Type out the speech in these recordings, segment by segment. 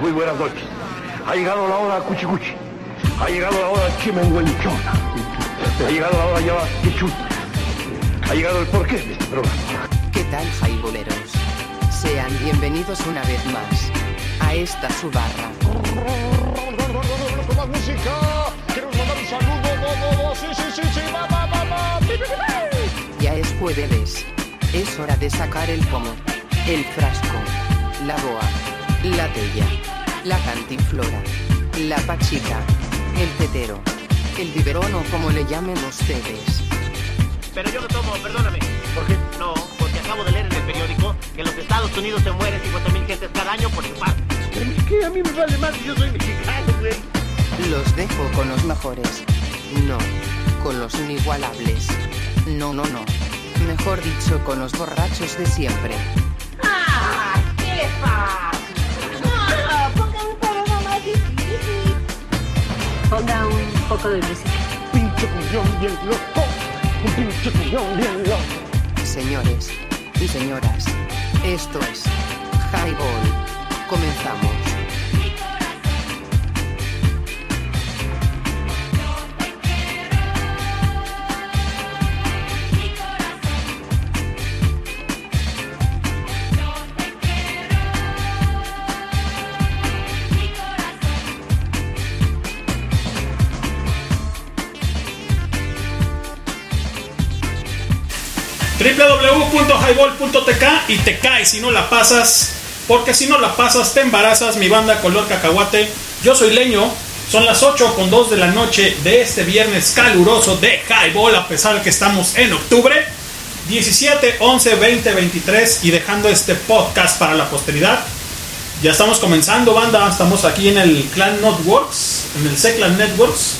Muy buenas noches. Ha llegado la hora cuchi cuchi. Ha llegado la hora chimenguenchón. Ha llegado la hora ya chichut. Ha llegado el porqué de este programa. ¿Qué tal, jaiboleros? Sean bienvenidos una vez más a esta su barra. Ya es jueves. Es hora de sacar el pomo, el frasco, la boa, la tella, la cantinflora, la pachica, el tetero, el biberón o como le llamen ustedes. Pero yo no tomo, perdóname. ¿Por qué? No, porque acabo de leer en el periódico que en los Estados Unidos se mueren 50.000 gentes cada año por chupar. Pero es que a mí me vale más si yo soy mexicano, güey. Los dejo con los mejores. No, con los inigualables. No, no, no. Mejor dicho, con los borrachos de siempre. Ponga Ponga un poco de música. Pinche cuñón bien loco. Un pinche cuñón bien loco. Señores y señoras, esto es Highball. Comenzamos. www.highball.tk y te cae si no la pasas, porque si no la pasas te embarazas, mi banda color cacahuate. Yo soy Leño, son las 8 con 2 de la noche de este viernes caluroso de Highball, a pesar de que estamos en octubre. 17, 11, 20, 23 y dejando este podcast para la posteridad. Ya estamos comenzando, banda. Estamos aquí en el Clan Networks, en el C-Clan Networks,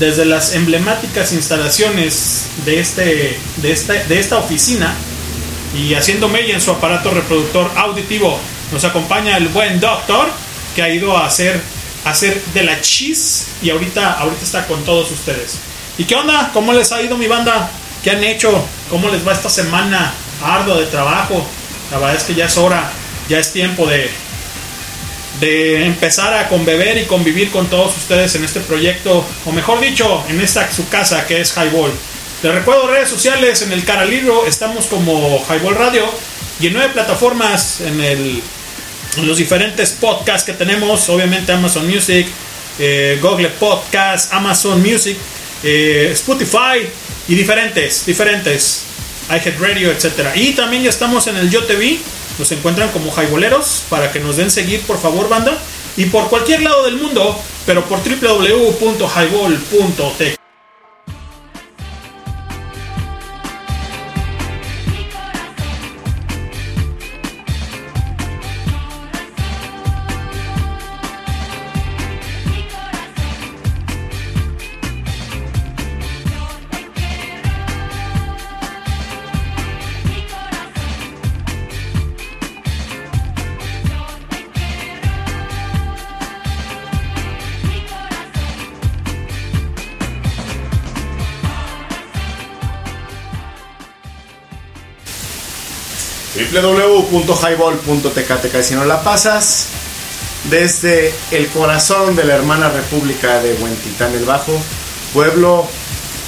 desde las emblemáticas instalaciones de, este, de, esta, de esta oficina y haciendo mella en su aparato reproductor auditivo. Nos acompaña el buen doctor que ha ido a hacer, a hacer de la cheese y ahorita, ahorita está con todos ustedes. ¿Y qué onda? ¿Cómo les ha ido mi banda? ¿Qué han hecho? ¿Cómo les va esta semana ardua de trabajo? La verdad es que ya es hora, ya es tiempo de, de empezar a conbeber y convivir con todos ustedes en este proyecto, o mejor dicho, en esta su casa que es Highball. Les recuerdo redes sociales, en el Caralibro estamos como Highball Radio y en nueve plataformas, en, el, los diferentes podcasts que tenemos, obviamente Amazon Music, eh, Google Podcast, Amazon Music, eh, Spotify y diferentes, diferentes, iHeartRadio, etcétera. Y también ya estamos en el YoTV, nos encuentran como Highboleros para que nos den seguir, por favor, banda. Y por cualquier lado del mundo, pero por www.highball.tk. www.highball.tk si no la pasas desde el corazón de la hermana república de Huentitán el Bajo pueblo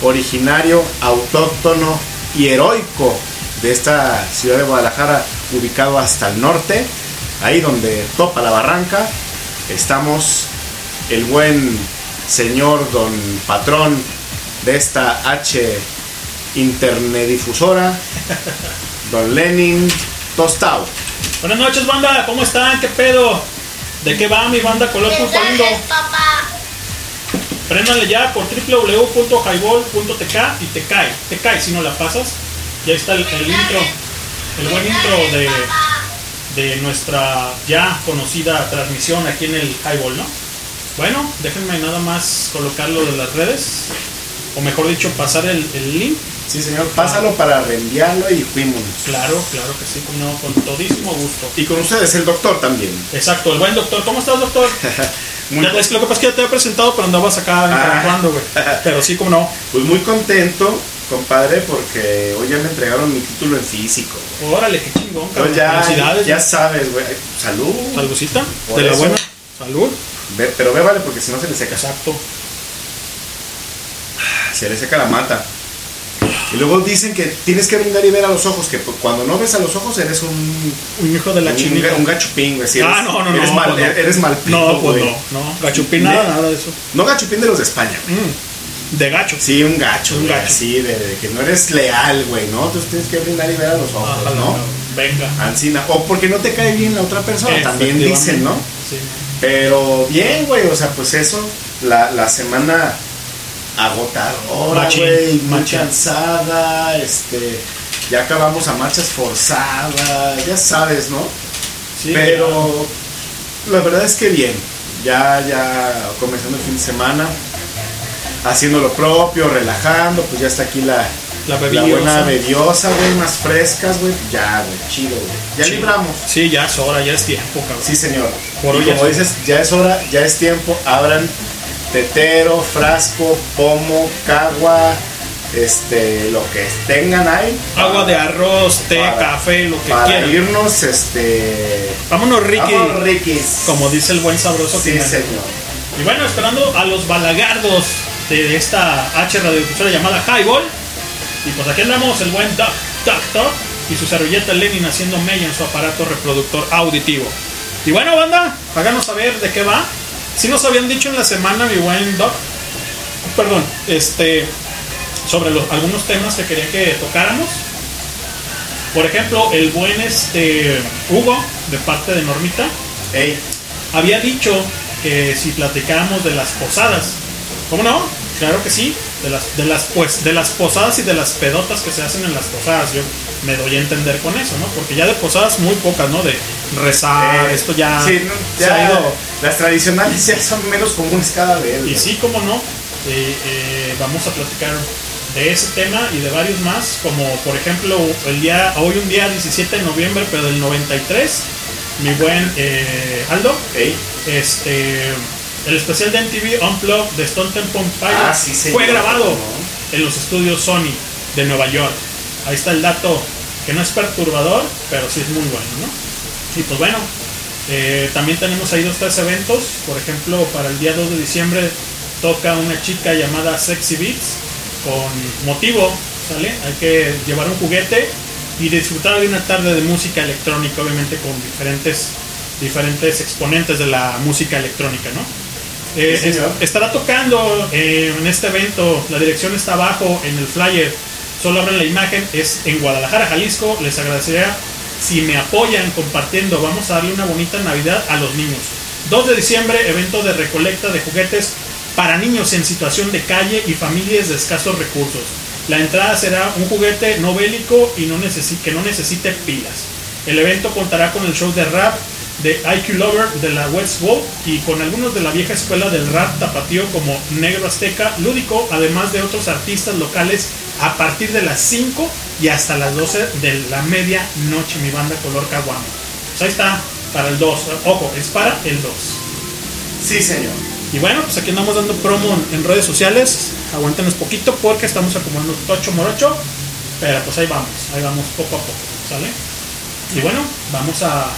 originario autóctono y heroico de esta ciudad de Guadalajara ubicado hasta el norte ahí donde topa la barranca estamos el buen señor don patrón de esta H internedifusora Don Lenin Tostado. Buenas noches, banda. ¿Cómo están? ¿Qué pedo? ¿De qué va mi banda Color Punto Lindo? Préndanle ya por www.highball.tk y te cae. Te cae si no la pasas. Ya está el, el intro. El buen intro de, de nuestra ya conocida transmisión aquí en el Highball, ¿no? Bueno, déjenme nada más colocarlo de las redes. O mejor dicho, pasar el, el link Sí, señor, pásalo para reenviarlo y fuimos. Claro, claro que sí, no, con todísimo gusto. Y con ustedes, el doctor también. Exacto, el buen doctor. ¿Cómo estás, doctor? Muy es que lo que pasa es que ya te había presentado, pero andabas acá Ah. jugando, güey. Pero sí, como no. Pues muy contento, compadre, porque hoy ya me entregaron mi título en físico. Órale, qué chingón, cabrón. Entonces ya, Felicidades. ya sabes, güey. Salud. Saludcita. Por De la buena. Salud. Ve- pero bébale porque si no se le seca. Exacto. Se le seca la mata. Y luego dicen que tienes que brindar y ver a los ojos, que pues, cuando no ves a los ojos eres un, Un hijo de la un, chinita. un gachupín, güey. si ah, eres- no, no, eres no. Mal, pues no. Eres mal No, pues güey. no, no. Gachupín, nada, nada de eso. No gachupín de los de España, güey. Mm, De gacho. Sí, un gacho, Un güey, gacho. así, de, de que no eres leal, güey, ¿no? Entonces tienes que brindar y ver a los ojos, ¿no? Venga. Ancina. O porque no te cae bien la otra persona, también dicen, ¿no? Sí. Pero bien, güey, o sea, pues eso, la, la semana agotadora, güey, muy cansada, este, ya acabamos a marchas forzadas, ya sabes, ¿no? Sí, Pero la verdad es que bien, ya, ya comenzando el fin de semana, haciendo lo propio, relajando, pues ya está aquí la, La la bebida. buena bebiosa, güey, más frescas, güey, ya, güey, chido, güey, ya libramos. Sí, ya es hora, ya es tiempo, cabrón. Sí, señor. Por y como es- dices, ya es hora, ya es tiempo. Abran tetero, frasco, pomo, cagua, este, lo que tengan ahí. Agua de arroz, té, Para- café, lo que Para quieran. irnos, este. Vámonos, Ricky. Vamos, Rikis. Como dice el buen sabroso. Sí, señor. Y bueno, esperando a los balagardos de esta H radiodifusora llamada Highball. Y pues aquí andamos el buen Duck, Duck, Duck y su servilleta Lenin haciendo mella en su aparato reproductor auditivo. Y bueno, banda, háganos saber de qué va. Si nos habían dicho en la semana, mi buen Duck, perdón, este, sobre los- algunos temas que quería que tocáramos. Por ejemplo, el buen este, Hugo, de parte de Normita, había dicho que si platicáramos de las posadas. ¿Cómo no? Claro que sí. De las, de las pues de las posadas y de las pedotas que se hacen en las posadas. Yo me doy a entender con eso, ¿no? Porque ya de posadas muy pocas, ¿no? De rezar, eh, esto ya, sí, no, se ya ha ido. Las tradicionales ya son menos comunes cada vez. Y sí, como no, eh, eh, vamos a platicar de ese tema y de varios más, como por ejemplo el día, hoy un día 17 de noviembre, pero del 93, mi buen eh, Aldo, este el especial de MTV Unplugged de Stone Temple Pilots Ah, sí, fue grabado ¿no? en los estudios Sony de Nueva York. Ahí está el dato que no es perturbador, pero sí es muy bueno, ¿no? Y pues bueno, eh, también tenemos ahí dos tres eventos. Por ejemplo, para el día 2 de diciembre toca una chica llamada Sexy Beats con motivo, ¿sale? Hay que llevar un juguete y disfrutar de una tarde de música electrónica, obviamente con diferentes diferentes exponentes de la música electrónica, ¿no? Eh, Sí, señor. es- estará tocando eh, en este evento, la dirección está abajo en el flyer, solo abren la imagen, es en Guadalajara, Jalisco, les agradecería si me apoyan compartiendo, vamos a darle una bonita Navidad a los niños. 2 de diciembre, evento de recolecta de juguetes para niños en situación de calle y familias de escasos recursos. La entrada será un juguete no bélico y no que no necesite pilas. El evento contará con el show de rap de IQ Lover de la West Wall y con algunos de la vieja escuela del rap tapatío como Negro Azteca, Lúdico, además de otros artistas locales a partir de las 5 y hasta las 12 de la media noche, mi banda color caguama. Pues ahí está, para el 2. Ojo, es para el 2. Sí, señor. Y bueno, pues aquí andamos dando promo en, en redes sociales. Aguántenos poquito porque estamos acumulando tocho morocho. Pero pues ahí vamos, ahí vamos poco a poco, ¿sale? Y bueno, vamos a.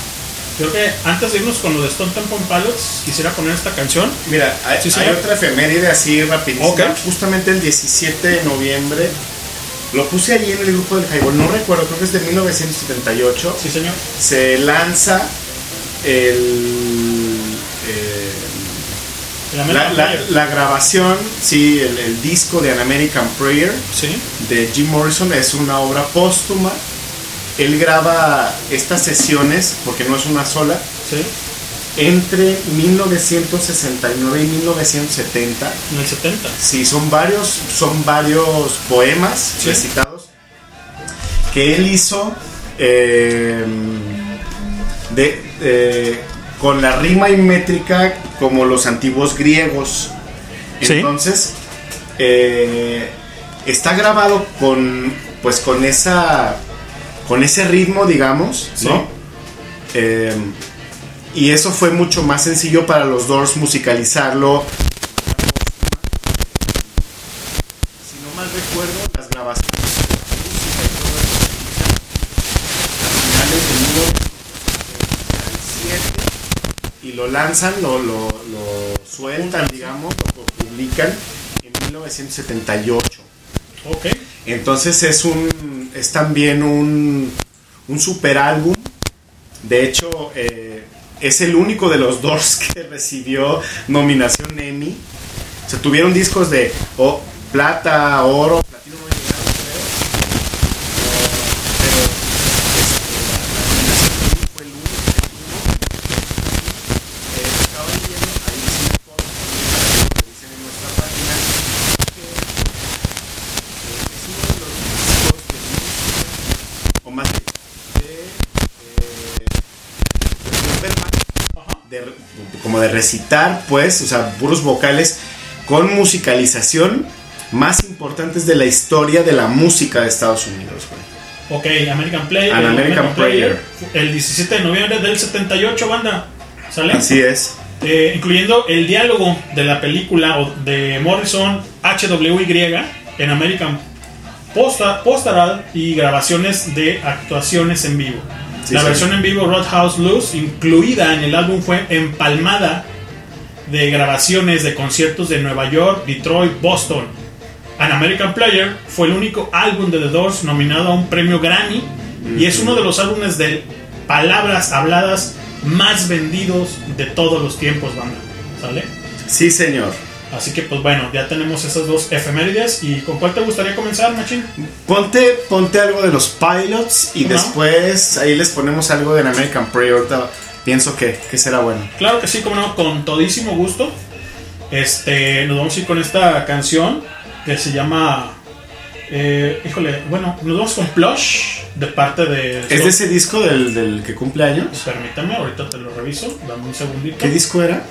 Creo que antes de irnos con lo de Stone Temple Pilots, quisiera poner esta canción. Mira, hay, Sí, hay otra efeméride así rapidísima. Justamente el 17 de noviembre. Lo puse allí en el grupo del Highball. No recuerdo, creo que es de 1978. Sí, señor. Se lanza el. eh, El la, grabación, sí, el, el disco de An American Prayer Sí, de Jim Morrison es una obra póstuma. Él graba estas sesiones, porque no es una sola, sí, entre 1969 y 1970. en el 70. Sí, son varios, son varios poemas Sí. recitados que él hizo eh, de, eh, con la rima y métrica como los antiguos griegos. Sí. Entonces, eh, está grabado con, pues, con esa, con ese ritmo, digamos, Sí. ¿no? Eh, y eso fue mucho más sencillo para los Doors musicalizarlo si no mal recuerdo, las grabaciones de la música y todo eso a finales de 1977 y lo lanzan, lo, lo, lo sueltan, digamos, lo publican en 1978. Ok. Entonces es un es también un, un super álbum. De hecho, eh, es el único de los Doors que recibió nominación Emmy. O sea, tuvieron discos de plata, oro, platino no llegaron, creo. Pero este, la nominación Emmy fue el único que tuvo. Eh, estaba leyendo, ahí dice un post, también lo dicen en nuestra página, que es uno de los discos de música, o más bien, de, eh, de Superman, de- como de recitar, pues, o sea, puros vocales con musicalización más importantes de la historia de la música de Estados Unidos, güey. Ok, American Player. An American Prayer. El 17 de noviembre del 78, banda. ¿Sale? Así es. Eh, incluyendo el diálogo de la película de Morrison HWY en American Posta- Postaral y grabaciones de actuaciones en vivo. Sí, la sí. versión en vivo Roadhouse Blues, incluida en el álbum, fue empalmada de grabaciones de conciertos de Nueva York, Detroit, Boston. An American Player fue el único álbum de The Doors nominado a un premio Grammy y es uno de los álbumes de palabras habladas más vendidos de todos los tiempos, banda. ¿Sale? Sí, señor. Así que pues bueno, ya tenemos esas dos efemérides y ¿con cuál te gustaría comenzar, Machín? Ponte, ponte algo de los pilots y después ahí les ponemos algo de American Prayer. Ahorita pienso que, que será bueno. Claro que sí, como no, con todísimo gusto. Este, nos vamos a ir con esta canción que se llama. eh, híjole, bueno, nos vamos con Plush de parte de. ¿Es de ese disco del, del que cumple años? Permítame, ahorita te lo reviso. Dame un segundito. ¿Qué disco era?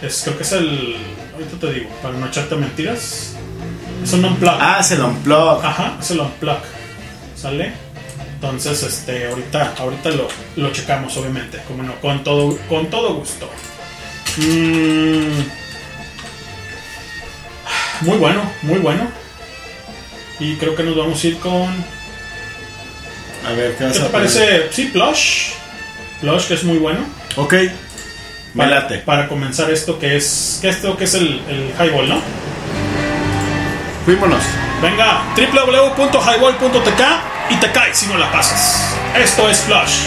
Es, creo que es el. Ahorita te digo, para no echarte mentiras. Es un unplug. Ah, es el Unplugged. Ajá, es el unplug. ¿Sale? Entonces, este, ahorita, ahorita lo, lo checamos, obviamente. Como no, con todo, con todo gusto. Mm. Muy bueno, muy bueno. Y creo que nos vamos a ir con. A ver, ¿qué vas ¿Qué te parece? Sí, Plush. Plush, que es muy bueno. Ok. Me Para, late. para comenzar esto que es. que esto que es el, el highball, ¿no? Fuímonos. Venga, www.highball.tk y te caes si no la pasas. Esto es Flush.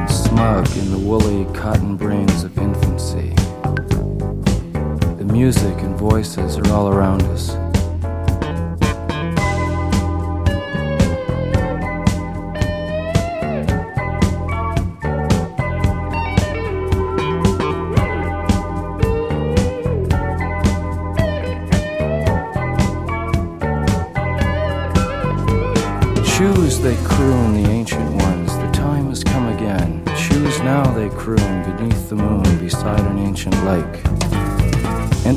smug in the woolly cotton brains of infancy. The music and voices are all around us.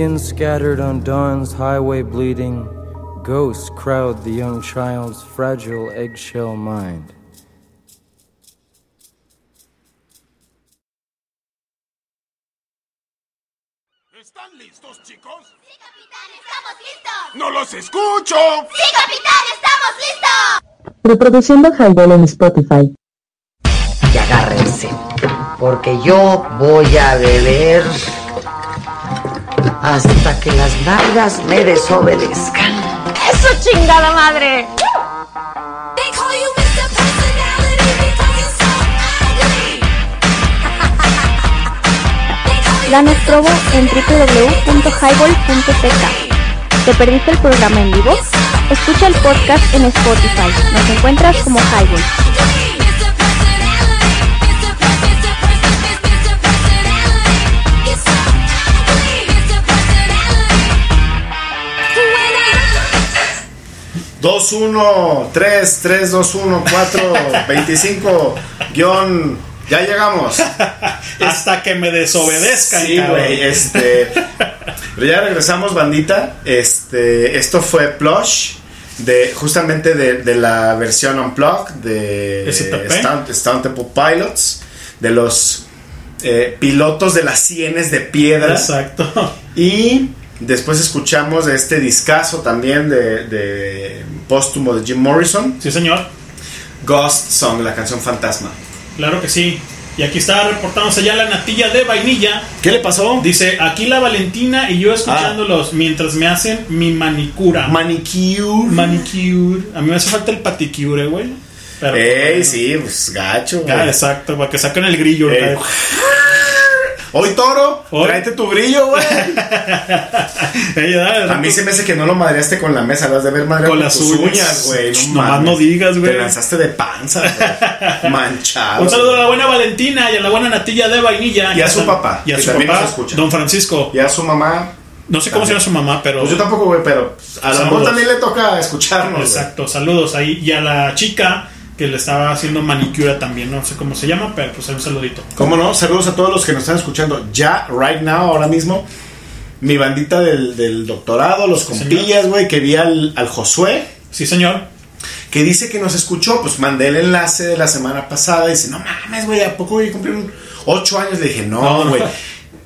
Indians scattered on dawn's highway bleeding, ghosts crowd the young child's fragile eggshell mind. ¿Están listos, chicos? ¡Sí, capitán! ¡Estamos listos! ¡No los escucho! ¡Sí, capitán! ¡Estamos listos! Reproduciendo Highball en Spotify. Y agárrense, porque yo voy a beber hasta que las nalgas me desobedezcan. ¡Eso chingada madre! Danos probo en www.highball.tk. ¿Te perdiste el programa en vivo? Escucha el podcast en Spotify. Nos encuentras como Highball. Dos, uno, tres, tres, dos, uno, cuatro, veinticinco, guion, ya llegamos. Hasta que me desobedezcan, Sí, güey, este. Pero ya regresamos, bandita. Este, esto fue Plush, de, justamente de, de la versión Unplugged de. Stunt, Stunt Temple Pilots, de los eh, pilotos de las sienes de piedra. Exacto. Y después escuchamos este discazo también de, de póstumo de Jim Morrison. Sí, señor. Ghost Song, la canción fantasma. Claro que sí. Y aquí está reportándose ya la natilla de vainilla. ¿Qué le pasó? Dice, aquí la Valentina y yo escuchándolos mientras me hacen mi manicura. Manicure. Manicure. A mí me hace falta el paticure, güey. Pero- Ey, sí, pues gacho, Ah, güey. exacto, para que saquen el grillo. Ey. güey. Hoy toro, Hoy. tráete tu brillo, güey. A mí se me hace que no lo madreaste con la mesa, lo has de ver madreado Con las tus uñas. güey. No Nomás no digas, güey. Te lanzaste de panza, güey. Manchado. Un saludo a la buena Valentina y a la buena natilla de vainilla. Y a su papá, Y a su papá, don Francisco. Y a su mamá. No sé cómo se llama su mamá, pero... Pues yo tampoco, güey, pero a lo mejor Saludos. también le toca escucharnos. Exacto, saludos ahí. Y a la chica que le estaba haciendo manicura también, no sé cómo se llama, pero pues un saludito. ¿Cómo no? Saludos a todos los que nos están escuchando ya, right now, ahora mismo. Mi bandita del, del doctorado, los compillas, güey, que vi al, al Josué, Sí, señor. que dice que nos escuchó. Pues mandé el enlace de la semana pasada. Y dice, no mames, güey, ¿a poco voy a cumplir ocho años? Le dije, no, No. güey.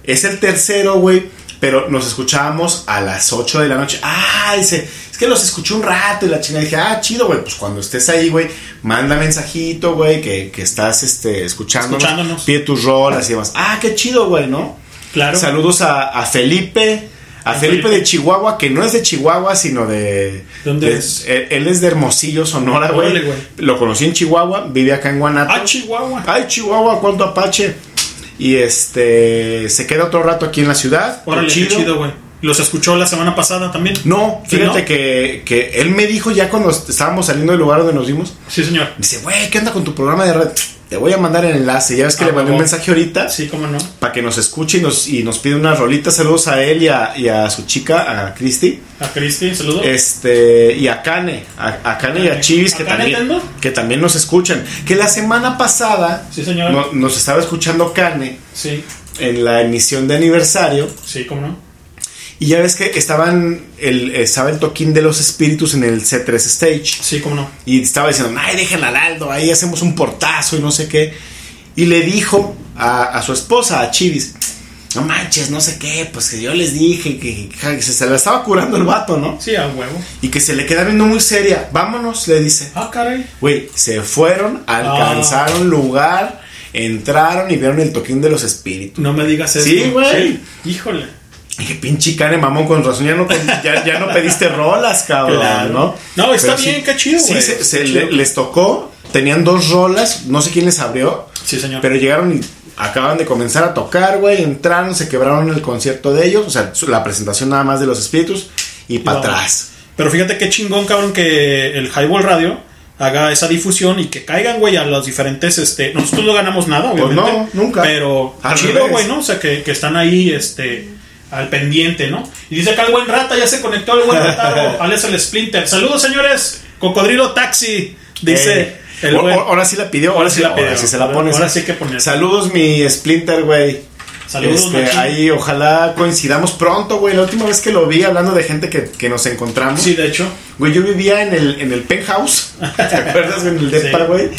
Es el tercero, güey. Pero nos escuchábamos a las 8 de la noche. Ah, dice, es que los escuché un rato y la chingada. Dije, ah, chido, güey. Pues cuando estés ahí, güey, manda mensajito, güey, que, que estás este, escuchándonos. Escuchándonos. Pide tus rolas y demás. Ah, qué chido, güey, ¿no? Claro. Saludos a, a Felipe. A Felipe, Felipe. de Chihuahua, que no es de Chihuahua, sino de. ¿Dónde de- es? Él, él es de Hermosillo, Sonora, güey. Lo conocí en Chihuahua, vive acá en Guanato. Ah, Chihuahua. Ay, Chihuahua, cuánto apache. Y este. Se queda otro rato aquí en la ciudad. Órale, chido, güey. Los escuchó la semana pasada también. No, ¿Sí, fíjate no? Que, que él me dijo ya cuando estábamos saliendo del lugar donde nos vimos. Sí, señor. Dice, güey, ¿qué onda con tu programa de radio? Te voy a mandar el enlace. Ya ves que Ah, le mandé un mensaje ahorita. Sí, cómo no. Para que nos escuche y nos, y nos pide unas rolitas. Saludos a él y a, y a su chica, a Cristi. A Cristi, saludos. Este, y a Kane, a, a Kane y a Chivis, que ¿A Kane también, Tendo? que también nos escuchan. Que la semana pasada Sí, señor. no- nos estaba escuchando Kane Sí, en la emisión de aniversario. sí, cómo no. Y ya ves que estaban el, estaba el toquín de los espíritus en el C3 Stage. Sí, cómo no. Y estaba diciendo, ay, déjenla al Aldo, ahí hacemos un portazo y no sé qué. Y le dijo a, a su esposa, a Chivis, no manches, no sé qué, pues que yo les dije que, que se, se la estaba curando el vato, ¿no? Sí, a huevo. Y que se le queda viendo muy seria. Vámonos, le dice. Ah, caray. Güey, se fueron, alcanzaron lugar, entraron y vieron el toquín de los espíritus. No me digas eso. Sí, güey. Sí, Híjole. Dije, pinche cane mamón, con razón, ya no, ya, ya no pediste rolas, cabrón, Claro. ¿no? No, está Pero bien, qué chido, Sí, güey. se- Está se chido. le- les tocó, tenían dos rolas, no sé quién les abrió, Sí, señor. pero llegaron y acaban de comenzar a tocar, güey, entraron, se quebraron el concierto de ellos, o sea, la presentación nada más de los espíritus, y para atrás. Pero fíjate qué chingón, cabrón, que el Highball Radio haga esa difusión y que caigan, güey, a los diferentes, este... Nosotros no ganamos nada, Pues obviamente. no, nunca. Pero Al chido, güey, ¿no? O sea, que, que están ahí, este... Al pendiente, ¿no? Y dice acá el buen rata, ya se conectó el buen rataro, alias el Splinter. Saludos, señores. Cocodrilo Taxi, dice Eh, el buen... ahora sí la pidió, Ahora ahora, sí la pidió. ahora sí se la pones. ahora sí que poner. Saludos, mi Splinter, güey. Saludos, Este, ahí ojalá coincidamos pronto, güey. La última vez que lo vi hablando de gente que, que nos encontramos. Sí, de hecho. Güey, yo vivía en el, en el penthouse. ¿Te acuerdas? En el depa, Sí. güey.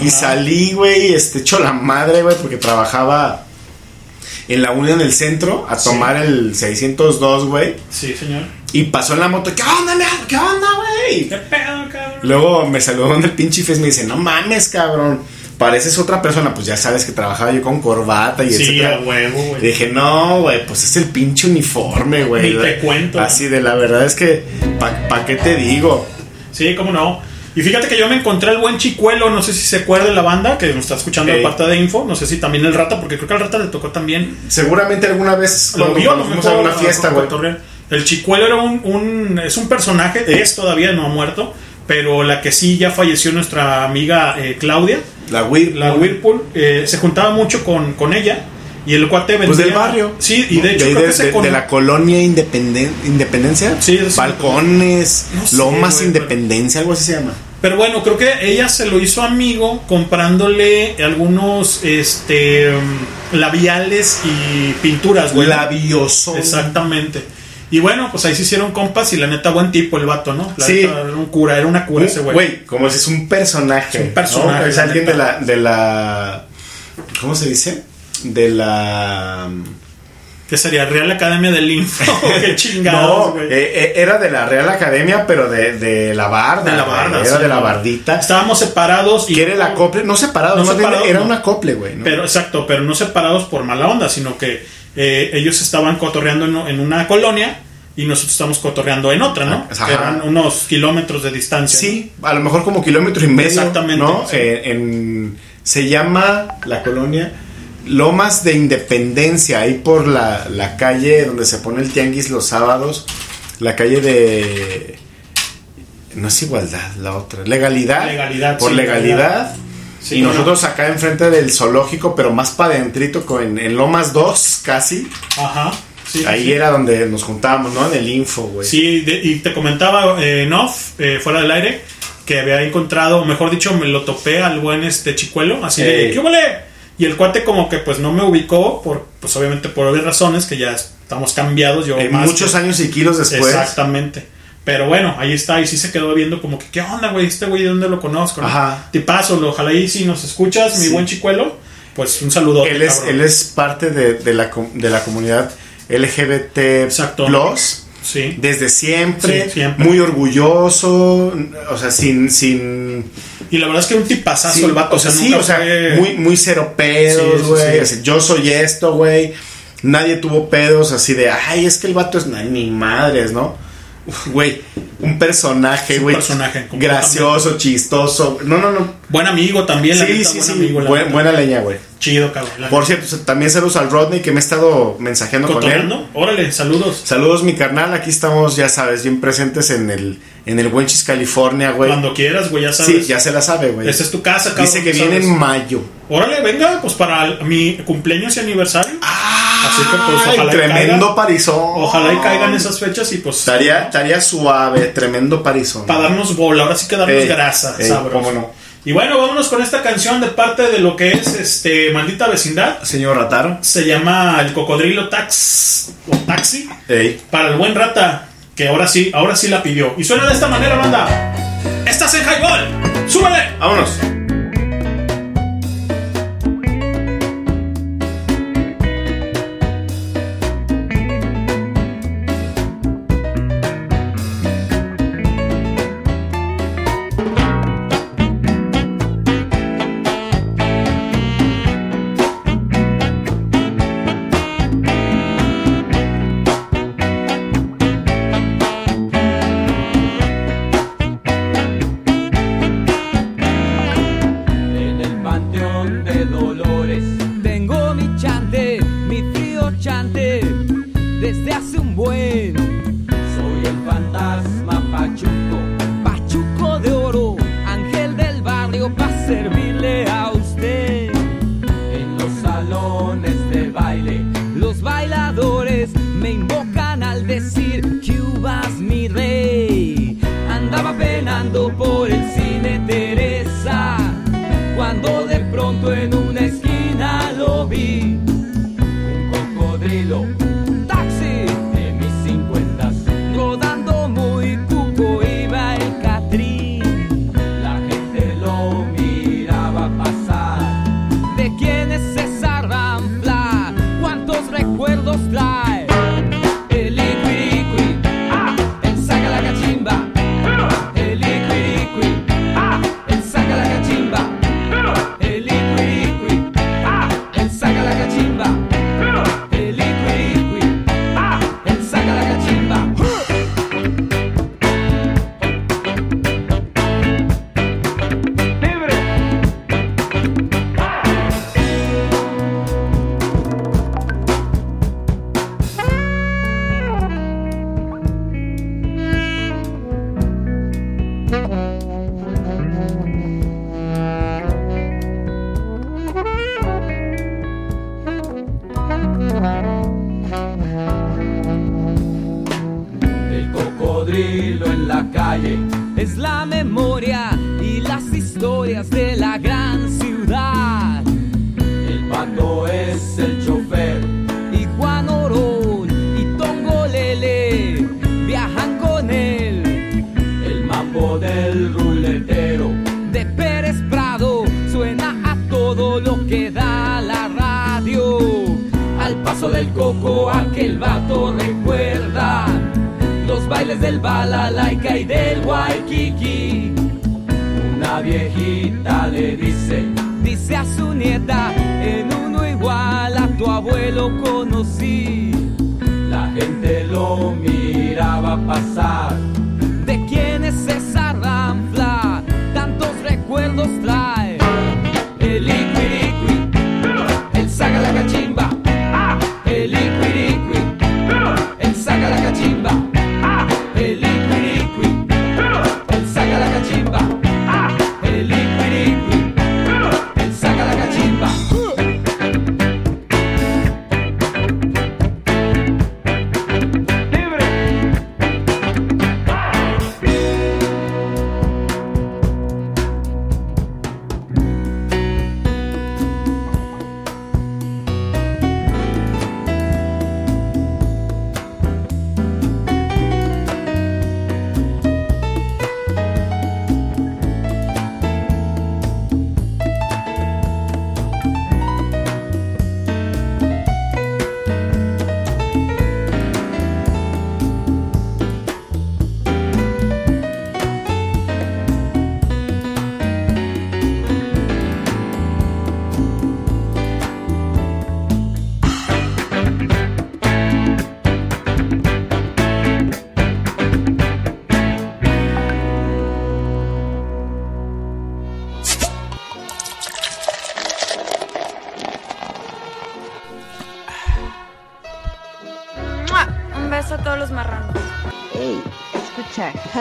Y salí, güey, este, hecho la madre, güey, porque trabajaba en la UNA en el centro a Sí. tomar el 602, güey. Sí, señor. Y pasó en la moto, ¿qué onda, Leandro? ¿Qué onda, güey? ¿Qué pedo, cabrón? Luego me saludó en el pinche Fes, me dice, no mames, cabrón. Pareces otra persona, pues ya sabes que trabajaba yo con corbata y Sí, etcétera. huevo, güey. dije, no, güey, pues es el pinche uniforme, güey. Ni te cuento. Así de la verdad es que, ¿pa, pa qué te digo? Sí, cómo no. Y fíjate que yo me encontré al buen Chicuelo, no sé si se acuerda de la banda que nos está escuchando Ey. de parte de info, no sé si también el Rata, porque creo que al Rata le tocó también. Seguramente alguna vez Lo cuando, vio, cuando fuimos a una fiesta, güey. El Chicuelo era un, un- es un personaje, es todavía no ha muerto, pero la que sí ya falleció nuestra amiga eh, Claudia, La Whirlpool. la Whirlpool, eh, se juntaba mucho con, con ella y el cuate vendía. Pues del barrio. Sí, y de hecho de, creo de- que se de- con- de la colonia Independen- Independencia. Sí, sí. Balcones, No sé, Lomas güey, Independencia, algo así se llama. Pero bueno, creo que ella se lo hizo amigo comprándole algunos este labiales y pinturas, güey. Labioso. Exactamente. Y bueno, pues ahí se hicieron compas y la neta buen tipo el vato, ¿no? La Sí. neta, era un cura, era una cura ese güey. Güey, como si es un personaje. Es un personaje, ¿no? Es alguien de la, de la. ¿Cómo se dice? De la. ¿Qué sería? Real Academia del Info. Qué chingados, No, eh, eh, era de la Real Academia, pero de, de la barda. De la barda, Era sí, de la bardita. Estábamos separados y Que era el acople, no separados, No era no. un acople, güey. ¿no? Pero exacto, pero no separados por mala onda, sino que eh, ellos estaban cotorreando en, en una colonia y nosotros estamos cotorreando en otra, ¿no? Ah, Ajá. Que eran unos kilómetros de distancia. Sí, a lo mejor como kilómetro y medio. Exactamente, ¿no? sí. Eh, en- se llama la colonia Lomas de Independencia, ahí por la, la calle donde se pone el tianguis los sábados. La calle de. No es igualdad, la otra. Legalidad. Legalidad, Por sí, legalidad. legalidad. Sí, y nosotros acá enfrente del zoológico, pero más para adentrito, en Lomas 2 casi. Ajá. sí, ahí sí. era donde nos juntábamos, ¿no? En el info, güey. Sí, de- y te comentaba eh, en off, eh, fuera del aire, que había encontrado, mejor dicho, me lo topé al buen este chicuelo, así de, Ey. ¿qué huele? Y el cuate como que pues no me ubicó, por, pues obviamente por obvias razones, que ya estamos cambiados, yo Eh, más muchos que- años y kilos después. Exactamente. Pero bueno, ahí está, y sí se quedó viendo como que, ¿qué onda, güey? Este güey, ¿de dónde lo conozco? no? Ajá. Tipazo, lo- ojalá y si nos escuchas, mi buen chicuelo, pues un saludo. Él es, él es parte de, de la, de la comunidad LGBT Exacto. Plus. Sí. Desde siempre, Sí, siempre. muy orgulloso, o sea, sin, sin, Y la verdad es que un tipazazo sí, el vato, o sea, sí, o sea, fue- muy, muy cero pedos, güey, yo soy esto, güey, nadie tuvo pedos así de, ay, es que el vato es ni madres, ¿no? Güey, un personaje, un güey, personaje, gracioso, chistoso, no, no, no, Buen amigo también, la sí, neta, sí, buen sí, amigo, la buen- neta. buena leña, güey. Chido, cabrón. Por cierto, también saludos al Rodney que me he estado mensajeando con él. Órale, saludos. Saludos, mi carnal. Aquí estamos, ya sabes, bien presentes en el, en el Wenchis, California, güey. Cuando quieras, güey, ya sabes. Sí, ya se la sabe, güey. Esta es tu casa, cabrón. Dice que viene sabes. en mayo. Órale, venga, pues para mi cumpleaños y aniversario. Así que pues ojalá tremendo parizón. Ojalá y caigan esas fechas y pues Estaría, estaría suave, tremendo parizón. para darnos bola, ahora sí que darnos Ey, grasa, ey, cómo no. Y bueno, vámonos con esta canción de parte de lo que es este maldita vecindad. Señor Rataro. Se llama El Cocodrilo Tax o Taxi Ey. para el buen rata que ahora sí, ahora sí la pidió. Y suena de esta manera, banda. Estás en Highball. Súbele. Vámonos.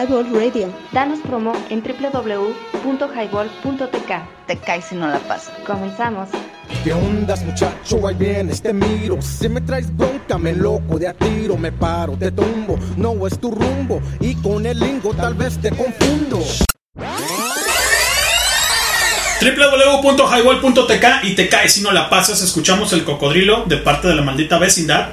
Highball Radio. Danos promo en www.highball.tk. Te caes si no la pasas. Comenzamos. ¿Qué ondas, muchacho? Ahí vienes, te miro. Si me traes bronca, me loco de a tiro. Me paro, te tumbo. No es tu rumbo. Y con el lingo tal vez te confundo. www.highball.tk y te caes si no la pasas. Escuchamos el cocodrilo de parte de la maldita vecindad.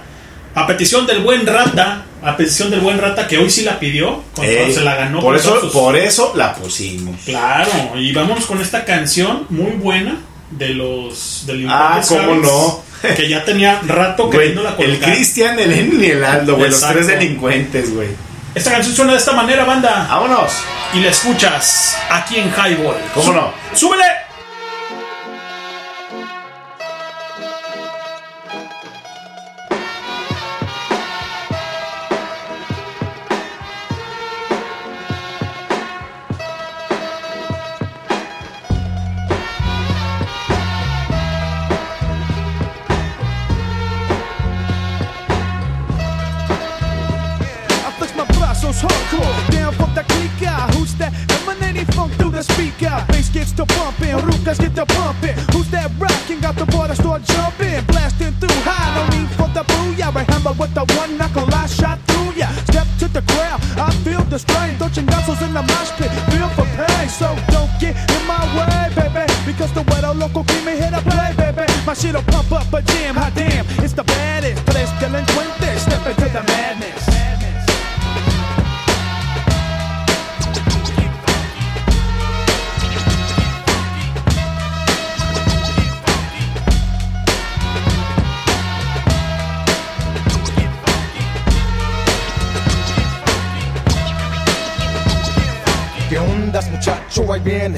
A petición del buen rata, a petición del buen rata que hoy sí la pidió, cuando Ey, se la ganó. por eso, sus- por eso la pusimos. Claro, y vamos con esta canción muy buena de los del Ah, cómo no. que ya tenía rato queriéndola el colocar. Cristian, el Eni y el Aldo, güey, los tres delincuentes, güey. Esta canción suena de esta manera, banda. Vámonos. Y la escuchas aquí en Highball. ¿Cómo no? ¡Súbele!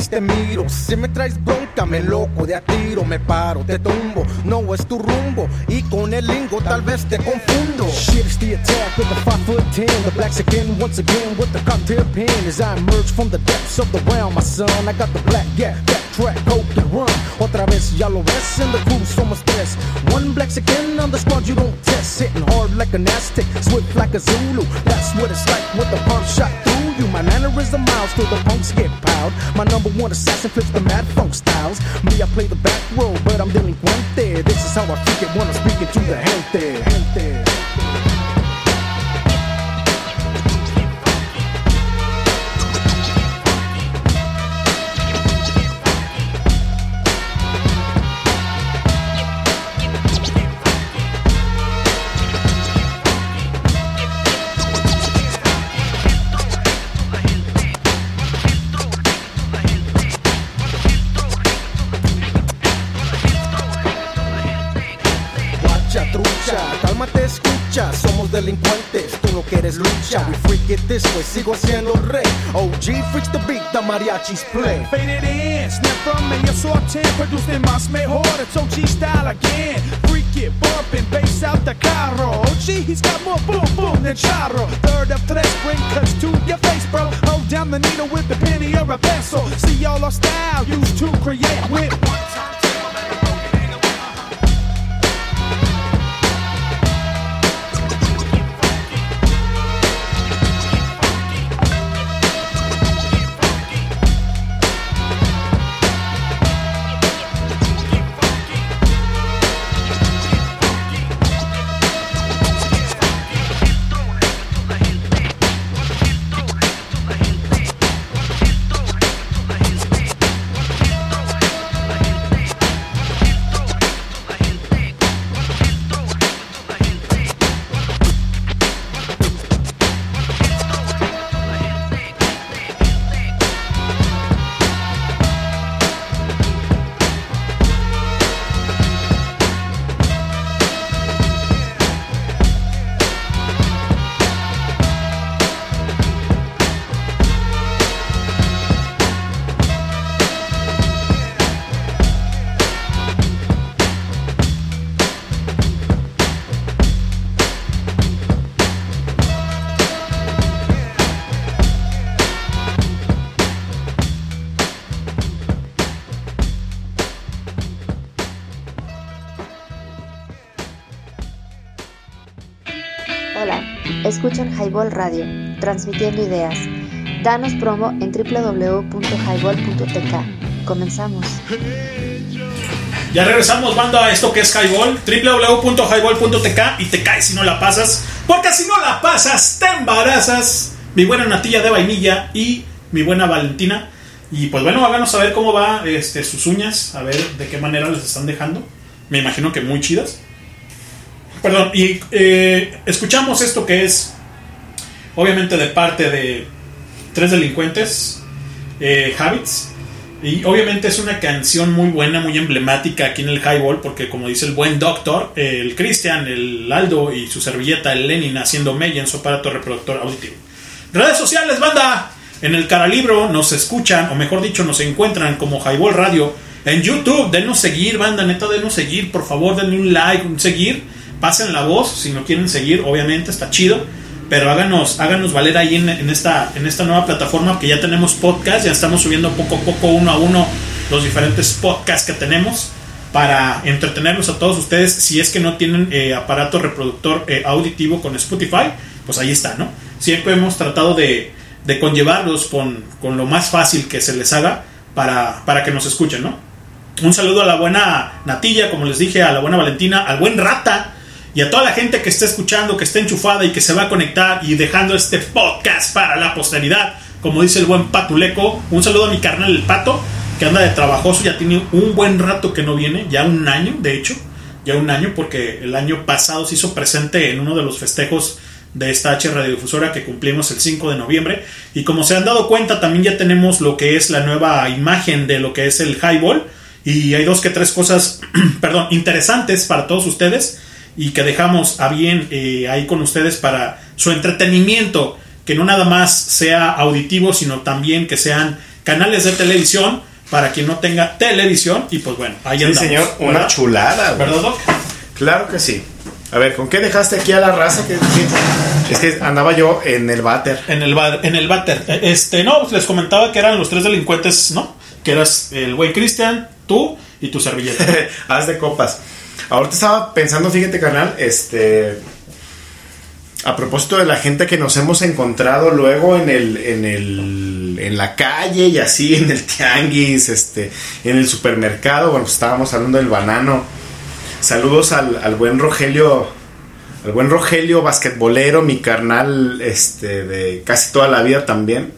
Ahí te miro. Si me traes bronca, me loco de a tiro. Me paro, te tumbo. No es tu rumbo. Y con el lingo tal vez te confundo. Shit is the attack with the 5 foot 10. The blacks again, once again with the cocktail pen. As I emerge from the depths of the realm, my son. I got the black gap, that track, hope to run. Otra vez, ya lo ves in the crew, somos tres. One black's again on the squad, you don't test. Hitting hard like an Aztec, swift like a Zulu. That's what it's like with the pump shot through you. My mannerism miles till the punks get piled. My number one assassin flips the mad funk styles. Me, I play the escucha, somos delincuentes, tú no quieres lucha. We freak it this way, sigo siendo rey. OG freaks the beat, the mariachis play. Faded in, snap from medio sorten, produced en más mejor, it's OG style again. Freak it, bumping, bass out the carro. OG, he's got more boom boom than charro. Third of tres, bring cuts to your face, bro. Hold down the needle with the penny or a pencil. See all our style used to create with one time. Radio, transmitiendo ideas. Danos promo en www.highball.tk. Comenzamos. Ya regresamos, banda, a esto que es Highball. www.highball.tk y te caes si no la pasas. Porque si no la pasas, te embarazas. Mi buena natilla de vainilla y mi buena Valentina. Y pues bueno, háganos saber cómo va este, sus uñas. A ver de qué manera les están dejando. Me imagino que muy chidas. Perdón, y eh, escuchamos esto que es, obviamente, de parte de tres delincuentes, eh, Habits. Y obviamente es una canción muy buena, muy emblemática aquí en el Highball, porque como dice el buen doctor, el Cristian, el Aldo y su servilleta, el Lenin, haciendo mella en su aparato reproductor auditivo. Redes sociales, banda. En el Caralibro nos escuchan, o mejor dicho, nos encuentran como Highball Radio. En YouTube, denos seguir, banda, neta, denos seguir. Por favor, denle un like, un seguir. Pasen la voz, si no quieren seguir, obviamente está chido. Pero háganos, háganos valer ahí en, esta, en esta nueva plataforma que ya tenemos podcast. Ya estamos subiendo poco a poco, uno a uno, los diferentes podcasts que tenemos para entretenerlos a todos ustedes. Si es que no tienen eh, aparato reproductor eh, auditivo con Spotify, pues ahí está, ¿no? Siempre hemos tratado de, de conllevarlos con, con, lo más fácil que se les haga para, para que nos escuchen, ¿no? Un saludo a la buena Natilla, como les dije, a la buena Valentina, al buen Rata y a toda la gente que está escuchando, que está enchufada y que se va a conectar y dejando este podcast para la posteridad. Como dice el buen Patuleco, un saludo a mi carnal el Pato, que anda de trabajoso, ya tiene un buen rato que no viene, ya un año, de hecho, ya un año, porque el año pasado se hizo presente en uno de los festejos de esta H radiodifusora que cumplimos el 5 de noviembre. Y como se han dado cuenta, también ya tenemos lo que es la nueva imagen de lo que es el highball. Y hay dos que tres cosas, perdón, interesantes para todos ustedes y que dejamos a bien eh, ahí con ustedes para su entretenimiento, que no nada más sea auditivo, sino también que sean canales de televisión para quien no tenga televisión. Y pues bueno, ahí sí, andamos. señor, una ¿verdad? chulada. güey. ¿Verdad, Doc? Claro que sí. A ver, ¿con qué dejaste aquí a la raza? Que, es que andaba yo en el váter. En el, bar, en el váter. Eh, Este, no, pues les comentaba que eran los tres delincuentes, ¿no? Que eras el güey Cristian, tú y tu servilleta. Haz de copas. Ahorita estaba pensando, fíjate, carnal, este. A propósito de la gente que nos hemos encontrado luego en el, en el, en la calle y así, en el tianguis, este, en el supermercado, bueno, pues estábamos hablando del banano. Saludos al, al buen Rogelio, al buen Rogelio basquetbolero, mi carnal, este, de casi toda la vida también.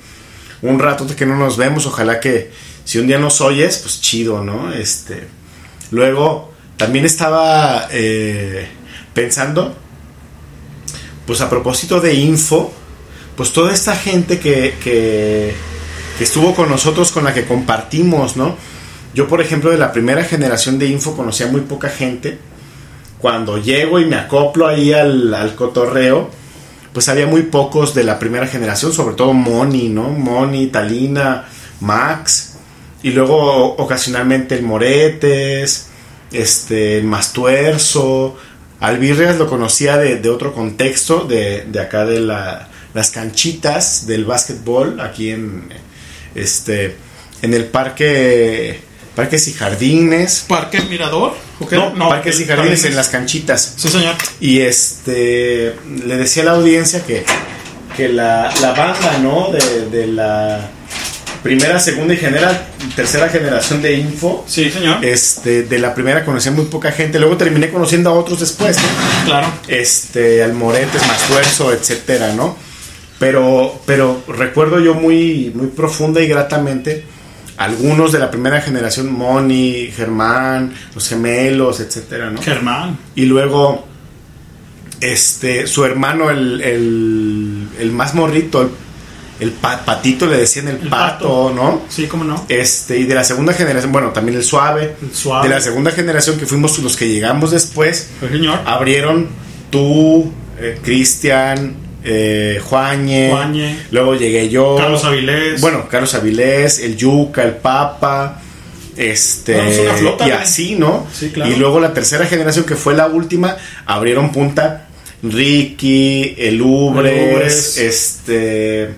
Un rato que no nos vemos, ojalá que si un día nos oyes, pues chido, ¿no? Este, luego también estaba eh, pensando, pues a propósito de info, pues toda esta gente que, que, que estuvo con nosotros, con la que compartimos, ¿no? Yo, por ejemplo, de la primera generación de info conocía muy poca gente. cuando llego y me acoplo ahí al, al cotorreo, pues había muy pocos de la primera generación, sobre todo Moni, ¿no? Moni, Talina, Max, y luego ocasionalmente el Moretes, este, el Mastuerzo, Albirrias lo conocía de, de otro contexto, de, de acá de la, las canchitas del básquetbol, aquí en, este, en el parque, parques y jardines. ¿Parque Mirador? ¿O qué? No, parques y jardines. en las canchitas. Sí, señor. Y este le decía a la audiencia que, que la, la banda, ¿no? De, de la primera, segunda y genera, tercera generación de Info. Sí, señor. Este, de la primera conocí a muy poca gente. Luego terminé conociendo a otros después, ¿no? Claro. Este, al Moretes, Mastuerzo, etcétera, ¿no? Pero, pero recuerdo yo muy, muy profunda y gratamente algunos de la primera generación, Moni, Germán, los gemelos, etcétera, ¿no? Germán. Y luego, este, su hermano, el, el, el más morrito, el, el pa- patito, le decían el, pato, ¿no? Sí, cómo no. Este, y de la segunda generación, bueno, también el suave. suave. De la segunda generación que fuimos los que llegamos después, Sí, señor. abrieron tú, eh, Cristian, eh, Juañe, Juañe. luego llegué yo. Carlos Avilés. Bueno, Carlos Avilés, el Yuca, el Papa. Este, Bueno, flota, y así, ¿no? Sí, claro. Y luego la tercera generación, que fue la última, abrieron punta Ricky, el El Ubres. este,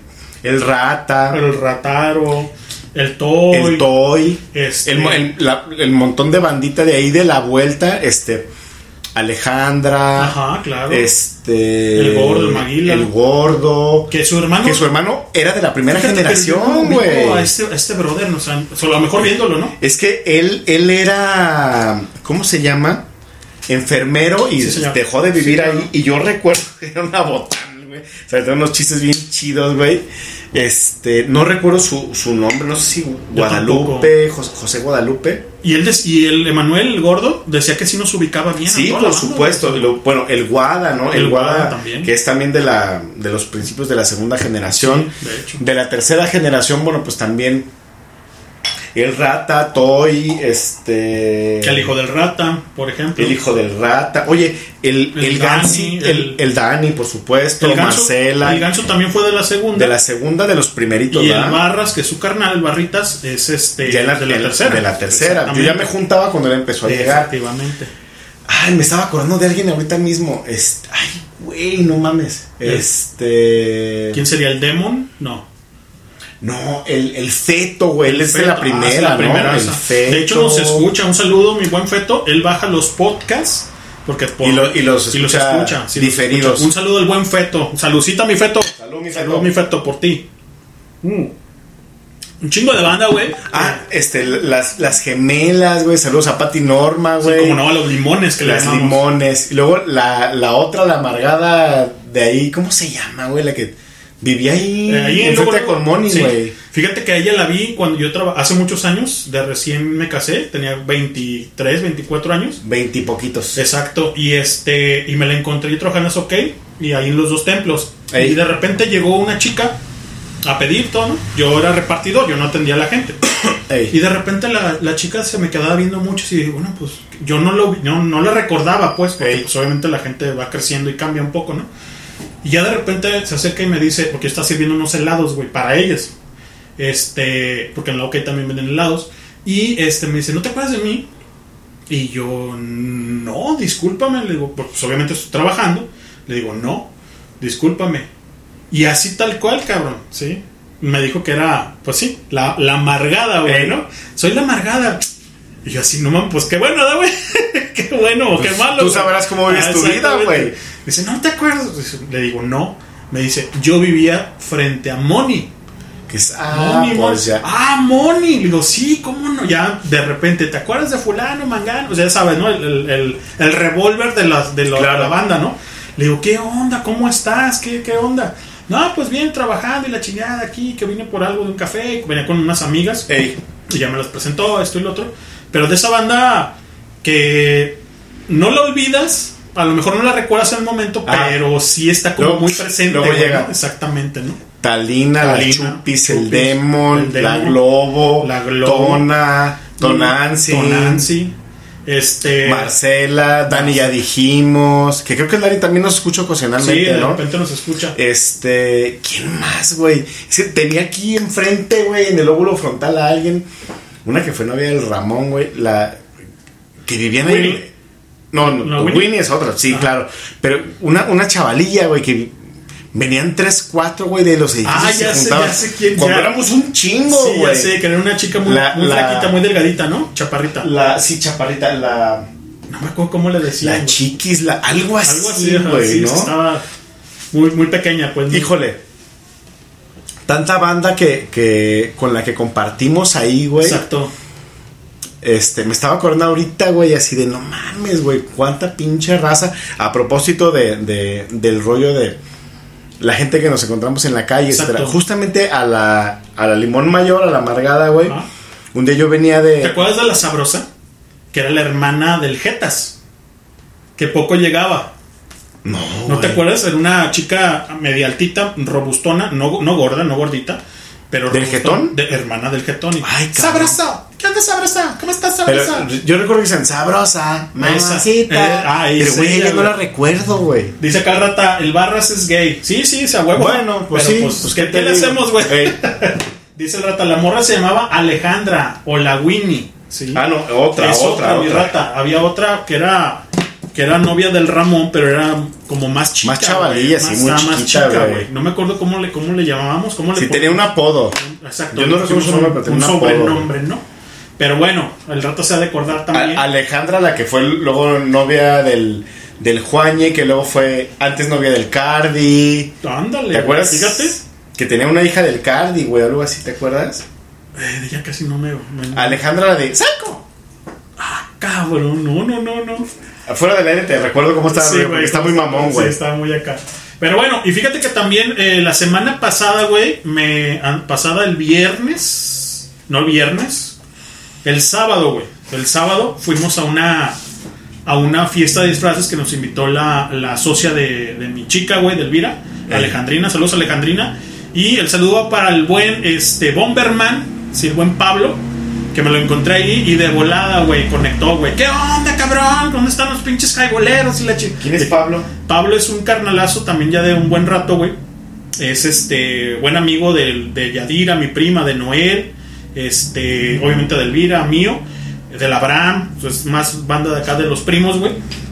el Rata, El Rataro. El Toy. el Toy, Este- el, mo- el- la- el montón de bandita de ahí de la vuelta, este, Alejandra, Ajá, claro. este, El gordo, el Maguila. el gordo, Que su hermano. que su hermano era de la primera generación, güey. A este, a este brother, no, o sea, a lo mejor viéndolo, ¿no? Es que él, él era, ¿cómo se llama? Enfermero y Sí, dejó de vivir Sí, claro. ahí. Y yo recuerdo que era una botán, güey. O sea, tenía unos chistes bien chidos, güey. Este, no recuerdo su, su nombre, no sé si Guadalupe, Jos- José Guadalupe. Y él y el Emanuel, el gordo, decía que sí nos ubicaba bien. Sí, por supuesto. Lo- bueno, el Guada, ¿no? El, El Guada, Guada también. que es también de la de los principios de la segunda generación. Sí, de hecho. De la tercera generación, bueno, pues también el Rata, Toy, este... El hijo del rata, por ejemplo. El hijo del rata. Oye, el, El el, Dani, Gansi, el, el- el Dani, por supuesto, el ganso, Marcela. el ganso también fue de la segunda. de la segunda de los primeritos, y el ¿verdad? Barras, que es su carnal, el Barritas, es este Ya la, de la el- tercera. De la tercera. Yo ya me juntaba cuando él empezó a llegar. Efectivamente. Ay, me estaba acordando de alguien ahorita mismo. Este, ay, güey, no mames. Este. ¿Quién sería el Demon? No. No, el, el feto, güey. Él es de la ah, primera, sí, la ¿no? primera, el esa. feto. De hecho, nos escucha. Un saludo, mi buen Feto. Él baja los podcasts. Porque por- Y lo- y los escucha sí, los diferidos. escucha. Un saludo al buen Feto. Saludcita, mi Feto. Salud, mi feto. mi Feto, por ti. Mm. Un chingo de banda, güey. Ah, este, las, las gemelas, güey. Saludos a Pati Norma, Sí, güey. como no, a los limones que le las llamamos. limones. Y luego la, la otra, la amargada de ahí, ¿cómo se llama, güey? La que vivía ahí, Eh, ahí en luego- con Moni, sí. güey. Fíjate que a ella la vi cuando yo trabajaba, hace muchos años, de recién me casé, tenía 23, 24 años. Veinti poquitos. Exacto, y este y me la encontré yo trabajando en OK y ahí en los dos templos. Y de repente llegó una chica a pedir todo, ¿no? Yo era repartidor, yo no atendía a la gente. Ey. Y de repente la, la chica se me quedaba viendo mucho y dije, bueno, pues yo no lo no, no la recordaba, pues, porque pues, obviamente la gente va creciendo y cambia un poco, ¿no? Y ya de repente se acerca y me dice, porque está sirviendo unos helados, güey, para ellas. Este, porque en la OK también venden helados. Y este me dice, ¿no te acuerdas de mí? Y yo, no, discúlpame. Le digo, pues obviamente estoy trabajando. Le digo, no, discúlpame. Y así tal cual, cabrón, ¿sí? Me dijo que era, pues sí, la, la amargada, güey, ¿no? Soy la amargada. Y yo así, no mames, pues qué bueno, ¿no, güey? qué bueno o qué Pues, malo. tú sabrás cómo vives tu vida, güey. Dice, ¿no te acuerdas? Le digo, no. Me dice, yo vivía frente a Moni. Que es, ah, Moni, pues Moni. ya. Ah, Moni. Le digo, sí, ¿cómo no? Ya de repente, ¿te acuerdas de fulano, mangano? O sea, ya sabes, ¿no? El, el, el- el revólver de, las de, la- Claro. de la banda, ¿no? Le digo, ¿qué onda? ¿Cómo estás? ¿Qué, qué onda? No, pues bien, trabajando y la chingada aquí, que vine por algo de un café, venía con unas amigas. Ey. Y ya me las presentó, esto y lo otro. Pero de esa banda que no la olvidas, a lo mejor no la recuerdas en el momento, Ah. pero sí está como Luego- muy presente. luego. Exactamente, ¿no? Talina, la Talina, Chupis, el Chupis, Demon, el la Globo, la Globo, Tona, Tonancy. Tonancy. Este. Marcela, Dani ya dijimos. Que creo que Dani también nos escucha Sí, ocasionalmente, de ¿no? repente nos escucha. Este, ¿quién más, güey? Es que tenía aquí enfrente, güey, en el óvulo frontal a alguien. Una que fue novia del Ramón, güey. La que vivía en el. Winnie. No, no, No, Winnie. Winnie. es otra, sí, claro. Pero una, una chavalilla, güey, que venían tres, cuatro, güey, de los edificios. Ah, se ya sé, juntaban. ya sé quién. Cuando ya. éramos un chingo, Sí, güey. ya sé, que era una chica muy, La- muy la- flaquita, muy delgadita, ¿no? Chaparrita. La, sí, chaparrita, la. No me acuerdo cómo le decían. La güey. chiquis, la, algo así, Algo así, ajá, güey, sí, ¿no? estaba muy, muy pequeña, pues. Híjole. Tanta banda que, que con la que compartimos ahí, güey. Exacto. Este, me estaba acordando ahorita, güey, así de no mames, güey, cuánta pinche raza. A propósito de, de- del rollo de la gente que nos encontramos en la calle, Exacto. etcétera. Justamente a la, a la limón mayor, a la amargada, güey. Un día yo venía ¿Te de. acuerdas de la sabrosa? Que era la hermana del Jetas. Que poco llegaba. No, ¿No te acuerdas? Era una chica media altita, robustona, no, no gorda, no gordita. Pero ¿Del jetón? De, hermana del jetón. Y, Ay, cabrón. ¡Sabrosa! ¿Qué onda, sabrosa? ¿Cómo estás, Pero sabrosa? yo recuerdo que dicen sabrosa, mamacita. Eh, ah, Pero güey, ella, yo no la recuerdo, güey. Dice acá el rata, el Barras es gay. Sí, sí, se huevo. Bueno, pues Pero, sí. Pues, pues, ¿qué, te qué le hacemos, güey? Ey. Dice el rata, la morra se llamaba Alejandra o la Winnie. ¿sí? Ah, no, otra, Es otra, mi otra. rata. Había otra que era que era novia del Ramón, pero era como más chica. Más chavalilla, sí, muy más chiquita, chica, güey. No me acuerdo cómo le, cómo le llamábamos. Cómo le Sí, tenía un apodo. Exacto. Yo no recuerdo su nombre, pero tenía un apodo. sobrenombre, ¿no? Pero bueno, el rato se ha de acordar también. A- Alejandra, la que fue luego novia del, del Juañe, que luego fue antes novia del Cardi. Ándale. ¿Te acuerdas? Fíjate. Que tenía una hija del Cardi, güey, algo así, ¿te acuerdas? Eh, ella casi no me. me- Alejandra, la de ¡Saco! Cabrón, no, no, no, no. Afuera del aire te recuerdo cómo está, Sí, güey, güey, porque está muy mamón, güey. Sí, está muy acá. Pero bueno, y fíjate que también eh, la semana pasada, güey, me an- pasada el viernes, no el viernes, el sábado, güey. El sábado fuimos a una a una fiesta de disfraces que nos invitó la, la socia de, de mi chica, güey, de Elvira, Eh. Alejandrina, saludos Alejandrina. Y el saludo para el buen este Bomberman, sí, el buen Pablo, que me lo encontré ahí y de volada, güey, conectó, güey. ¿Qué onda, cabrón? ¿Dónde están los pinches jaiboleros y la chi- ¿Quién es Pablo? Pablo es un carnalazo también ya de un buen rato, güey. Es este buen amigo de, de Yadira, mi prima, de Noel, este, obviamente de Elvira, mío, del Abraham, pues más banda de acá de los primos, güey.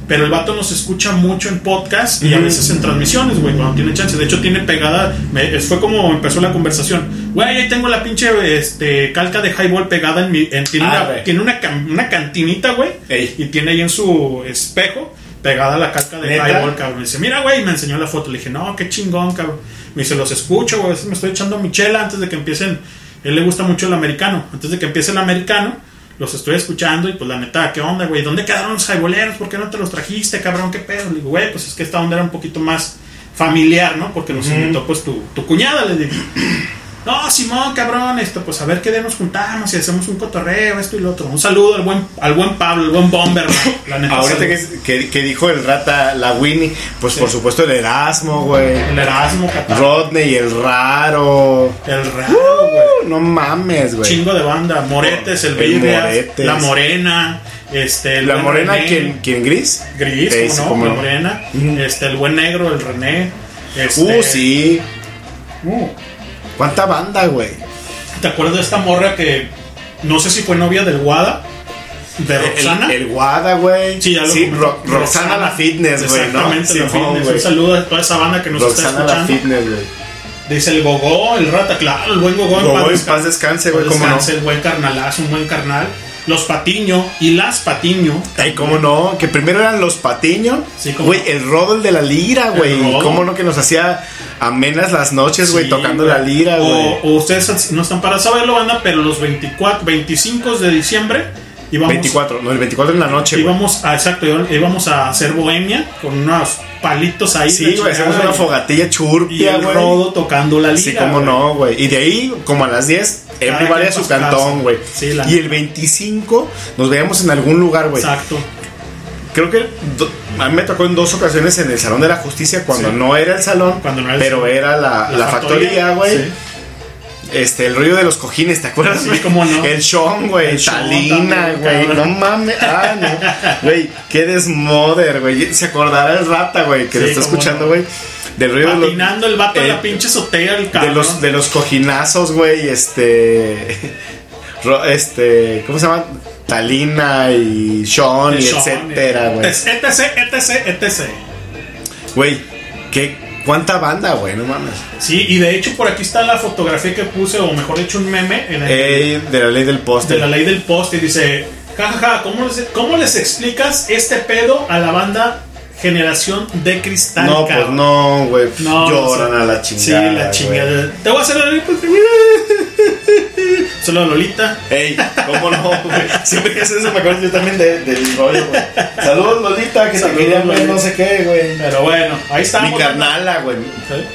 Pero el vato nos escucha mucho en podcast y a veces en transmisiones, güey, cuando tiene chance. De hecho, tiene pegada, me- fue como empezó la conversación. Güey, ahí tengo la pinche este, calca de highball pegada en mi. en- tiene Ah, una, tiene una, cantinita, güey, Ey. y tiene ahí en su espejo pegada la calca de highball, cabrón. Me dice, mira, güey, y me enseñó la foto. Le dije, no, qué chingón, cabrón. Me dice, los escucho, güey. a veces Me estoy echando mi chela antes de que empiecen. Él le gusta mucho el americano. Antes de que empiece el americano, los estoy escuchando. Y pues la neta, ¿qué onda, güey? ¿Dónde quedaron los highballeros? ¿Por qué no te los trajiste, cabrón? ¿Qué pedo? Le digo, güey, pues es que esta onda era un poquito más familiar, ¿no? Porque nos invitó, pues, tu, tu cuñada, le digo. No, Simón, cabrón, esto, pues a ver qué nos juntamos y hacemos un cotorreo, esto y lo otro. Un saludo al buen, al buen Pablo, el buen Bomber, la neta. Ahorita que, que, que dijo el rata, la Winnie, pues por supuesto el Erasmo, güey. El Erasmo, Catar. Rodney, el raro. El raro, güey. No mames, güey. Chingo de banda. Moretes, el, El Moretes. La Morena, este, el La buen morena, René, ¿quién, quién gris? Gris, Eh, ¿cómo sí, no? cómo la morena. Este, el buen negro, el René. Este, Uh, sí. uh, ¿Cuánta banda, güey? ¿Te acuerdas de esta morra que no sé si fue novia del Guada? De Roxana. El, el Guada, güey. Sí, ya lo Sí. Ro- Roxana la Fitness, güey, ¿no? Exactamente, la Simón, fitness. güey. Un saludo a toda esa banda que nos Roxana está la escuchando. Fitness, güey. Dice el Gogó, el Rata, claro, el buen Gogó. Gogó, en paz descanse, güey, no. descanse, El buen carnalazo, un buen carnal. Los Patiño y las Patiño. Ay, cómo no, que primero eran los Patiño, Sí, güey, no. el rodo el de la lira, güey, El cómo no que nos hacía amenas las noches, güey, Sí, tocando güey. la lira, güey. O, o ustedes no están para saberlo, banda, pero los 24, 25 de diciembre íbamos, 24, no, el 24 en la noche, íbamos a, exacto, íbamos a hacer bohemia con unos palitos ahí. Sí, güey, hacemos una y- fogatilla Y churpia, el güey. rodo tocando la lira. Sí, cómo güey. no, güey. Y de ahí, como a las 10, Cada everybody a su cantón, güey. Sí, y el 25 nos veíamos en algún lugar, güey. Exacto. Creo que do- a mí me tocó en dos ocasiones en el Salón de la Justicia, cuando Sí. no era el salón, Cuando no era el pero salón. era la, La la factoría, güey. sí. Este, el rollo de los cojines, ¿te acuerdas? Sí, güey? cómo no. El Sean, güey. Talina, güey. No mames. Ah, no. Güey, qué desmoder, güey. Se acordará el rata, güey, que Sí, lo está escuchando, no. Del de los, Patinando el vato en eh, la pinche azotea, el de cabrón. los, de los cojinazos, güey. Este. Este. ¿Cómo se llama? Talina y Sean y Sean, etcétera, güey. etc, etc, etc. Güey, qué. ¿Cuánta banda, güey? No mames. Sí, y de hecho por aquí está la fotografía que puse, o mejor dicho, un meme en el, Eh, de la ley del poste. de la ley del poste. Y dice: Jajaja, ¿cómo les, ¿cómo les explicas este pedo a la banda Generación de Cristal? No, pues no, güey. No, Lloran a la chingada. Sí, la chingada. Te voy a hacer la Lolita. Solo Lolita. Ey, ¿cómo no, güey? Siempre que haces eso me acuerdo yo también de- del rollo, güey. Saludos, Lolita, que Saludos, te querían ver, no sé qué, güey. Pero bueno, ahí estamos. Mi carnala, güey.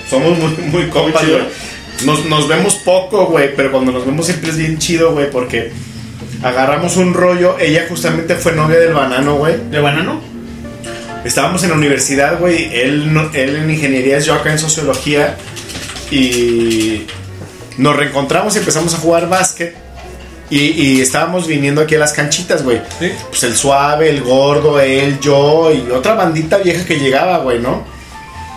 Somos muy, muy compas, güey. Nos, nos vemos poco, güey, pero cuando nos vemos siempre es bien chido, güey, porque agarramos un rollo. Ella justamente fue novia del banano, güey. ¿De banano? Estábamos en la universidad, güey. Él, no- él en ingeniería, yo acá en sociología. Y nos reencontramos y empezamos a jugar básquet. Y, y estábamos viniendo aquí a las canchitas, güey. Pues el suave, el gordo, él, yo y otra bandita vieja que llegaba, güey, ¿no?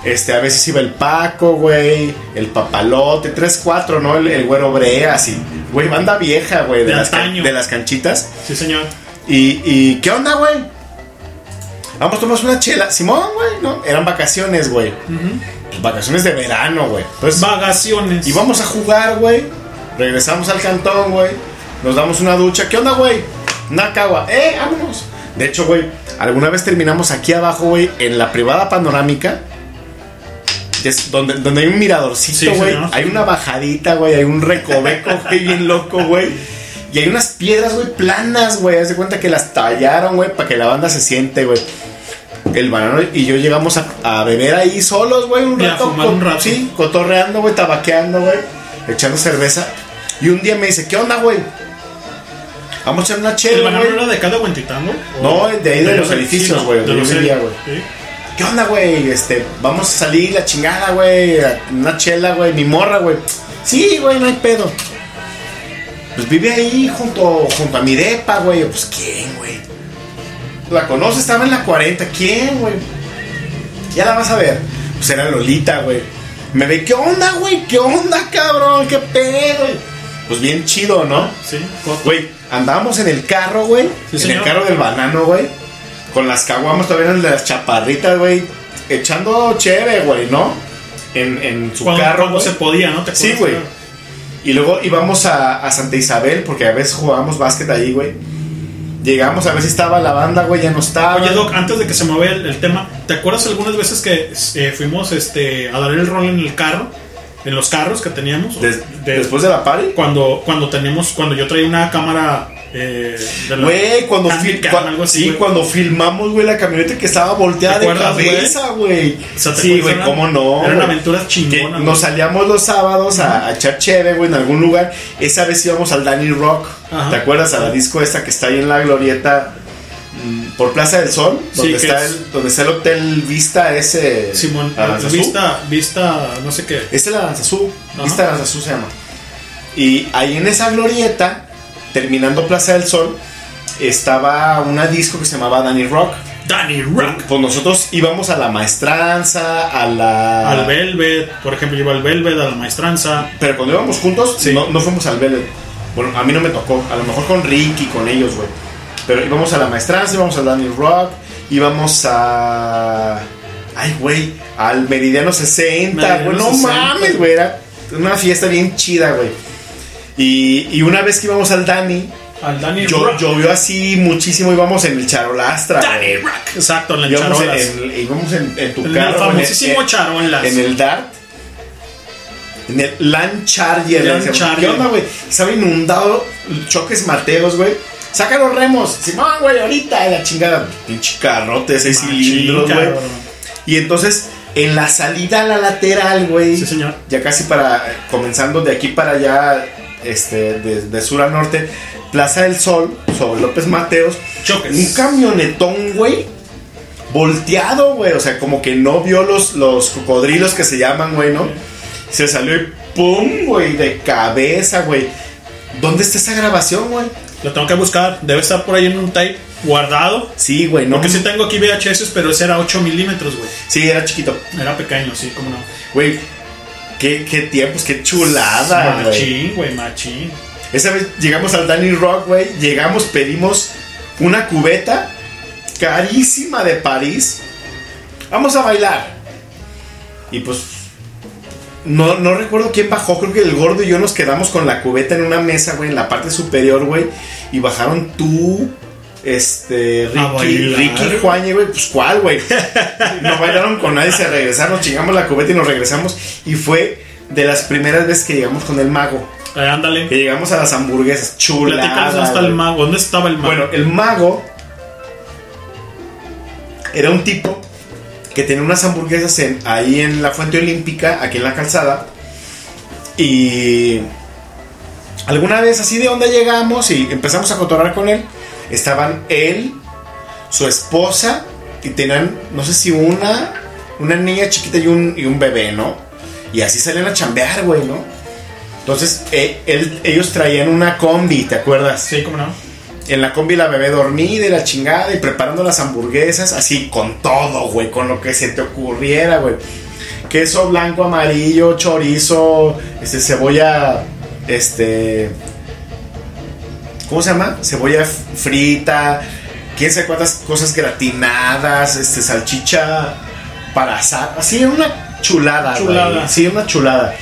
Este, a veces iba el Paco, güey, el Papalote, 3-4, ¿no? El, el güero Brea, así. Güey, banda vieja, güey, de, De las, de las canchitas. Sí, señor. Y, y ¿qué onda, güey? Vamos tomar una chela. Simón, güey, ¿no? Eran vacaciones, güey. Pues vacaciones de verano, güey. Entonces, Vacaciones. y vamos a jugar, güey. Regresamos al cantón, güey. Nos damos una ducha. ¿Qué onda, güey? Una cagua. ¡Eh, vámonos! De hecho, güey, alguna vez terminamos aquí abajo, güey, en la privada panorámica. es donde, donde hay un Sí, miradorcito, güey. señor. hay una bajadita, güey. Hay un recoveco, güey, bien loco, güey. Y hay unas piedras, güey, planas, güey. Haz de cuenta que las tallaron, güey, para que la banda se siente, güey. El banano y yo llegamos a, a beber ahí solos, güey, un rato. un rato. Sí, cotorreando, güey, tabaqueando, güey. Echando cerveza. Y un día me dice, ¿qué onda, güey? Vamos a echar una ¿El chela, banano güey. era de de Huentitango? No, de ahí de los edificios, güey, de los güey. ¿Qué onda, güey? Este, vamos a salir la chingada, güey. Una chela, güey. Mi morra, güey. Sí, güey, no hay pedo. Pues vive ahí junto, junto a mi depa, güey. Pues quién, güey. La conoce, estaba en la 40. ¿Quién, güey? Ya la vas a ver. Pues era Lolita, güey. Me ve, ¿qué onda, güey? ¿Qué onda, cabrón? ¿Qué pedo? Pues bien chido, ¿no? Sí. Güey, andábamos en el carro, güey. Sí, en señor. el carro del banano, güey. Con las caguamas todavía en las chaparritas, güey. Echando chévere, güey, ¿no? En, en su Cuando, carro. cuando se podía, ¿no? ¿Te Sí, güey. Y luego íbamos a, a Santa Isabel, porque a veces jugábamos básquet ahí, güey. Llegamos a ver si estaba la banda, güey, ya no estaba. Oye, Doc, antes de que se me vaya el, el tema, ¿te acuerdas algunas veces que eh, fuimos este, a dar el rol en el carro? En los carros que teníamos. Des- De- después de la party. Cuando, cuando teníamos, cuando yo traía una cámara eh, la- Güey, cuando, fil- cua- algo así, sí, güey. cuando filmamos, güey, la camioneta que estaba volteada ¿Te de cabeza, güey. O sea, ¿te Sí, güey, cómo no. Eran aventuras chingonas. nos salíamos los sábados a, a echar chévere, güey, en algún lugar. Esa vez íbamos al Danny Rock. ¿Te acuerdas? A la disco esta que está ahí en la glorieta mm, por Plaza del Sol, donde, está es- el, donde está el hotel Vista ese. Simón, vista, vista, no sé qué. Es el Aranzazú, Ajá. Vista Aranzazú se llama. Y ahí en esa glorieta, terminando Plaza del Sol, estaba una disco que se llamaba Danny Rock. Danny Rock. Pues nosotros íbamos a la maestranza, a la. Al Velvet, por ejemplo, iba al Velvet, a la maestranza. Pero cuando íbamos juntos, Sí. no, no fuimos al Velvet. Bueno, a mí no me tocó. A lo mejor con Ricky, con ellos, güey. Pero íbamos a la maestranza, íbamos al Danny Rock, íbamos a. Ay, güey, al Meridiano 60, güey. No 60. mames, güey. Era una fiesta bien chida, güey. Y, y una vez que íbamos al Danny, Al Danny yo, llovió así muchísimo. Íbamos en el Charolastra. Güey. Rock. Exacto, en la Íbamos en, charolas. en- íbamos en, en tu En el carro. famosísimo en- charolas. En el Dart. En el Land Charger. Land. Charger. ¿Qué onda, güey? Estaba inundado. Choques Mateos, güey. Saca los remos. Simón, güey, ahorita. La chingada. Pinche carrote, seis Machín, cilindros, güey. Y entonces, en la salida a la lateral, güey. Sí, señor. Ya casi para. Comenzando de aquí para allá. Este, de, de sur a norte. Plaza del Sol. Sobre López Mateos. Choques. Un camionetón, güey. Volteado, güey. O sea, como que no vio los, los cocodrilos que se llaman, güey, ¿no? Se salió y ¡Pum, güey! De cabeza, güey. ¿Dónde está esa grabación, güey? Lo tengo que buscar. Debe estar por ahí en un tape guardado. Sí, güey, no. Porque sí tengo aquí VHS, pero ese era 8 milímetros, güey. Sí, era chiquito. Era pequeño, sí, cómo no. Güey, qué, qué tiempos, qué chulada, güey. Machín, güey, machín. Esa vez llegamos al Danny Rock, güey. Llegamos, pedimos una cubeta carísima de París. Vamos a bailar. Y pues. No, no recuerdo quién bajó. Creo que el gordo y yo nos quedamos con la cubeta en una mesa, güey, en la parte superior, güey. Y bajaron tú, este, Ricky. Ricky y Juañe, güey. Pues cuál, güey. No bailaron con nadie, se regresaron, chingamos la cubeta y nos regresamos. Y fue de las primeras veces que llegamos con el mago. Eh, ándale. Que llegamos a las hamburguesas. Platícanos dónde está el mago. ¿Dónde estaba el mago? Bueno, el mago era un tipo que tenía unas hamburguesas en- ahí en la Fuente Olímpica, aquí en la calzada. Y alguna vez así de onda llegamos y empezamos a cotorrar con él. Estaban él, su esposa y tenían, no sé si una, una niña chiquita y un, y un bebé, ¿no? Y así salían a chambear, güey, ¿no? Entonces, eh, él- ellos traían una combi, ¿te acuerdas? Sí, cómo no. En la combi la bebé dormida y la chingada y preparando las hamburguesas, así con todo, güey, con lo que se te ocurriera, güey. Queso blanco, amarillo, chorizo, este, cebolla, este... ¿Cómo se llama? Cebolla frita, quién sabe cuántas cosas gratinadas, este, salchicha para asar. Así, una chulada, güey. Chulada. Sí, una chulada.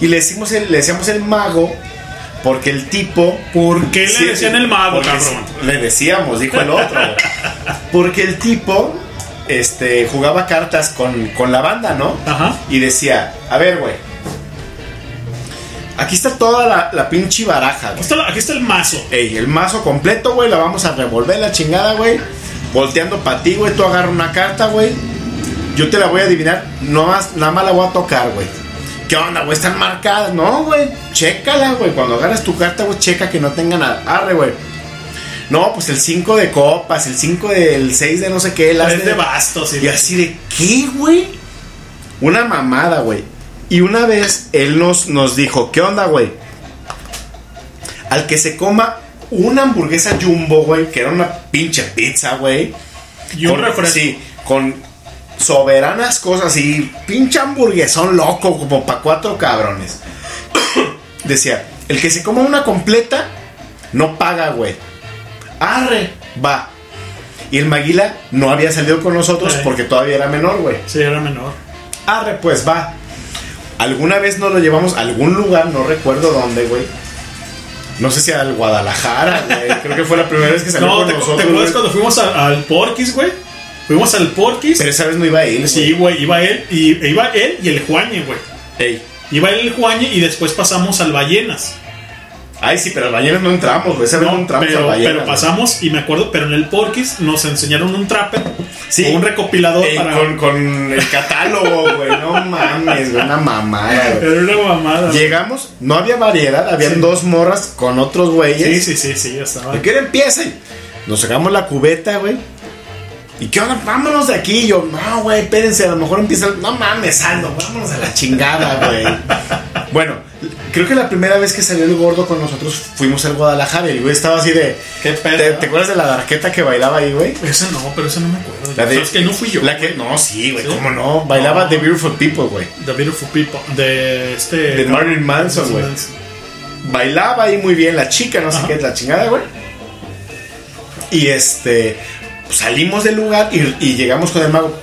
Y le decimos el, le decíamos el mago porque el tipo. ¿Por qué le decían el mago, cabrón? Le decíamos, dijo el otro. porque el tipo este, jugaba cartas con, con la banda, ¿no? Ajá. Y decía: A ver, güey. Aquí está toda la, la pinche baraja, güey. Aquí está, aquí está el mazo. Ey, el mazo completo, güey, la vamos a revolver la chingada, güey. Volteando para ti, güey, tú agarra una carta, güey. Yo te la voy a adivinar, no más, nada más la voy a tocar, güey. ¿Qué onda, güey? Están marcadas. No, güey, chécala, güey. Cuando agarras tu carta, güey, checa que no tenga nada. Arre, güey. No, pues el 5 de copas, el 5 del 6 de no sé qué, el de bastos. y así de, ¿qué, güey? Una mamada, güey. Y una vez él nos, nos dijo, ¿qué onda, güey? Al que se coma una hamburguesa jumbo, güey, que era una pinche pizza, güey. Y un Con- refresco. Sí, con soberanas cosas y pinche hamburguesón loco, como para cuatro cabrones. Decía, el que se coma una completa, no paga, güey. Arre, va. Y el Maguila no había salido con nosotros Sí. porque todavía era menor, güey. Sí, era menor. Arre, pues va. Alguna vez nos lo llevamos a algún lugar, no recuerdo dónde, güey. No sé si al Guadalajara, güey. Creo que fue la primera vez que salió No, con ¿te, nosotros. ¿te acuerdas güey. cuando fuimos a- al Porquis, güey? Fuimos al Porquis. Pero esa vez no iba él, Sí, güey, iba él y iba él y el Juañe, güey. Ey. Iba él y el Juañe y después pasamos al Ballenas. Ay, sí, pero al Ballenas no entramos, güey. Vez no, No, entramos pero, al Ballenas. pero pasamos y me acuerdo, pero en el Porquis nos enseñaron un trapper Sí. o un recopilador Ey, para con, con el catálogo, güey. No mames, güey. Una mamada, güey. Era una mamada. Llegamos, no había variedad, habían Sí. dos morras con otros güeyes. Sí, sí, sí, sí, ya estaba. ¿De qué hora empieza? Nos sacamos la cubeta, güey. ¿Y qué onda? Vámonos de aquí. Yo, no, güey, espérense, a lo mejor empieza. el- No mames, Aldo, vámonos a la chingada, güey. bueno, creo que la primera vez que salió el gordo con nosotros fuimos al Guadalajara y el güey estaba así de. ¿Qué pedo? ¿Te, te acuerdas de la darqueta que bailaba ahí, güey? Esa no, pero esa no me acuerdo. La de- ¿Sabes que no fui yo? La que, no, sí, güey, ¿Sí? ¿cómo no? Bailaba No. The Beautiful People, güey. The Beautiful People. De este. De Marilyn Manson, güey. Bailaba ahí muy bien la chica, no sé qué es la chingada, güey. Y este, pues, salimos del lugar y, y llegamos con el mago.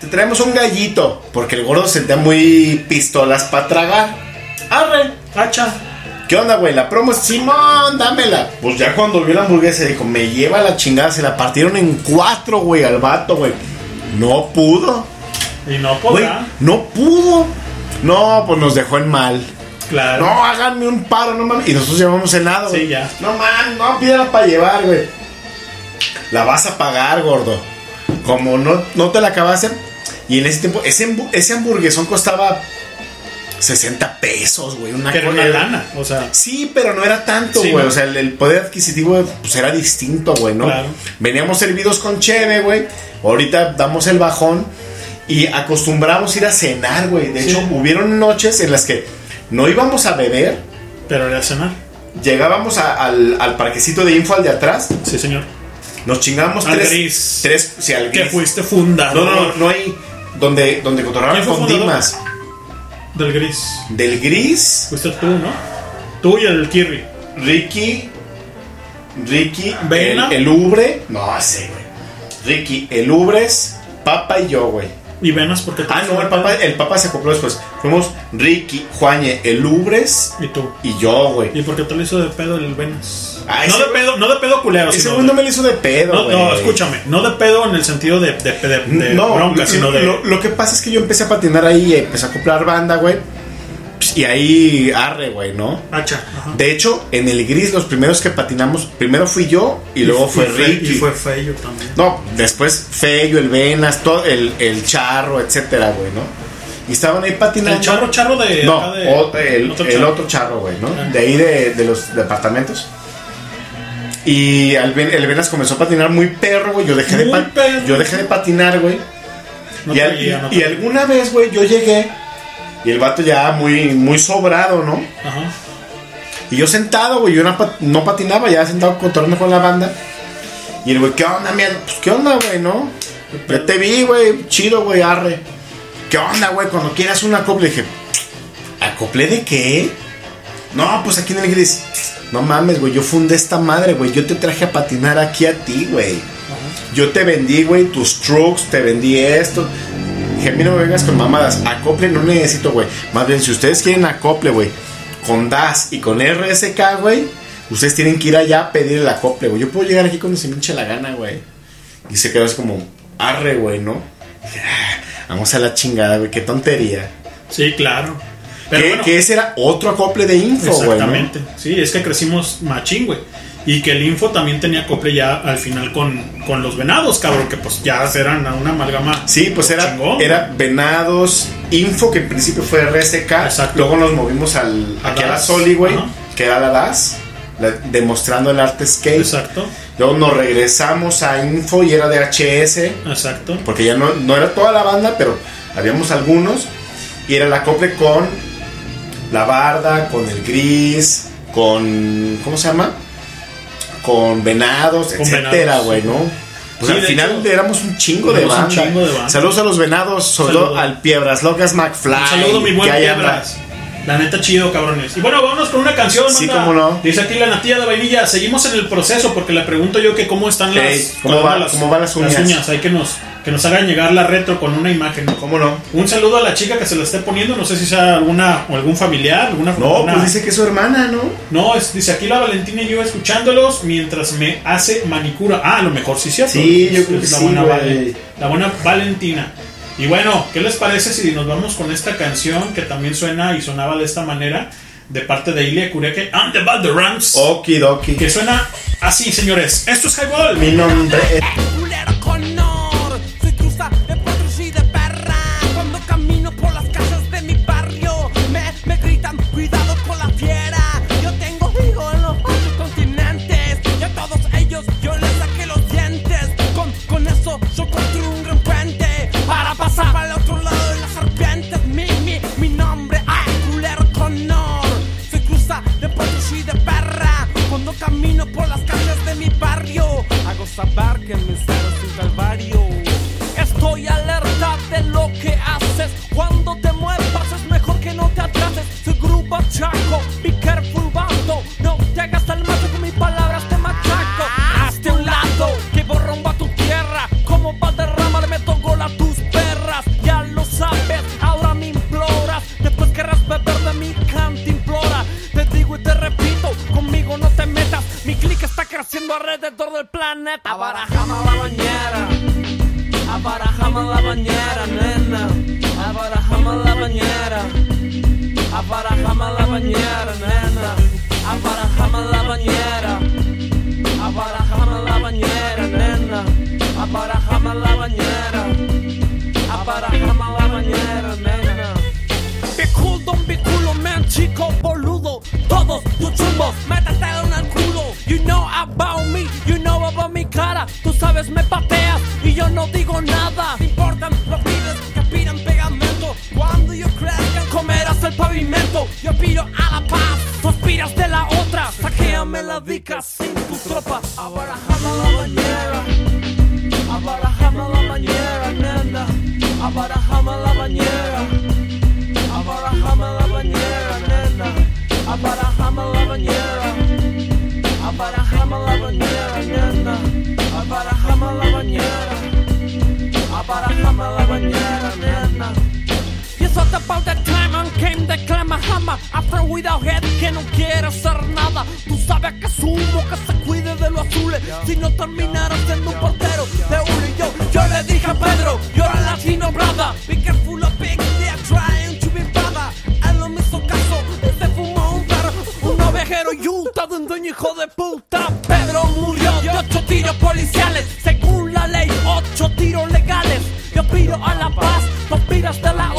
Te traemos un gallito, porque el gordo sentía muy pistolas para tragar. Arre, Hacha. ¿qué onda, güey? La promo es Simón, dámela. Pues ya cuando vio la hamburguesa dijo, me lleva la chingada, se la partieron en cuatro, güey, al vato, güey. No pudo, Y no güey, podrá. no pudo. No, pues nos dejó en mal. Claro. No, háganme un paro, no mames. Y nosotros llevamos cenado. Sí, güey. ya. No mames, no, pídela para llevar, güey. La vas a pagar, gordo. Como no, no te la acabaste. Y en ese tiempo, ese hamburguesón costaba 60 pesos, güey. Una Que cosa- una lana. O sea, Sí, pero no era tanto, Sí, güey. ¿no? O sea, el, el poder adquisitivo pues, era distinto, güey, ¿no? Claro. Veníamos servidos con cheve, güey. Ahorita damos el bajón y acostumbramos ir a cenar, güey. De Sí. hecho, hubieron noches en las que no íbamos a beber, Pero era cenar. llegábamos a- al, al parquecito de info al de atrás, Sí, señor. nos chingamos Al tres, gris. tres, sí, al Que gris. fuiste fundador. No, no, no, no hay donde donde cotorreaban ¿Quién fue con? Dimas. Del gris. Del gris, Fuiste tú, ¿no? Tú y el Kirri. Ricky, Ricky, Vena. el, el Ubre, no sé, güey. Ricky, el Ubres, Papa y yo, güey. Y venas porque Ah, no, el papá, el papá se acopló después. Fuimos Ricky, Juañe, el Ubres Y tú. y yo, güey. ¿Y por qué te lo hizo de pedo el Venas? Ah, no de pedo, no de pedo culero, Ese güey no me lo hizo de pedo, no, güey. no, escúchame, no de pedo en el sentido de, de, de- de no, bronca, lo, sino de. lo, lo que pasa es que yo empecé a patinar ahí y empecé a acoplar banda, güey. Pues, Y ahí arre, güey, ¿no? hacha. Ajá. De hecho, en el gris los primeros que patinamos, primero fui yo y, luego fue Fe- Ricky. Y fue Feyo también. No, después Feyo, el Venas, todo, el, el Charro, etcétera, güey, ¿no? Y estaban ahí patinando. El charro charro de. No, acá de- o- el, otro el otro charro, güey, ¿no? Ah. De ahí de, de los departamentos. Y el, Ven- el Venas comenzó a patinar muy perro, güey. Yo dejé, de Muy pa- perro. yo dejé de patinar, güey. No y, al- traía, no y alguna vez, güey, yo llegué y el vato ya muy, muy sobrado, ¿no? Ajá. Y yo sentado, güey, yo no, no patinaba, ya sentado contornando con la banda. Y el güey, ¿qué onda, mierda? Pues, ¿qué onda, güey, no? Ya te vi, güey, chido, güey, arre. ¿Qué onda, güey? Cuando quieras una acople, dije, ¿acople de qué? No, pues aquí en el gris. No mames, güey, yo fundé esta madre, güey. Yo te traje a patinar aquí a ti, güey. Yo te vendí, güey, tus trucks, te vendí esto. Dije, a mí no me vengas con mamadas. Acople no necesito, güey. Más bien, si ustedes quieren acople, güey, con DAS y con RSK, güey, ustedes tienen que ir allá a pedir el acople, güey. Yo puedo llegar aquí cuando se me hinche la gana, güey. Y se quedó así como, arre, güey, ¿no? "Ah, Vamos a la chingada, güey, qué tontería. Sí, claro. Pero que, bueno, que ese era otro acople de info, güey. ¿no? Exactamente. Sí, es que crecimos machín, güey. Y que el info también tenía acople ya al final con, con los venados, cabrón, que pues ya eran una amalgama. Sí, pues era, Chingón, era Venados Info, que en principio fue RSK. Exacto. Luego nos movimos al, A aquí a la. Soli, güey, que era la DAS, la- demostrando el arte skate. Exacto, Luego nos regresamos a Info y era de HS, exacto. porque ya no, no era toda la banda, pero habíamos algunos. Y era el acople con la barda, con el gris, con. ¿Cómo se llama? Con venados, Con etcétera, güey, ¿no? Pues Sí, al final hecho, éramos un chingo de éramos un banda. chingo de banda. Saludos a los venados, solo Saludos. al Piedras Locas McFly. Un saludo, mi buen ahí anda. La neta chido, cabrones. Y bueno, vámonos con una canción. Sí, banda. cómo no. Dice aquí la natilla de vainilla. Seguimos en el proceso porque le pregunto yo que cómo están las. ¿cómo va- de cómo van las uñas? Hay que nos, que nos hagan llegar la retro con una imagen. ¿Cómo no? Un saludo a la chica que se la esté poniendo. No sé si sea alguna o algún familiar. Alguna No, pues dice que es su hermana, ¿no? No, es- dice aquí la Valentina y yo escuchándolos mientras me hace manicura. Ah, a lo mejor sí, ¿cierto? Sí, yo creo que la sí, buena. Vale- la buena Valentina. Y bueno, ¿qué les parece si nos vamos con esta canción que también suena y sonaba de esta manera? De parte de Ilia Kureke, And the Bad the Rams. Okidoki. Que suena así, señores. Esto es Highball. Mi nombre es. Hago saber que mi ser es un calvario. Estoy alerta de lo que haces. Cuando te muevas es mejor que no te atrases. Soy grupo chaco, be careful creciendo alrededor del planeta. Abarajame la bañera. Abarajame la bañera, nena. Abarajame la bañera. Abarajame la bañera, nena. Abarajame la bañera. Abarajame la bañera, nena. Abarajame la bañera. Abarajame la bañera, nena. Be cool, don't be culo, man, chico boludo. Todos tus chumbos, métete know about me, you know about mi cara. Tú sabes, me pateas y yo no digo nada. Te importan los vídeos que aspiran pegamento. Cuando yo crezca, comerás el pavimento. Yo aspiro a la paz, tú aspiras de la otra. Saquéame la dica sin tu tropa. Ahora Y all about that time and came the clamahama After without head que no quiere hacer nada. Tú sabes que asumo que se cuide de los azules Si no terminara siendo un portero de uno y yo Yo le dije a Pedro, you're a latino brother Be careful of big they're trying to be brother Él no me hizo caso y se fumó un perro Un ovejero de un dueño hijo de puta. Pedro murió de ocho tiros policiales. Según la ley, ocho tiros legales. Yo piro a la paz, tú aspiras de la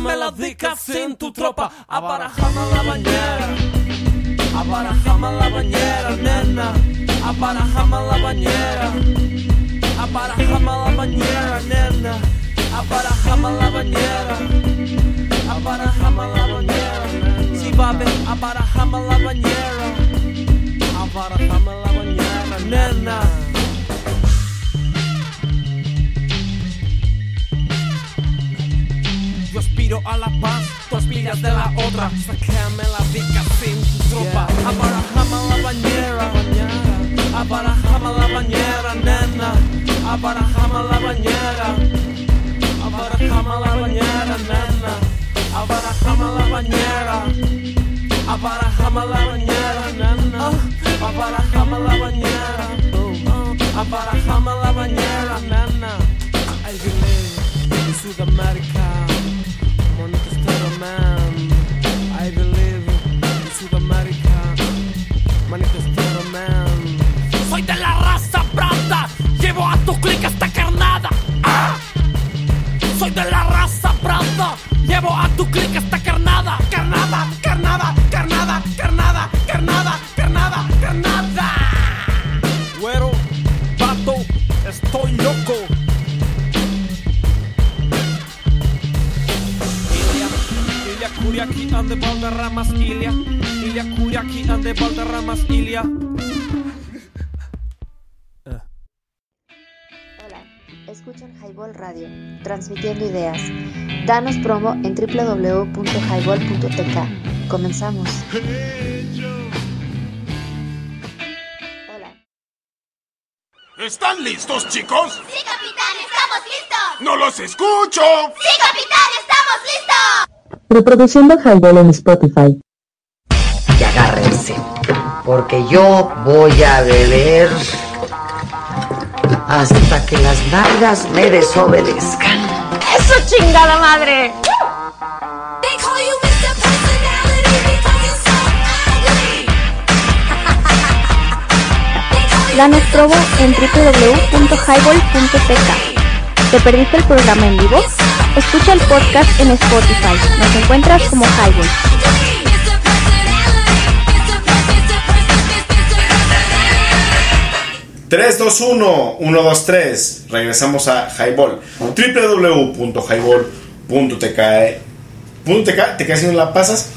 otra. Saqueame la dica sin tu tropa. Abarajame la bañera. Abarajame la bañera, nena. Abarajame la bañera. Abarajame la bañera, nena. Abarajame la bañera. Abarajame la bañera. Si va a ver, abarajame la bañera. Abarajame la bañera, nena. Yo aspiro a la paz, tú aspiras de la otra. Sácame la dica sin tu tropa. Abarajame la bañera. Abarajame la bañera, nena. Abarajame la bañera. Abarajame la bañera, nena. Abarajame la bañera. Abarajame la bañera, nena. Abarajame la bañera. Abarajame la bañera, nena. I believe in clic esta carnada. Carnada, carnada, carnada, carnada, carnada, carnada, carnada. Güero, vato, estoy loco. Ilia, Ilia Kuriaki ande Valderramas Ilia Ilia Kuriaki ande Valderramas Ilia escuchan Highball Radio, transmitiendo ideas. Danos promo en www.highball.tk. Comenzamos. Hola. ¿Están listos, chicos? Sí, capitán, estamos listos. ¡No los escucho! Sí, capitán, estamos listos. Reproduciendo Highball en Spotify. Y agárrense, porque yo voy a beber hasta que las nalgas me desobedezcan. ¡Eso chingada madre! Danos promo en www.highball.tk. ¿Te perdiste el programa en vivo? Escucha el podcast en Spotify. Nos encuentras como Highball. 3, 2, 1, 1, 2, 3. Regresamos a Highball. www.highball.tk. .tk, ¿Te quedas si no la pasas?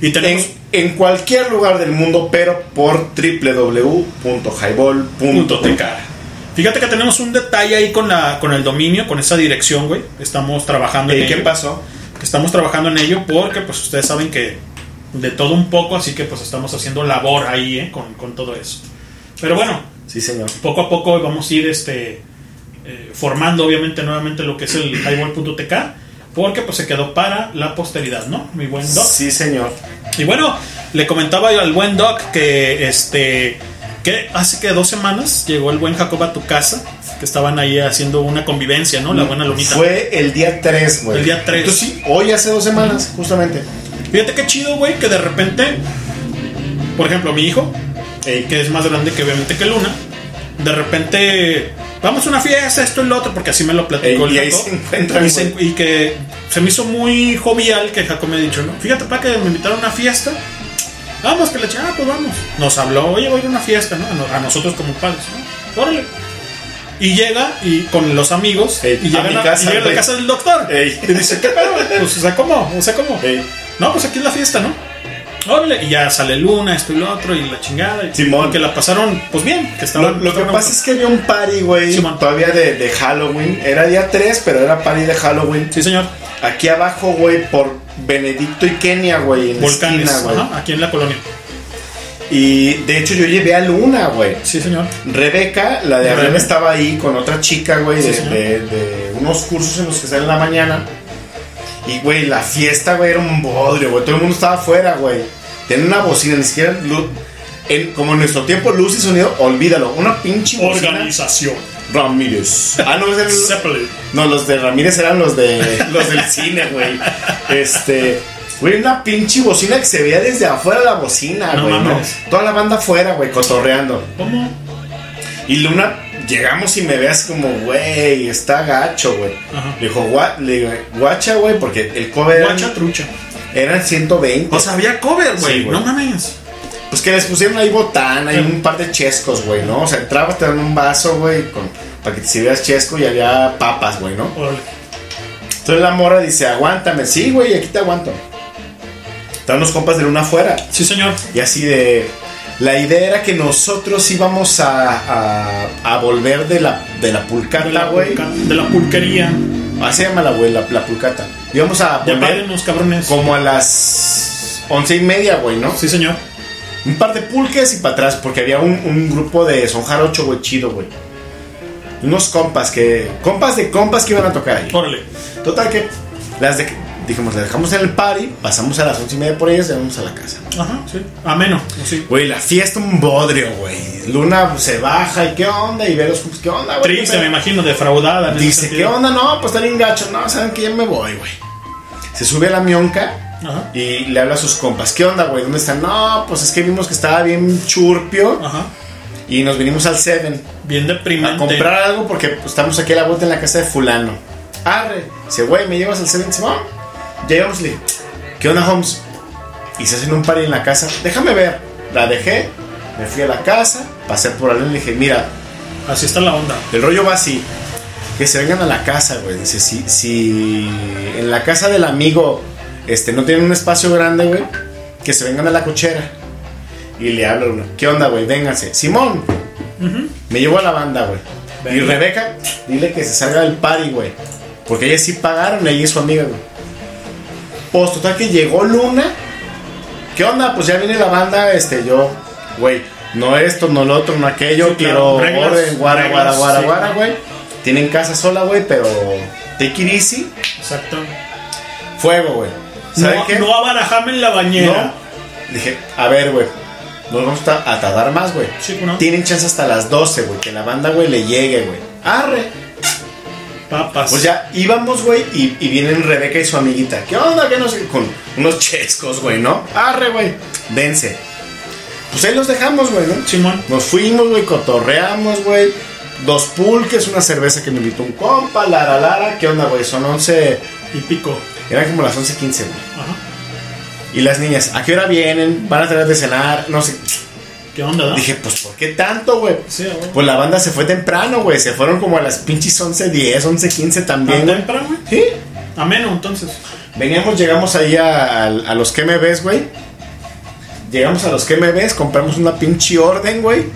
Y tenemos en, en cualquier lugar del mundo, pero por www.highball.tk. Fíjate que tenemos un detalle ahí con la con el dominio, con esa dirección, güey. Estamos trabajando en ¿Y qué pasó? Estamos trabajando en ello porque pues ustedes saben que de todo un poco, así que pues estamos haciendo labor ahí, ¿eh? con, con todo eso. Pero bueno, Sí, señor. poco a poco vamos a ir este eh, formando obviamente nuevamente lo que es el highball.tk porque pues se quedó para la posteridad, ¿no? Mi buen doc. Sí, señor. Y bueno, le comentaba yo al buen Doc que este que hace que dos semanas llegó el buen Jacob a tu casa, que estaban ahí haciendo una convivencia, ¿no? La buena lunita. Fue el día 3, güey. El día 3. Entonces, sí, hoy hace dos semanas, justamente. Fíjate qué chido, güey, que de repente, por ejemplo, mi hijo, eh, que es más grande que obviamente que Luna, de repente vamos a una fiesta, esto y lo otro, porque así me lo platicó Ey, y el ahí se encuentran, y, se- y que se me hizo muy jovial que Jacob me ha dicho, ¿no? Fíjate, para que me invitaron a una fiesta. Vamos, que le eché, ah, pues vamos. Nos habló, oye, voy a ir a una fiesta, ¿no? A no- A nosotros como padres, ¿no? Órale. Y llega y con los amigos Ey, y a llegan mi a, casa, y llegan a la casa del doctor. Ey. Y dice, ¿qué pedo? Pues, o sea, ¿cómo? O sea, ¿cómo? No, pues aquí es la fiesta, ¿no? Órale, y ya sale Luna, esto y lo otro, y la chingada. y- Simón. Que la pasaron, pues bien, que Lo, estaban. lo que estaban- pasa es que había un party, güey, Simón. todavía de, de Halloween. Era día 3, pero era party de Halloween. Sí, señor. Aquí abajo, güey, por Benedicto y Kenia, güey, en la Volcanes, esquina, güey. ajá, aquí en la colonia. Y de hecho yo llevé a Luna, güey. Sí, señor. Rebeca, la de arriba, Rebeca. estaba ahí con otra chica, güey, Sí, de, señor. de- de unos cursos en los que salen en la mañana. Y, güey, la fiesta, güey, era un bodrio, güey. Todo el mundo estaba afuera, güey. Tenía una bocina, ni siquiera luz. En, como en nuestro tiempo, luz y sonido, olvídalo. Una pinche bocina. Organización. Ramírez. Ah, no, es el- Zeppelin. no, los de Ramírez eran los de los del cine, güey. Este, güey, una pinche bocina que se veía desde afuera la bocina, No güey, ¿no? Toda la banda afuera, güey, cotorreando. ¿Cómo? Y Luna, llegamos y me ve así como, güey, está gacho, güey. Ajá. Le dijo, "Gua- le digo, guacha, güey, porque el cover Guacha trucha. Eran 120. O sea, había cover, güey. Sí, no mames. Pues que les pusieron ahí botana y Ajá. un par de chescos, güey, ¿no? O sea, entrabas, te dan un vaso, güey, con, para que te sirvieras chesco y había papas, güey, ¿no? Órale. Entonces la morra dice, aguántame. Sí, güey, aquí te aguanto. Estaban los compas de Luna afuera. Sí, señor. Y así de... La idea era que nosotros íbamos a, a, a volver de la, de la pulcata, güey. de la pulquería. Así se llama la güey, la, la pulcata. Íbamos a Ya los cabrones. como a las once y media, güey, ¿no? Sí, señor. Un par de pulques y para atrás, porque había un, un grupo de son jarocho, güey, chido, güey. Unos compas que... Compas de compas que iban a tocar ahí. Órale. Total que las de, dijimos, las dejamos en el party, pasamos a las once y media por ellas y vamos a la casa. Ajá, sí. Ameno. Sí. Güey, la fiesta un bodrio, güey. Luna pues, se baja y qué onda y ve los compas, qué onda, güey. Triste, ¿Qué me imagino, defraudada. en ese Dice, ¿qué onda? No, pues está bien gacho. No, saben que ya me voy, güey. Se sube a la mionca Ajá. y le habla a sus compas. ¿Qué onda, güey? ¿Dónde están? No, pues es que vimos que estaba bien churpio Ajá. y nos vinimos al Seven Bien a deprimente. comprar algo porque pues, estamos aquí a la vuelta en la casa de fulano. Arre, dice, güey, ¿me llevas al Seven? Dice, "Va". Ya llegamos y le dije, ¿qué onda, Holmes? Y se hacen un party en la casa. Déjame ver. La dejé, me fui a la casa, pasé por ahí y le dije, mira, Así está la onda. el rollo va así. Que se vengan a la casa, güey. Dice, si, si en la casa del amigo este, no tienen un espacio grande, güey, que se vengan a la cochera. Y le hablo uno, ¿qué onda, güey? Vénganse. Simón, me llevo a la banda, güey. Y. Rebeca, dile que se salga del party, güey. Porque ellas sí pagaron, ella y su amiga, güey. Pues total que llegó Luna. ¿Qué onda? Pues ya viene la banda, este, yo, güey, no esto, no lo otro, no aquello, Sí, quiero reglas, orden, guara, reglas, guara, guara, sí. guara, güey. Tienen casa sola, güey, pero take it easy. Exacto. Fuego, güey. ¿Saben No, qué? no abarajame en la bañera. No. Dije, a ver, güey. Nos vamos a a tardar más, güey. Sí, ¿no? Tienen chance hasta las 12, güey. Que la banda, güey, le llegue, güey. Arre. Papas. Pues ya íbamos, güey, y, y vienen Rebeca y su amiguita. ¿Qué onda? ¿Qué no sé? Con unos chescos, güey, ¿no? Arre, güey. Dense. Pues ahí los dejamos, güey, ¿no? Simón. Nos fuimos, güey, cotorreamos, güey. Dos pulques, una cerveza que me invitó un compa, Lara Lara. ¿Qué onda, güey? Son 11. Y pico. Eran como las 11.15, güey. Ajá. Y las niñas, ¿a qué hora vienen? ¿Van a tener de cenar? No sé. ¿Qué onda, da? Dije, pues, ¿por qué tanto, güey? Sí, güey. Pues la banda se fue temprano, güey. Se fueron como a las pinches 11.10, 11.15 también, ¿Tan temprano, güey? Sí. Ameno, entonces. Veníamos, llegamos ahí a, a- a los que me ves, güey. Llegamos a los que me ves, compramos una pinche orden, güey.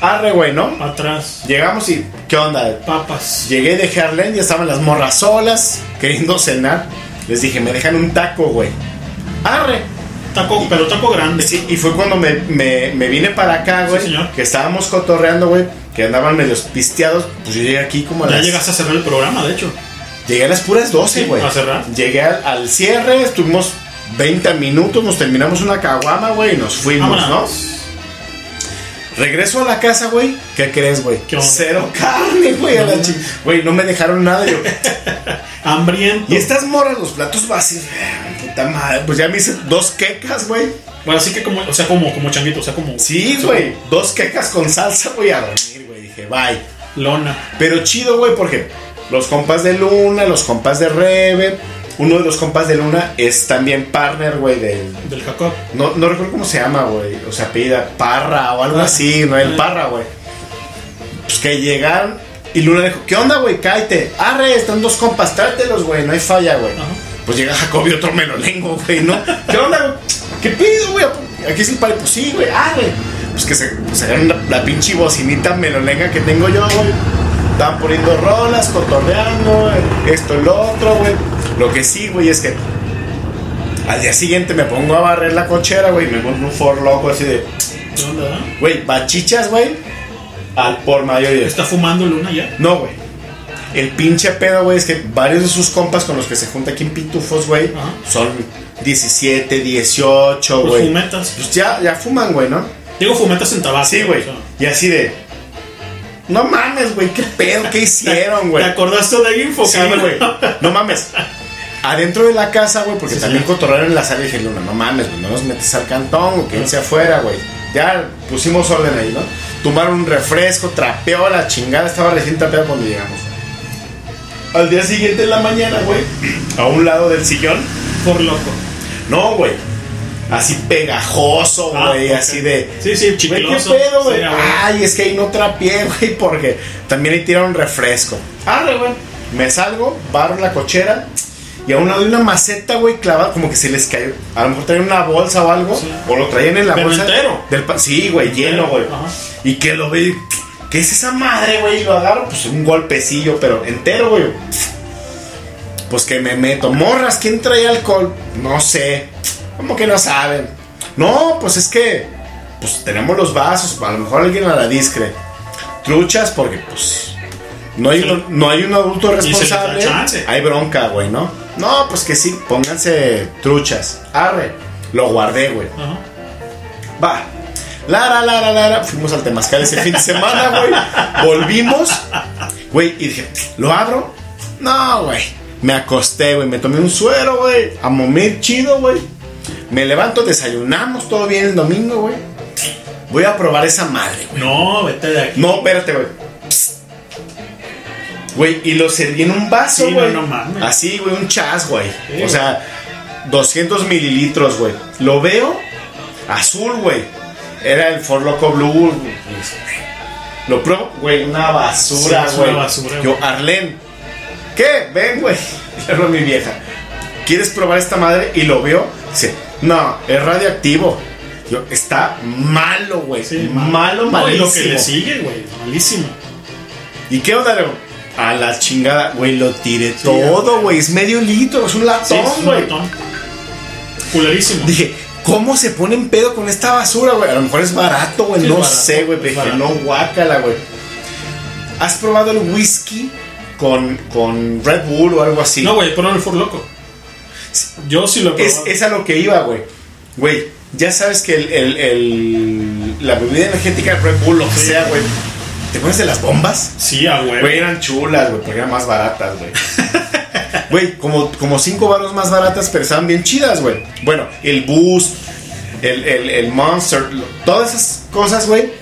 Arre, güey, ¿no? Atrás. Llegamos y, ¿qué onda? Papas. Llegué de Harlem, ya estaban las morras solas, queriendo cenar. Les dije, me dejan un taco, güey. Arre. Taco, pero taco grande. Sí, y fue cuando me, me- me vine para acá, güey. Sí, señor. Que estábamos cotorreando, güey. Que andaban medios pisteados. Pues yo llegué aquí como a Ya las... llegaste a cerrar el programa, de hecho. Llegué a las puras 12, Sí, güey. a cerrar. Llegué al, al cierre, estuvimos 20 minutos, nos terminamos una caguama, güey, y nos fuimos, Vámonos. ¿no? Regreso a la casa, güey. ¿Qué crees, güey? Cero carne, güey. No. Güey, no me dejaron nada. Yo, Hambriento. y estas morras, los platos vacíos. Puta madre. Pues ya me hice dos quecas, güey. Bueno, así que como, o sea, como, como changuito, o sea, como. Sí, güey. Dos quecas con salsa, güey, a dormir, güey. Dije, bye. Lona. Pero chido, güey, porque los compas de Luna, los compas de Rebe, uno de los compas de Luna es también partner, güey, del... Del Jacob. No, no recuerdo cómo se llama, güey. O sea, apellida Parra o algo Ah. así, no el Ah. Parra, güey. Pues que llegaron y Luna dijo, ¿qué onda, güey? Cállate. Arre, están dos compas, trátelos, güey, no hay falla, güey. Ajá. Pues llega Jacob y otro menolengo, güey, ¿no? ¿Qué onda, güey? ¿qué pido, güey? Aquí es el party. Pues sí, güey, ah, güey. Pues que se, se agarran la, la pinche bocinita melolenga que tengo yo, güey. Estaban poniendo rolas, cotorreando, esto y lo otro, güey. Lo que sí, güey, es que al día siguiente me pongo a barrer la cochera, güey. Me pongo un for loco así de, ¿Qué onda? güey, bachichas, güey. Al por mayor. ¿Está fumando Luna ya? no, güey. El pinche pedo, güey, es que varios de sus compas con los que se junta aquí en Pitufos, güey, son 17, 18, Pues güey. fumetas. Pues ya, ya fuman, güey, ¿no? Digo fumetas en tabaco. Sí, güey. o sea. Y así de. No mames, güey, qué pedo, qué hicieron, güey. ¿Te acordaste de info, Sí, güey. No mames. Adentro de la casa, güey, porque también cotorrearon en la sala y dije, no mames, güey, no nos metes al cantón o quédense afuera, güey. Ya pusimos orden ahí, ¿no? Tomaron un refresco, trapeó la chingada, estaba recién trapeado cuando llegamos. Al día siguiente en la mañana, güey, a un lado del sillón, Por loco. no, güey. Así pegajoso, Ah, güey, así de. Sí, sí, Güey, ¿qué pedo, güey? Sí. Ay, es que ahí no trapié, güey, porque también ahí tiraron refresco. Arre, güey. Me salgo, barro la cochera y a un lado de una maceta, güey, clavada, como que se les cayó. A lo mejor traían una bolsa o algo, o lo traían en la Pero bolsa. entero. Del sí, güey, lleno, güey. Y que lo ve, ¿qué es esa madre, güey? Y lo agarro, pues un golpecillo, pero entero, güey. Pues que me meto. Morras, ¿quién trae alcohol? No sé. ¿Cómo que no saben? No, pues es que pues tenemos los vasos, a lo mejor alguien a la discre. Truchas porque pues no hay, un, no hay un adulto responsable. Hay bronca, güey, ¿no? No, pues que sí, pónganse truchas. Arre. Lo guardé, güey. Va. Lara, lara, lara. Fuimos al Temazcal ese fin de semana, güey. Volvimos. Güey, y dije, ¿lo abro? No, güey. Me acosté, güey. Me tomé un suero, güey. A momir chido, güey. Me levanto, desayunamos, todo bien el domingo, güey. Voy a probar esa madre, güey. No, vete de aquí. No, espérate, güey. Güey, y lo serví en un vaso, Sí, güey. no, no mames. Así, güey, un chas, güey. Sí, o sea, 200 mililitros, güey. Lo veo azul, güey. Era el For Loco Blue. Lo pruebo, güey, una basura, Sí, güey. una basura, Yo. Arlen, ¿qué? Ven, güey. Le hablo a mi vieja. ¿Quieres probar esta madre? Y lo veo. Dice, no, es radioactivo. Yo, está malo, güey. malo, No, y malísimo. lo que le sigue, güey. Malísimo. ¿Y qué onda, Leo? A la chingada, güey, lo tiré todo, güey. Es medio litro, es un Sí, latón, es un güey. latón. Culerísimo. Dije, ¿cómo se ponen pedo con esta basura, güey? A lo mejor es barato, güey. Sí, no barato, sé, güey. Dije, no, guácala, güey. ¿Has probado el whisky con, con Red Bull o algo así? No, güey, pero el For Loco. Yo sí lo he es, probado. es a lo que iba, güey. Güey, ya sabes que el, el- el- la bebida energética de Red Bull, lo que Sí. sea, güey. ¿Te pones de las bombas? Sí, a huevo. Güey, eran chulas, güey, porque eran más baratas, güey. Güey, como, como cinco baros más baratas, pero estaban bien chidas, güey. Bueno, el Boost, el, el, el Monster, lo- todas esas cosas, güey,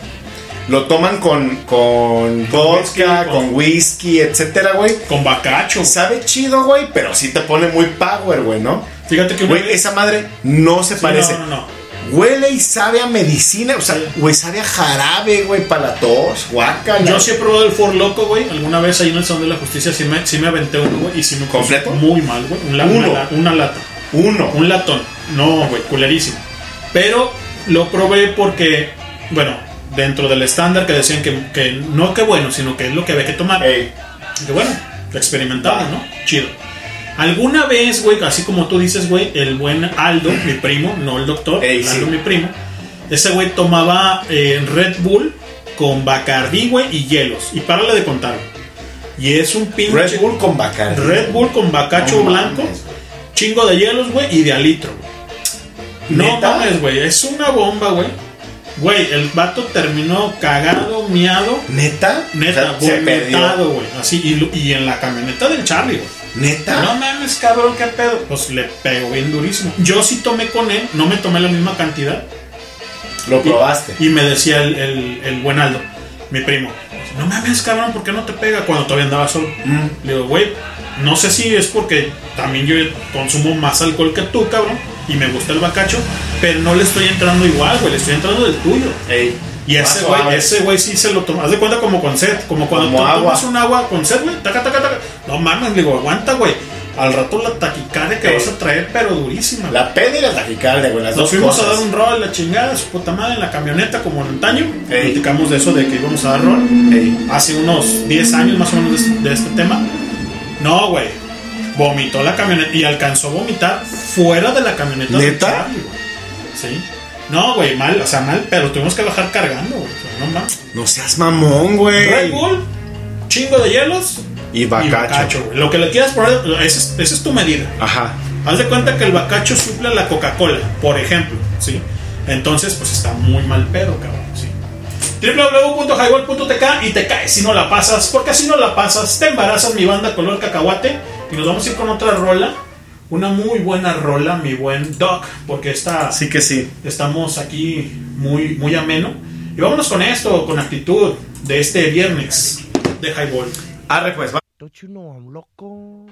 lo toman con, con vodka, whisky, con con- whisky, etcétera, güey. Con bacacho. Sabe chido, güey, pero sí te pone muy power, güey, ¿no? Fíjate que Güey, esa madre no se Sí, parece. No, no, no. Huele y sabe a medicina, o sea, güey, sabe a jarabe, güey, para la tos, guácala. Yo sí he probado el For Loco, güey. Alguna vez ahí en el Salón de la Justicia sí me, sí me aventé uno, güey. Y sí me ¿Completo? Muy mal, güey. Un Uno. Una, la- una lata. Uno. Un latón. No, güey, culerísimo. Pero lo probé porque, bueno, dentro del estándar que decían que, que no que bueno, sino que es lo que había que tomar. Ey. Que bueno, experimentamos, ¿no? Chido. Alguna vez, güey, así como tú dices, güey, el buen Aldo, mi primo, no el doctor, Ey, el Aldo, sí. mi primo, ese güey tomaba eh, Red Bull con Bacardí, güey, y hielos. Y párale de contar. Y es un pinche. Red Bull con Bacardi. Red Bull con bacacho No blanco, mames. chingo de hielos, güey, y de alitro, güey. No mames, güey, es una bomba, güey. Güey, el vato terminó cagado, miado, ¿Neta? neta, O sea, vomitado, güey. Así, y, y en la camioneta del Charlie, güey. ¿Neta? No mames, cabrón, qué pedo. Pues le pegó bien durísimo. Yo sí tomé con él, no me tomé la misma cantidad. Lo probaste. Y me decía el, el, el buen Aldo, mi primo, no mames, cabrón, ¿por qué no te pega cuando todavía andaba solo? Mm. Le digo, güey, no sé si es porque también yo consumo más alcohol que tú, cabrón, y me gusta el bacacho, pero no le estoy entrando igual, güey, le estoy entrando del tuyo. Ey. Y ese güey, ese güey sí se lo toma. Haz de cuenta como con sed, como cuando Como tú agua. tomas un agua con sed, güey. Taca, taca, taca. No mames, le digo, aguanta, güey. al rato la taquicardia que vas a traer, pero durísima. La peda y la taquicardia, güey, las Nos dos fuimos cosas. a dar un rol, la chingada, su puta madre, en la camioneta como en antaño. Ey. Platicamos de eso, de que íbamos a dar rol. Hace unos 10 años más o menos de, este- de este tema. No, güey. Vomitó la camioneta y alcanzó a vomitar fuera de la camioneta. de ¿Neta? Charlie, güey. Sí. No, güey, mal, o sea, mal, pero tuvimos que bajar cargando, güey. O sea, no mames. No seas mamón, güey. Red Bull, chingo de hielos Y bacacho. güey. Lo que le quieras poner, esa es, esa es tu medida. Ajá. Haz de cuenta que el bacacho suple la Coca-Cola, por ejemplo, ¿sí? Entonces, pues está muy mal pedo, cabrón, ¿sí? www.highball.tk y te caes si no la pasas, porque así no la pasas, te embarazas mi banda color cacahuate y nos vamos a ir con otra rola, una muy buena rola, mi buen Doc, porque está, Sí que sí. estamos aquí muy, muy ameno. Y vámonos con esto, con actitud de este viernes de Highball. Arre, pues, va. Don't you know I'm loco?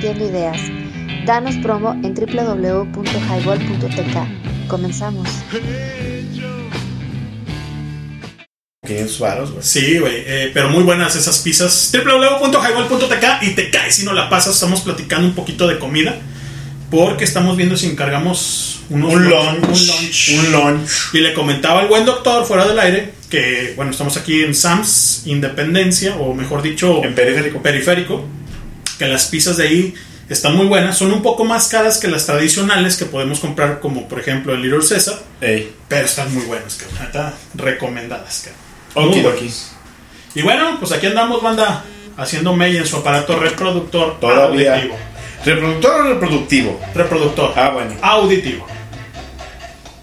Transmitiendo ideas. Danos promo en www.highball.tk. Comenzamos. Que varos, güey. Sí, güey, eh, pero muy buenas esas pizzas. www.highball.tk y te caes si no la pasas. Estamos platicando un poquito de comida. Porque estamos viendo si encargamos unos Un lunch- lunch. un lunch. Un lunch. Y le comentaba al buen doctor fuera del aire que, bueno, estamos aquí en Sam's Independencia, o mejor dicho, En periférico. periférico, que las pizzas de ahí Están muy buenas, son un poco más caras que las tradicionales que podemos comprar, como por ejemplo el Little César. Pero están muy buenas, cabrón. Neta, recomendadas, cabrón. Okidoki. buenas. Y bueno, pues aquí andamos, banda, haciendo May en su aparato reproductor Todavía. auditivo. ¿Reproductor o reproductivo? Reproductor. Ah, bueno. Auditivo.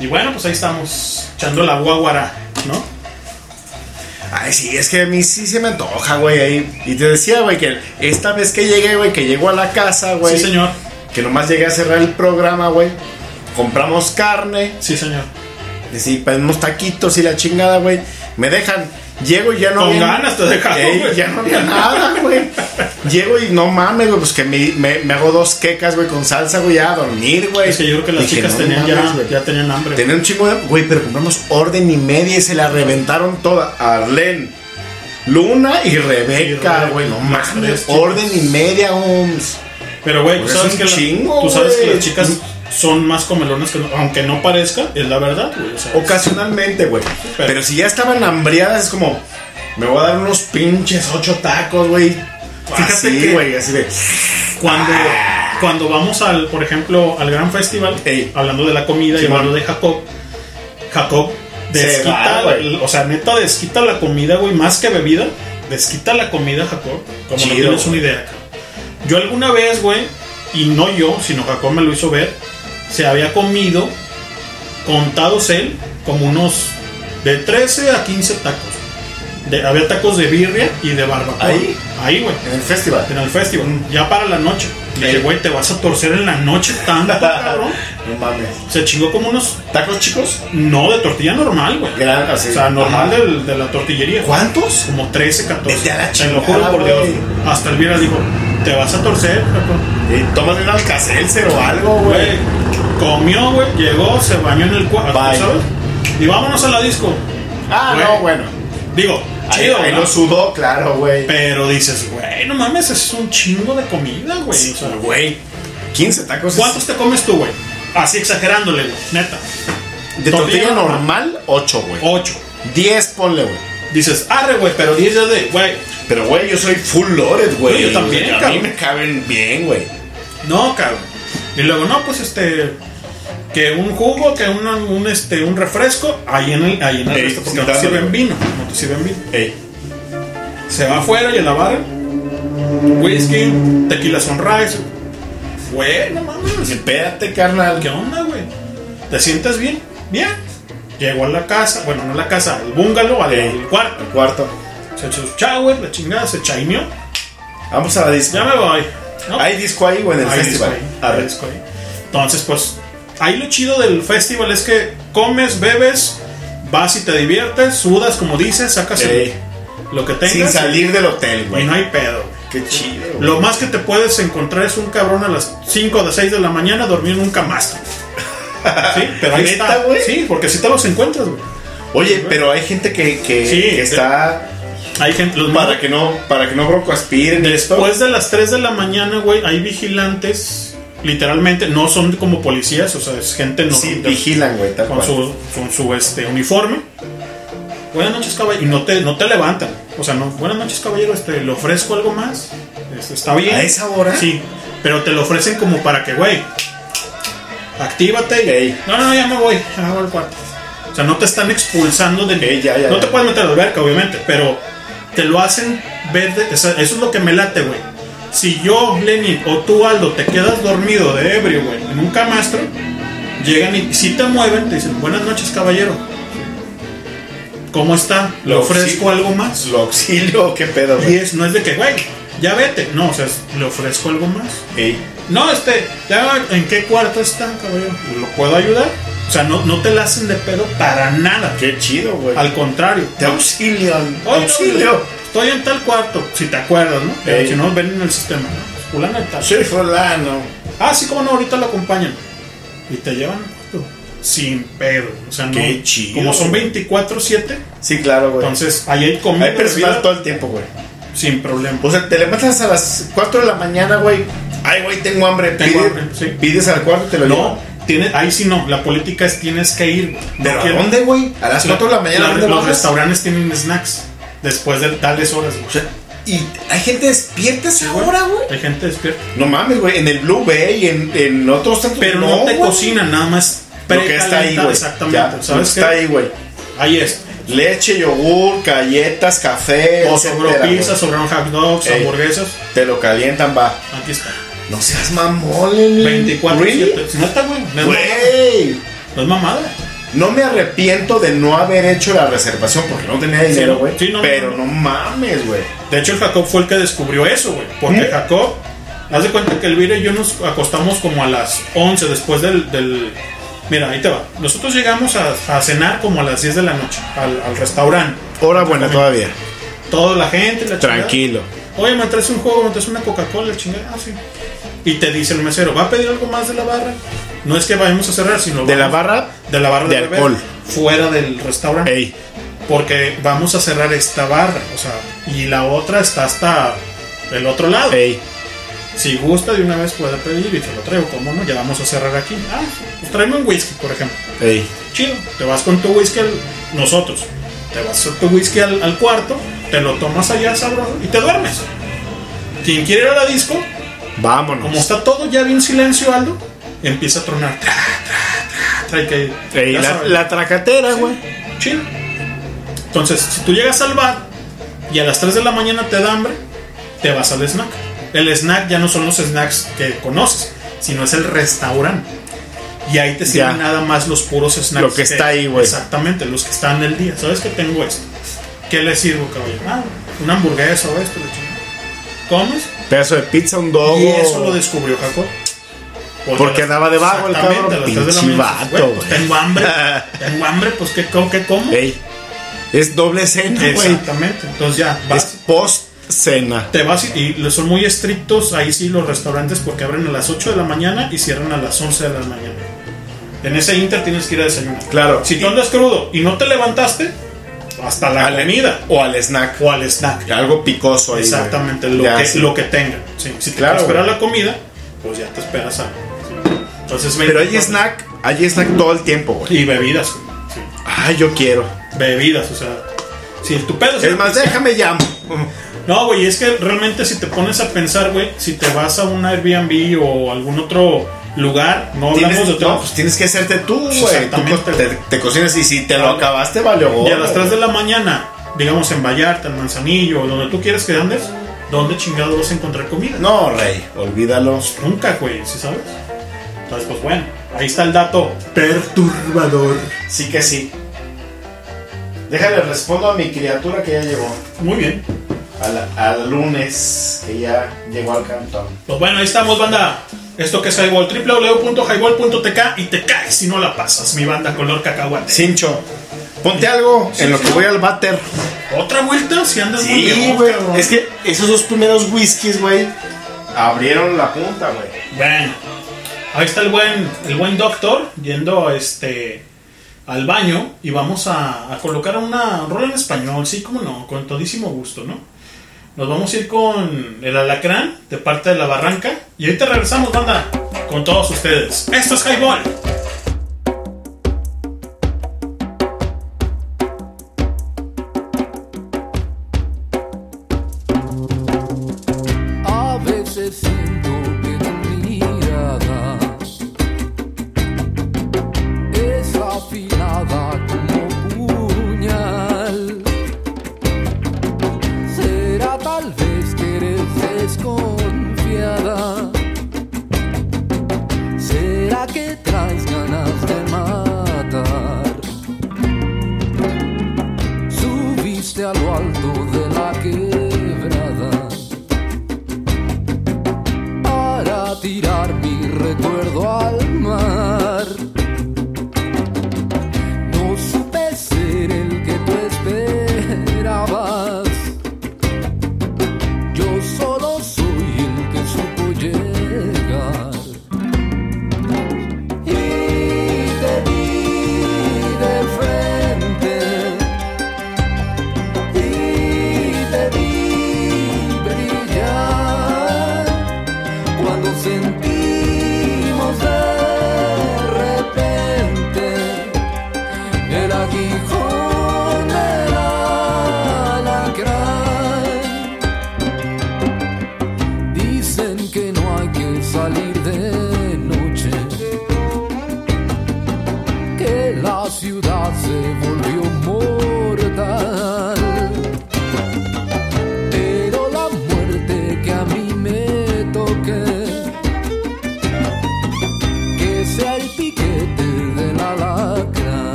Y bueno, pues ahí estamos, echando la guaguara, ¿no? Ay, sí, es que a mí sí se me antoja, güey. ahí. Y te decía, güey, que esta vez que llegué, güey, que llego a la casa, güey. Sí, señor. Que nomás llegué a cerrar el programa, güey. Compramos carne. Sí, señor. Y sí, pedimos taquitos y la chingada, güey. Me dejan. Llego y ya no Con había- ganas te dejaron, Ey, güey. Ya no había nada, güey. Llego y no mames, güey. Pues que me, me, me hago dos quecas, güey, con salsa, güey, ya a dormir, güey. Es que yo creo que las Dije, chicas no tenían mames, ya, güey. ya tenían hambre. Tenían un chingo de. Güey, pero compramos orden y media y se la reventaron toda. Arlen, Luna y Rebeca, güey. No mames. Orden y media, homes. Pero, güey, tú Pues sabes, es que un la- chingo, tú sabes que güey. las chicas son más comelonas que no- aunque no parezca, es la verdad, güey. O sea, Ocasionalmente, güey. pero- Pero si ya estaban hambriadas, es como. Me voy a dar unos pinches ocho tacos, güey. Fíjate Así, güey, así de. cuando, cuando vamos al, por ejemplo, al gran festival, Ey. hablando de la comida y hablando de Jacob, Jacob Se desquita, va, o sea, neta desquita la comida, güey, más que bebida, desquita la comida, Jacob, como no Chido, tienes una idea. Yo alguna vez, güey, y no yo, sino Jacob me lo hizo ver, se había comido, contados él, como unos de 13 a 15 tacos. De- había tacos de birria y de barbacoa. ¿Ahí? Ahí, güey. En el festival. En el festival, ya para la noche. Le dije, Ey. güey, te vas a torcer en la noche tanto, cabrón. No mames. Se chingó como unos. ¿Tacos chicos? No, de tortilla normal, güey. O sea, normal del- de la tortillería. ¿Cuántos? Como 13, 14. Vete a la Te lo chingada, juro por Dios. Hasta el viernes dijo, te vas a torcer, cabrón. Y tómate un alcacelcer o algo, güey. Comió, güey, llegó, se bañó en el cuarto. ¿sabes? Y vámonos a la disco. Ah, Güey. no, bueno. Digo, Ahí, chido, ahí ¿no? lo sudó, claro, güey. Pero dices, güey, no mames, es un chingo de comida, güey. O sea, Güey. 15 tacos. es- ¿Cuántos te comes tú, güey? Así exagerándole, güey, neta. De tortilla Tortilla normal, 8, güey. 8. 10 ponle, güey. Dices, arre, güey, pero 10 ya de, güey. Pero, güey, yo soy full loaded, güey. Yo también, O sea, A mí me caben bien, güey. No, cabrón. Y luego, no, pues este. Que un jugo, que un, este, un refresco, ahí en el, ahí en el Ey, resto, porque no te sirven güey. vino. No te sirven vino. Ey. Se va afuera y en la barra. Whisky, tequila sunrise. Güey, no mames. Espérate, carnal. ¿Qué onda, güey? ¿Te sientes bien? Bien. Llegó a la casa, bueno, no a la casa, al bungalow, al, Ey. al cuarto. El cuarto. Se echó su shower, la chingada, se chaineó. Vamos a la disco. Ya me voy. ¿no? ¿Hay disco ahí o en el Hay festival? disco ahí, A hay ver. disco ahí. Entonces, pues, ahí lo chido del festival es que comes, bebes, vas y te diviertes, sudas, como dices, sacas el- lo que tengas. Sin salir del hotel, Y güey. no hay pedo. Qué chido. güey. Lo más que te puedes encontrar es un cabrón a las 5 de 6 de la mañana dormido en un camastro. Sí, pero ahí ¿Neta, está. güey? Sí, porque si te los encuentras, güey. Oye, pero hay gente que, que, Sí, que de- está Hay gente. Los para que no para que no broncoaspiren esto. Después de las 3 de la mañana, güey, hay vigilantes. Literalmente, no son como policías, o sea, es gente no, sí, de- vigilan, güey, tal con cual. su, con su este, uniforme. Buenas noches, caballero. Y no te, no te levantan. O sea, no. Buenas noches, caballero. Este, ¿Le ofrezco algo más? Este, ¿Está bien? ¿A esa hora? Sí. Pero te lo ofrecen como para que, güey, actívate. y- Ey. No, no, ya me voy. Ya me voy al cuarto. O sea, no te están expulsando de. Ey, ya, ya, no ya. te puedes meter a la alberca, obviamente. Pero te lo hacen ver. de- eso es lo que me late, güey. Si yo, Lenin, o tú, Aldo, te quedas dormido de ebrio, güey, en un camastro, llegan y si te mueven, te dicen, buenas noches, caballero. ¿Cómo está? ¿Le Lo ofrezco auxilio. algo más? Lo auxilio, qué pedo, Y güey. es, no es de que, güey, ya vete. No, o sea, es, le ofrezco algo más. Ey. No, este, ya, ¿en qué cuarto está, caballero? ¿Lo puedo ayudar? O sea, no, no te la hacen de pedo para nada. Qué chido, güey. Al contrario. Te auxilian. Oye, auxilio. No, estoy en tal cuarto, si te acuerdas, ¿no? Pero si no, ven en el sistema, ¿no? Fulano y tal. Soy fulano. Ah, sí, como no, ahorita lo acompañan. Y te llevan al cuarto. Sin pedo. O sea, no. Qué chido, Como son güey. 24-7, Sí, claro, güey. entonces ahí hay comida. Hay personal todo el tiempo, güey. Sin problema. O sea, te levantas a las 4 de la mañana, güey. Ay, güey, tengo hambre. Tengo Pide- hambre, sí. Pides al cuarto te lo No, tiene, ahí sí no. La política es tienes que ir. No ¿Pero a quiero- dónde, güey? A las 4 de la mañana. La- ¿dónde los restaurantes tienen snacks después de tales horas. güey. Y hay gente despierta esa hora, güey. Hay gente despierta. No mames, güey. En el Blue Bay, en, en otros tantos. Pero no, te güey. cocinan, nada más. Lo que está ahí, güey. Exactamente. Ya, lo ¿Sabes que está ahí, güey. Ahí es. Leche, yogur, galletas, café. O sobró güey. pizza, sobraron hot dogs, Ey. hamburguesas. Te lo calientan, va. Aquí está. No seas mamón, Lenny. 24 ¿Really? 7. No está, güey. No es Güey. mamada. No me arrepiento de no haber hecho la reservación porque no tenía dinero, güey. sí, no, pero no, no, mames, güey. De hecho, el Jacob fue el que descubrió eso, güey. Porque ¿Mm? Jacob, haz de cuenta que Elvira y yo nos acostamos como a las 11 después del. del- Mira, ahí te va. Nosotros llegamos a, a cenar como a las 10 de la noche al, al restaurante. Hora buena todavía. Toda la gente, la chingada. Oye, me traes un juego, me traes una Coca-Cola, chingada. Ah, sí. Y te dice el mesero, ¿va a pedir algo más de la barra? No es que vayamos a cerrar, sino. ¿De la barra? De la barra De de, beber, alcohol. Fuera del restaurante. Ey. Porque vamos a cerrar esta barra, o sea, y la otra está hasta el otro lado. Ey. Si gusta, de una vez puede pedir y te lo traigo, ¿cómo no? Ya vamos a cerrar aquí. Ah, pues tráeme un whisky, por ejemplo. Ey. Chido, te vas con tu whisky, nosotros, te vas con tu whisky al, al cuarto, te lo tomas allá, sabroso, y te duermes. Quien quiere ir a la disco, Vámonos. como está todo ya bien silencio, Aldo, empieza a tronar. Tra, tra, tra, trae que, Ey, la, la tracatera, güey. Chido. Entonces, si tú llegas al bar y a las 3 de la mañana te da hambre, te vas al snack. El snack ya no son los snacks que conoces, sino es el restaurante. Y ahí te sirven Ya. nada más los puros snacks. Lo que está ahí, güey. Exactamente, los que están en el día. ¿Sabes que tengo esto? ¿Qué le sirvo, caballero? Ah, una hamburguesa o esto, le. ¿Comes? Pedazo de pizza, un dog. Y eso lo descubrió Jacob. Porque a las- andaba de vago el cabrón. Pinche vato, güey, tengo hambre. tengo hambre, pues ¿qué, qué como? Ey. Es doble cena, güey. Exactamente. Entonces ya, vas, Es post cena. te vas y, y son muy estrictos ahí sí los restaurantes porque abren a las 8 de la mañana y cierran a las 11 de la mañana. En ese inter tienes que ir a desayunar. Claro. Si tú andas crudo y no te levantaste, hasta la Al- comida O al snack. o al snack. Algo picoso ahí. Exactamente, lo que, sí. lo que tengan. Sí, si te Claro, güey. la comida, pues ya te esperas a. sí. Entonces, Pero hay 24 snack, hay snack todo el tiempo, güey. Y bebidas. güey. Sí. Ay, yo quiero. Bebidas, o sea. Si tu pedo Es más, déjame llamo. No, güey, es que realmente si te pones a pensar, güey, si te vas a un Airbnb o algún otro lugar, no hablamos Tienes, de hotel. no, pues tienes que hacerte tú, güey. Tú te, te cocinas y si te lo Vale. acabaste, valió y a las gorro, 3 de la mañana, digamos en Vallarta, en Manzanillo, donde tú quieres que andes, ¿dónde chingado vas a encontrar comida? No, rey, olvídalo. Nunca, güey, ¿sí sabes? Entonces, pues bueno, ahí está el dato perturbador. Sí que sí. Déjale, respondo a mi criatura que ya llegó. Muy bien. Al, al lunes, que ya llegó al cantón. Pues bueno, ahí estamos, banda. Esto que es Highball, www.highball.tk y te caes si no la pasas, mi banda color cacahuate. Cincho, ponte algo en lo que voy al váter. ¿Otra vuelta? Si andas muy Sí, bien, güey. cabrón. Es que esos dos primeros whiskies, güey, abrieron la punta, güey. Bueno, ahí está el buen, el buen doctor yendo este al baño y vamos a, a colocar una rola en español, sí, como no, con todísimo gusto, ¿no? Nos vamos a ir con el alacrán de parte de la barranca y ahorita regresamos, banda, con todos ustedes. Esto es Highball.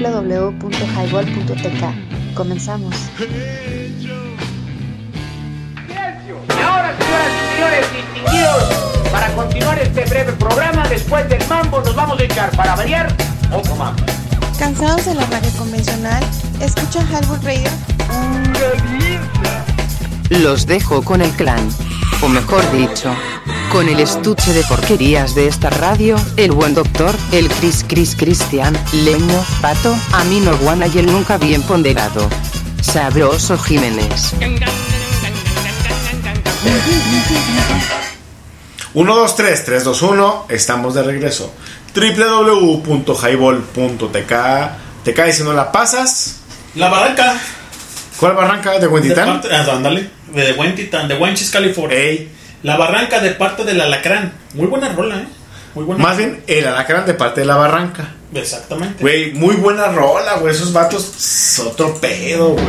www.highball.tk. Comenzamos. Y ahora, señoras y señores distinguidos, para continuar este breve programa, después del mambo nos vamos a echar para variar otro mambo. ¿Cansados de la radio convencional? ¿Escuchan Highball Radio? Los dejo con el clan. O mejor dicho, con el estuche de porquerías de esta radio, el buen doctor, el Chris Chris Cristian, Leño, Pato, Amino Guana y el nunca bien ponderado. Sabroso Jiménez. 1, 2, 3, 3, 2, 1. Estamos de regreso. www.highball.tk. Te cae si no la pasas. La barranca. ¿Cuál barranca? ¿De Huentitán? ah, ándale, de Wentitán, de Wenchis, California. La barranca de parte del alacrán. Muy buena rola, ¿eh? Muy buena. Más bien, el alacrán de parte de la barranca. Exactamente. Güey, muy buena rola, güey. Esos vatos, es otro pedo, güey.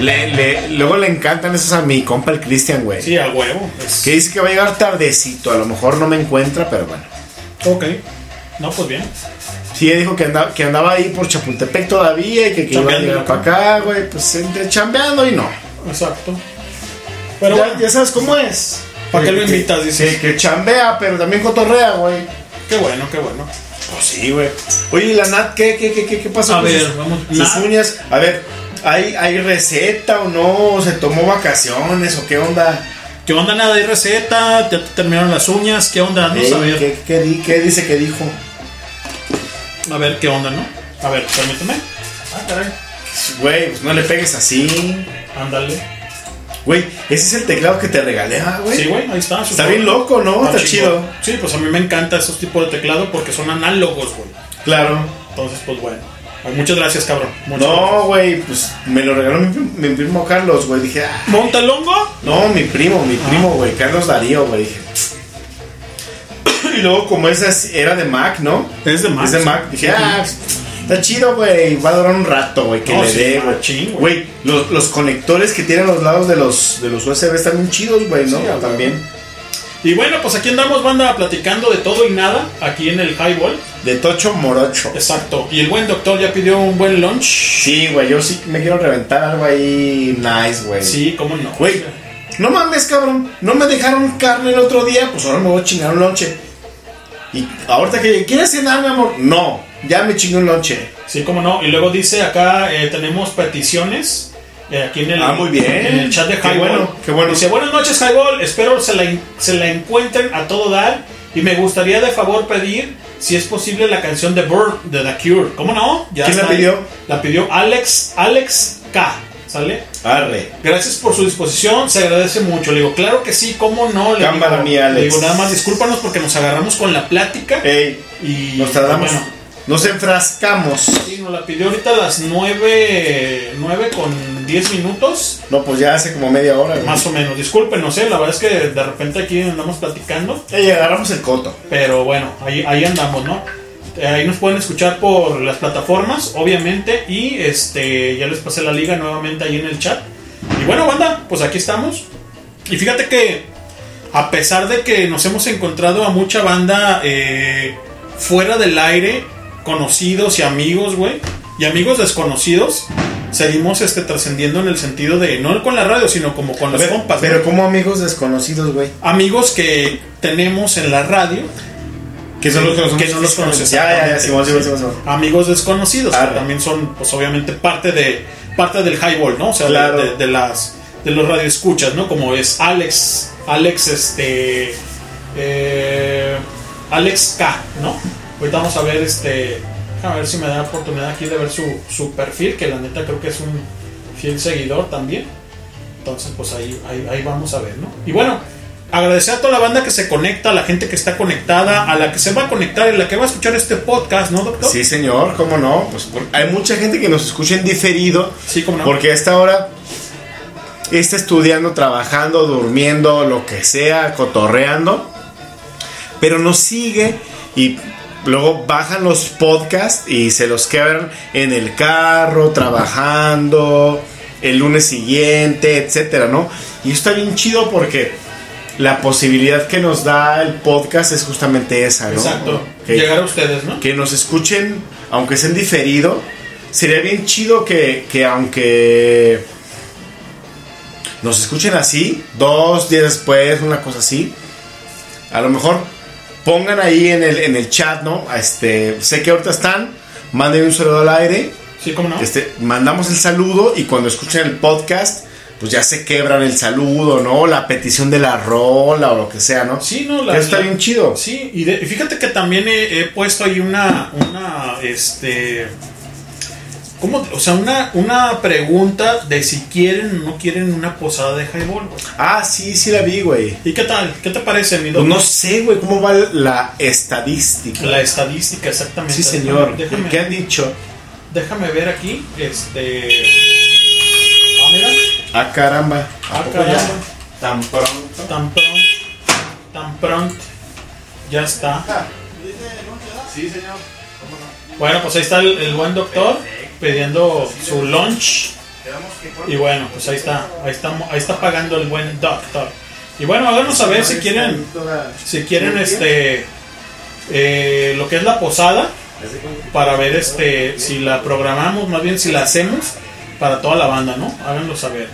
Le, le- luego le encantan esos a mi compa el Cristian, güey. Sí, a huevo. Que dice que va a llegar tardecito. A lo mejor no me encuentra, pero bueno. Ok. No, pues bien. Sí, dijo que andaba, que andaba ahí por Chapultepec todavía y que, que iba a llegar para acá, güey. Pues entre chambeando y no. Exacto. Pero ya, bueno. ya sabes cómo es. ¿Para qué lo Que- invitas? Que, Dices. que chambea, pero también cotorrea, güey. Qué bueno, qué bueno. Pues sí, güey. Oye, ¿y la Nat qué, qué, qué, qué, qué pasó A con ver, sus, vamos. sus Nat. uñas? A ver, ¿hay, ¿hay receta o no? ¿Se tomó vacaciones o qué onda? ¿Qué onda? Nada de receta. Ya te terminaron las uñas. ¿Qué onda? No Ey, saber. ¿qué, qué, di- qué dice que dijo? A ver, ¿qué onda, no? A ver, permíteme. Ah, caray. Güey, pues no le pegues así. Ándale. Güey, ese es el teclado que te regalé, ah, güey. Sí, güey, ahí está. Está bien loco, ¿no? Está, chido. Sí, pues a mí me encanta esos tipos de teclado porque son análogos, güey. Claro. Entonces, pues bueno. Muchas gracias, cabrón. Muchas No, güey, pues me lo regaló mi, mi primo Carlos, güey. Dije, ah, ¿Montalongo? no, mi primo, mi primo, güey, Carlos Darío, güey. Dije. Y luego, como esa es- era de Mac, ¿no? Es de Mac, Es de. Mac. Dije, ah, está chido, güey. Va a durar un rato, güey, que No, le sí, dé, güey. los, los conectores que tienen a los lados de los, de los USB están bien chidos, güey, ¿no? Sí. También. Y bueno, pues aquí andamos, banda, platicando de todo y nada, aquí en el Highball. De Tocho Morocho. Exacto. Y el buen doctor ya pidió un buen lunch. Sí, güey, yo sí me quiero reventar algo ahí nice, güey. Sí, cómo no. Güey, no mames, cabrón. No me dejaron carne el otro día, pues ahora me voy a chingar un lonche. Y ahorita que quieres cenar, mi amor. No, ya me chingué un lonche. Sí, cómo no. Y luego dice acá, eh, tenemos peticiones. eh, aquí en el, Ah, muy bien. en el chat de Qué Highball. bueno, qué bueno. Dice, buenas noches Highball, espero se la, se la encuentren a todo dar. Y me gustaría de favor pedir, si es posible, la canción de Bird de The Cure. ¿Cómo no? Ya ¿Quién la está pidió? La pidió Alex, Alex K. ¿Sale? Arre. Gracias por su disposición, se agradece mucho. Le digo, claro que sí, ¿cómo no? Le Cámara digo, mía, Alex. Le digo, nada más discúlpanos porque nos agarramos con la plática. Ey, y nos tardamos. bueno, Nos enfrascamos. Sí, nos la pidió ahorita a las 9, 9 con 10 minutos. No, pues ya hace como media hora, güey. Más o menos. Discúlpenos, ¿eh? la verdad es que de repente aquí andamos platicando. Ey, agarramos el coto. Pero bueno, ahí, ahí andamos, ¿no? Eh, Ahí nos pueden escuchar por las plataformas, obviamente. Y este ya les pasé la liga nuevamente ahí en el chat. Y bueno, banda, pues aquí estamos. Y fíjate que a pesar de que nos hemos encontrado a mucha banda eh, fuera del aire, conocidos y amigos, güey, y amigos desconocidos, seguimos este, trascendiendo en el sentido de, no con la radio, sino como con los ver, compas. pero ¿no? como amigos desconocidos, güey. Amigos que tenemos en la radio. Que son los que que no los conoces. Ya, ya, ya, Simón, Simón, Simón. Amigos desconocidos, que Arre. también son, pues obviamente, parte de parte del highball, ¿no? O sea, de- Claro. de, de las de los radioescuchas, ¿no? Como es Alex, Alex, este, eh, Alex K, ¿no? Ahorita vamos a ver, este, a ver si me da la oportunidad aquí de ver su, su perfil, que la neta creo que es un fiel seguidor también. Entonces, pues ahí, ahí, ahí vamos a ver, ¿no? Y bueno, agradecer a toda la banda que se conecta, a la gente que está conectada, a la que se va a conectar y la que va a escuchar este podcast, ¿no, doctor? Sí, señor, cómo no. Pues hay mucha gente que nos escucha en diferido. Sí, cómo no. Porque a esta hora está estudiando, trabajando, durmiendo, lo que sea, cotorreando. Pero nos sigue y luego bajan los podcasts y se los quedan en el carro, trabajando, el lunes siguiente, etcétera, ¿no? Y está bien chido porque la posibilidad que nos da el podcast es justamente esa, ¿no? Exacto. Que- Llegar a ustedes, ¿no? que nos escuchen, aunque sea en diferido, sería bien chido que, que aunque nos escuchen así, dos días después, una cosa así, a lo mejor pongan ahí en el, en el chat, ¿no? Este, sé que ahorita están, manden un saludo al aire. Sí, cómo no. Este, mandamos el saludo y cuando escuchen el podcast, pues ya se quebran el saludo, ¿no? La petición de la rola o lo que sea, ¿no? Sí, no, la, está la- bien chido. Sí, y, de- y fíjate que también he, he puesto ahí una, una, este, ¿cómo? O sea, una, una pregunta de si quieren o no quieren una posada de highball. güey. Ah, sí, sí la vi, güey. ¿Y qué tal? ¿Qué te parece, mi doctor? no sé, güey, cómo va la estadística. La estadística, exactamente. Sí, señor. Déjame, ¿Qué han dicho? déjame ver aquí, este, ah, mira, Ah, caramba. ¿A ah, caramba, ya? Tan pronto. tan pronto, tan pronto, ya está. Sí, señor. Bueno, pues ahí está el, el buen doctor pidiendo su lunch. Y bueno, pues ahí está, ahí está, ahí está pagando el buen doctor. Y bueno, háganos saber si quieren, si quieren este, eh, lo que es la posada, para ver este, si la programamos, más bien si la hacemos para toda la banda, ¿no? Háganlo saber.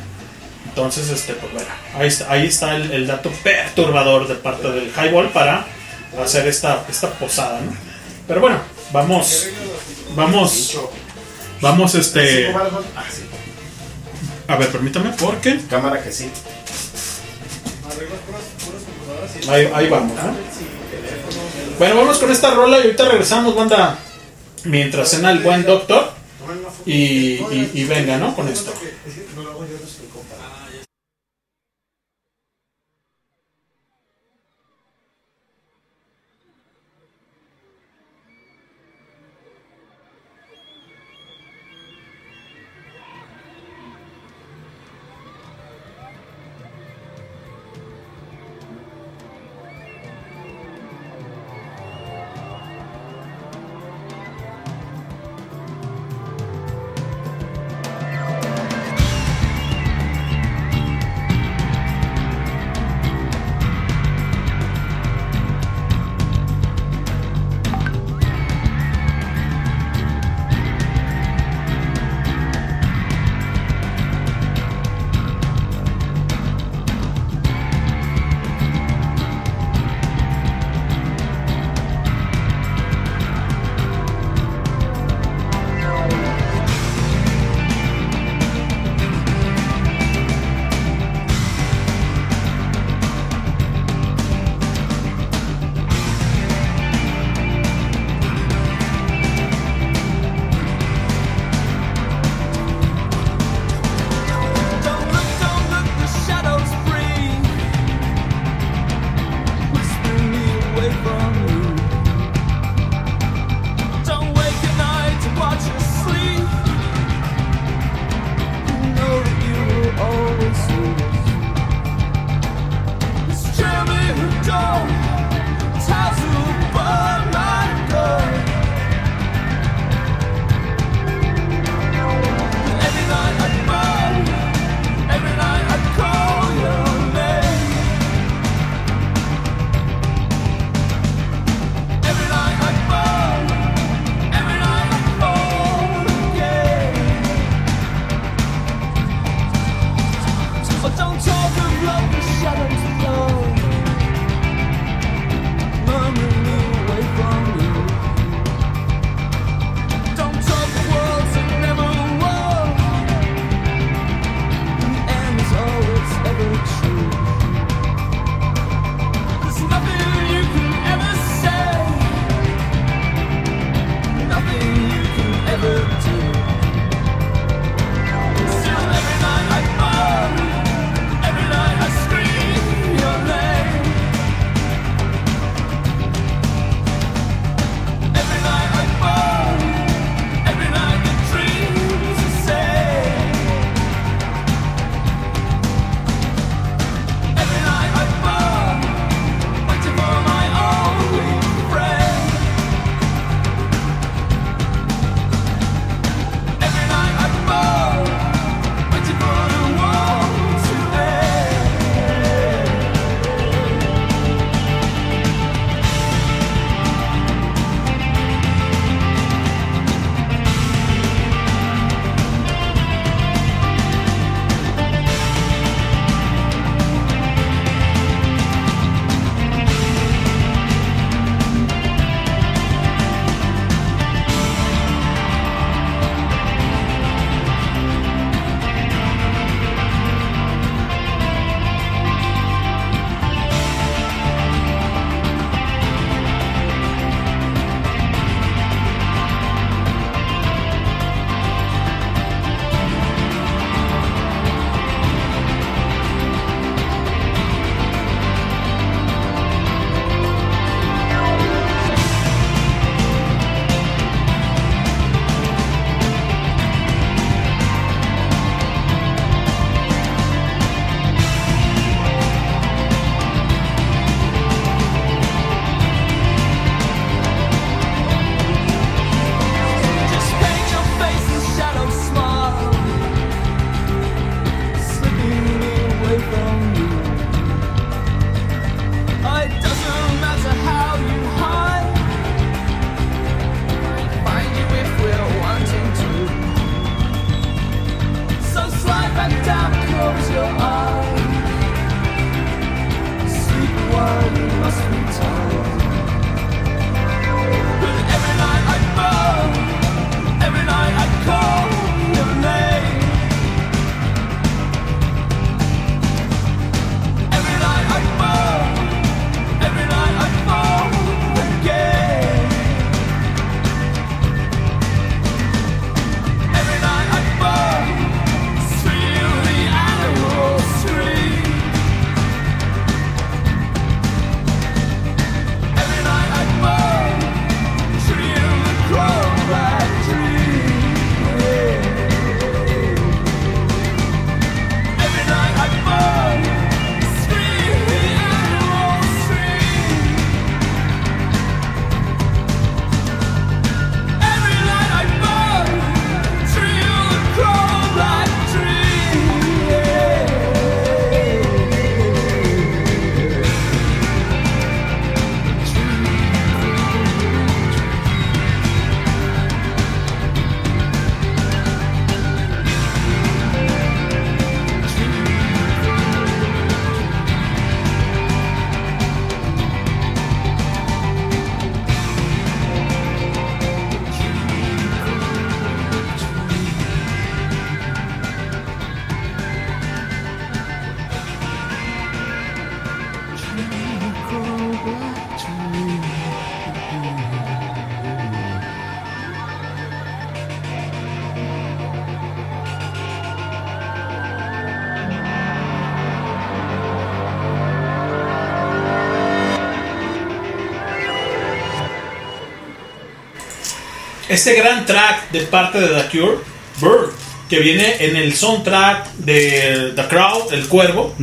Entonces, este, pues bueno, ahí está, ahí está el, el dato perturbador de parte del highball para hacer esta, esta posada, ¿no? Pero bueno, vamos, vamos, vamos, este, a ver, permítame, porque Cámara que sí. ahí, ahí vamos, ¿no? Bueno, vamos con esta rola y ahorita regresamos, banda, mientras cena el buen doctor y, y, y venga, ¿no? Con esto. Este gran track de parte de The Cure, Bird, que viene en el soundtrack de The Crowd, El Cuervo.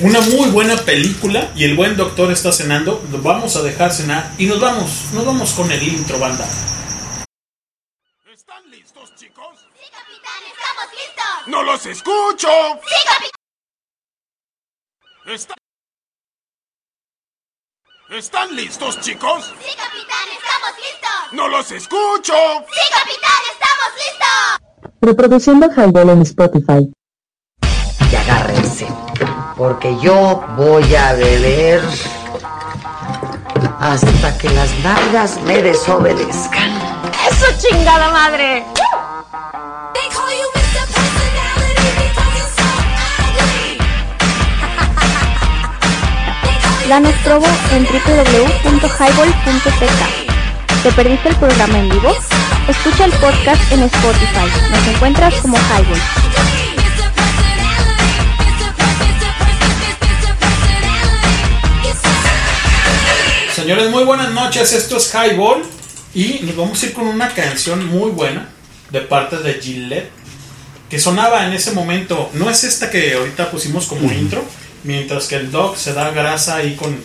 Una muy buena película y el buen doctor está cenando. Lo vamos a dejar cenar y nos vamos. Nos vamos con el intro, banda. ¿Están listos, chicos? Sí, capitán, estamos listos. ¡No los escucho! Sí, capitán. Está ¿Están listos, chicos? Sí, capitán, estamos listos. ¡No los escucho! Sí, capitán, estamos listos. Reproduciendo Highball en Spotify. Y agárrense, porque yo voy a beber hasta que las nalgas me desobedezcan. ¡Eso chingada madre! Danos probo en www.highball.tk. ¿Te perdiste el programa en vivo? Escucha el podcast en Spotify. Nos encuentras como Highball. Señores, muy buenas noches. Esto es Highball. Y nos vamos a ir con una canción muy buena de parte de Gillette. Que sonaba en ese momento. No es esta que ahorita pusimos como intro. Mientras que el dog se da grasa ahí con,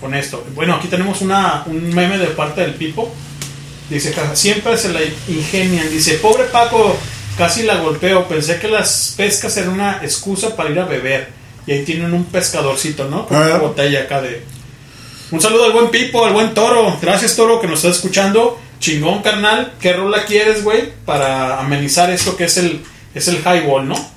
con esto. Bueno, aquí tenemos una, un meme de parte del Pipo. Dice, siempre se la ingenian. Dice, pobre Paco, casi la golpeo. Pensé que las pescas eran una excusa para ir a beber. Y ahí tienen un pescadorcito, ¿no? Con una botella acá de... Un saludo al buen Pipo, al buen Toro. Gracias, Toro, que nos está escuchando. Chingón, carnal. ¿Qué rola quieres, güey? Para amenizar esto que es el, es el highball, ¿no?